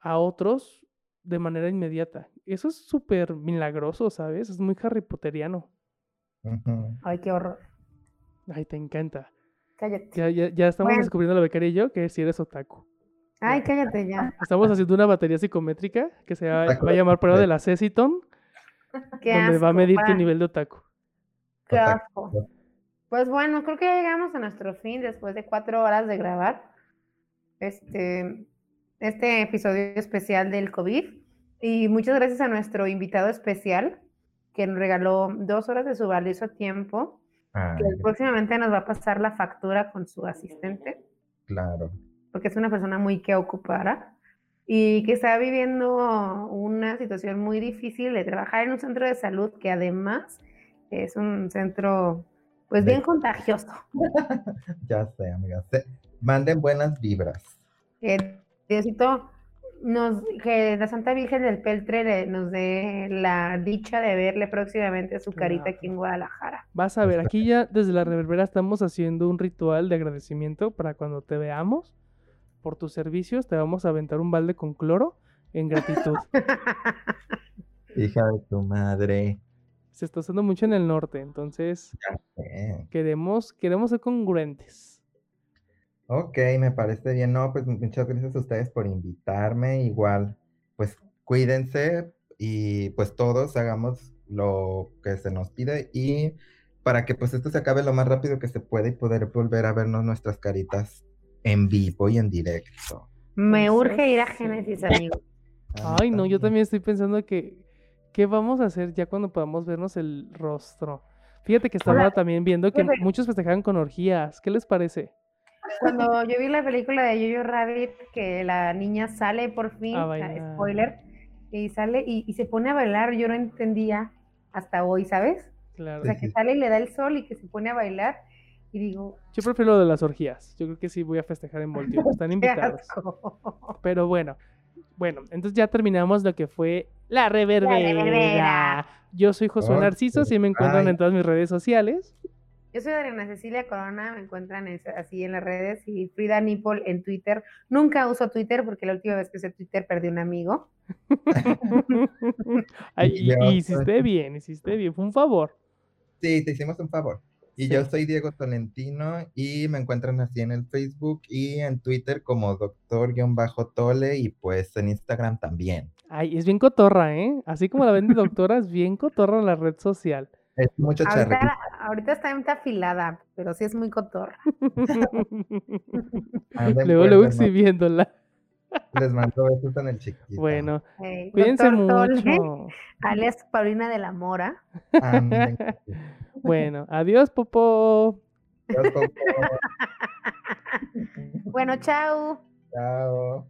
a otros de manera inmediata. Eso es súper milagroso, ¿sabes? Es muy Harry Potteriano. Ujú. Ay, qué horror. Ay, te encanta. Cállate. Ya, ya, ya estamos Bueno. descubriendo la becaria y yo que si eres otaku. Ay, cállate ya. Estamos haciendo una batería psicométrica que se va, a llamar prueba de la Ceciton, Qué donde va a medir tu nivel de otaku. Qué asco. Pues bueno, creo que ya llegamos a nuestro fin después de cuatro horas de grabar este, este episodio especial del COVID. Y muchas gracias a nuestro invitado especial que nos regaló dos horas de su valioso tiempo, Que próximamente nos va a pasar la factura con su asistente, claro. porque es una persona muy que ocupada y que está viviendo una situación muy difícil de trabajar en un centro de salud que además es un centro pues De- bien contagioso. Ya sé, amigas. Se- Manden buenas vibras. Diosito nos, que la Santa Virgen del Peltre le- nos dé la dicha de verle próximamente su carita Claro. aquí en Guadalajara. Vas a ver, aquí ya desde la reverbera estamos haciendo un ritual de agradecimiento para cuando te veamos por tus servicios, te vamos a aventar un balde con cloro en gratitud. Hija de tu madre. Se está usando mucho en el norte, entonces queremos, queremos ser congruentes. Ok, me parece bien. No, pues muchas gracias a ustedes por invitarme. Igual, pues cuídense y pues todos hagamos lo que se nos pide y para que pues esto se acabe lo más rápido que se pueda y poder volver a vernos nuestras caritas en vivo y en directo. Me urge ir a. Génesis, amigo. Ay, no, yo también estoy pensando que, ¿qué vamos a hacer ya cuando podamos vernos el rostro? Fíjate que estaba Hola. también viendo que Profe. muchos festejaban con orgías. ¿Qué les parece? Cuando yo vi la película de Jojo Rabbit, que la niña sale por fin, spoiler, y sale y, y se pone a bailar, yo no entendía hasta hoy, ¿sabes? Claro. O sea, que sale y le da el sol y que se pone a bailar, y digo, Yo prefiero lo de las orgías. Yo creo que sí voy a festejar en Voltio. Están qué invitados. asco. Pero bueno, bueno, entonces ya terminamos lo que fue la reverbera. reverbera. Yo soy Josué Narciso, si me encuentran en todas mis redes sociales. Yo soy Adriana Cecilia Corona, me encuentran así en las redes, y Frida Nipol en Twitter. Nunca uso Twitter porque la última vez que usé Twitter perdí un amigo. Ay, Y hiciste bien, hiciste bien, fue un favor. Sí, te hicimos un favor. Y Sí. yo soy Diego Tolentino y me encuentran así en el Facebook y en Twitter como doctor-tole y pues en Instagram también. Ay, es bien cotorra, ¿eh? Así como la ven de doctora, es bien cotorra la red social. Es mucho charrito. Ahorita, ahorita está en afilada, pero sí es muy cotorra. luego, pues, luego exhibiéndola. Les mando besos en el chiquito. Bueno, hey, cuídense mucho. Alias Paulina de la Mora. Anden. bueno, adiós, Popo. Adiós, Popo. bueno, chao. Chao.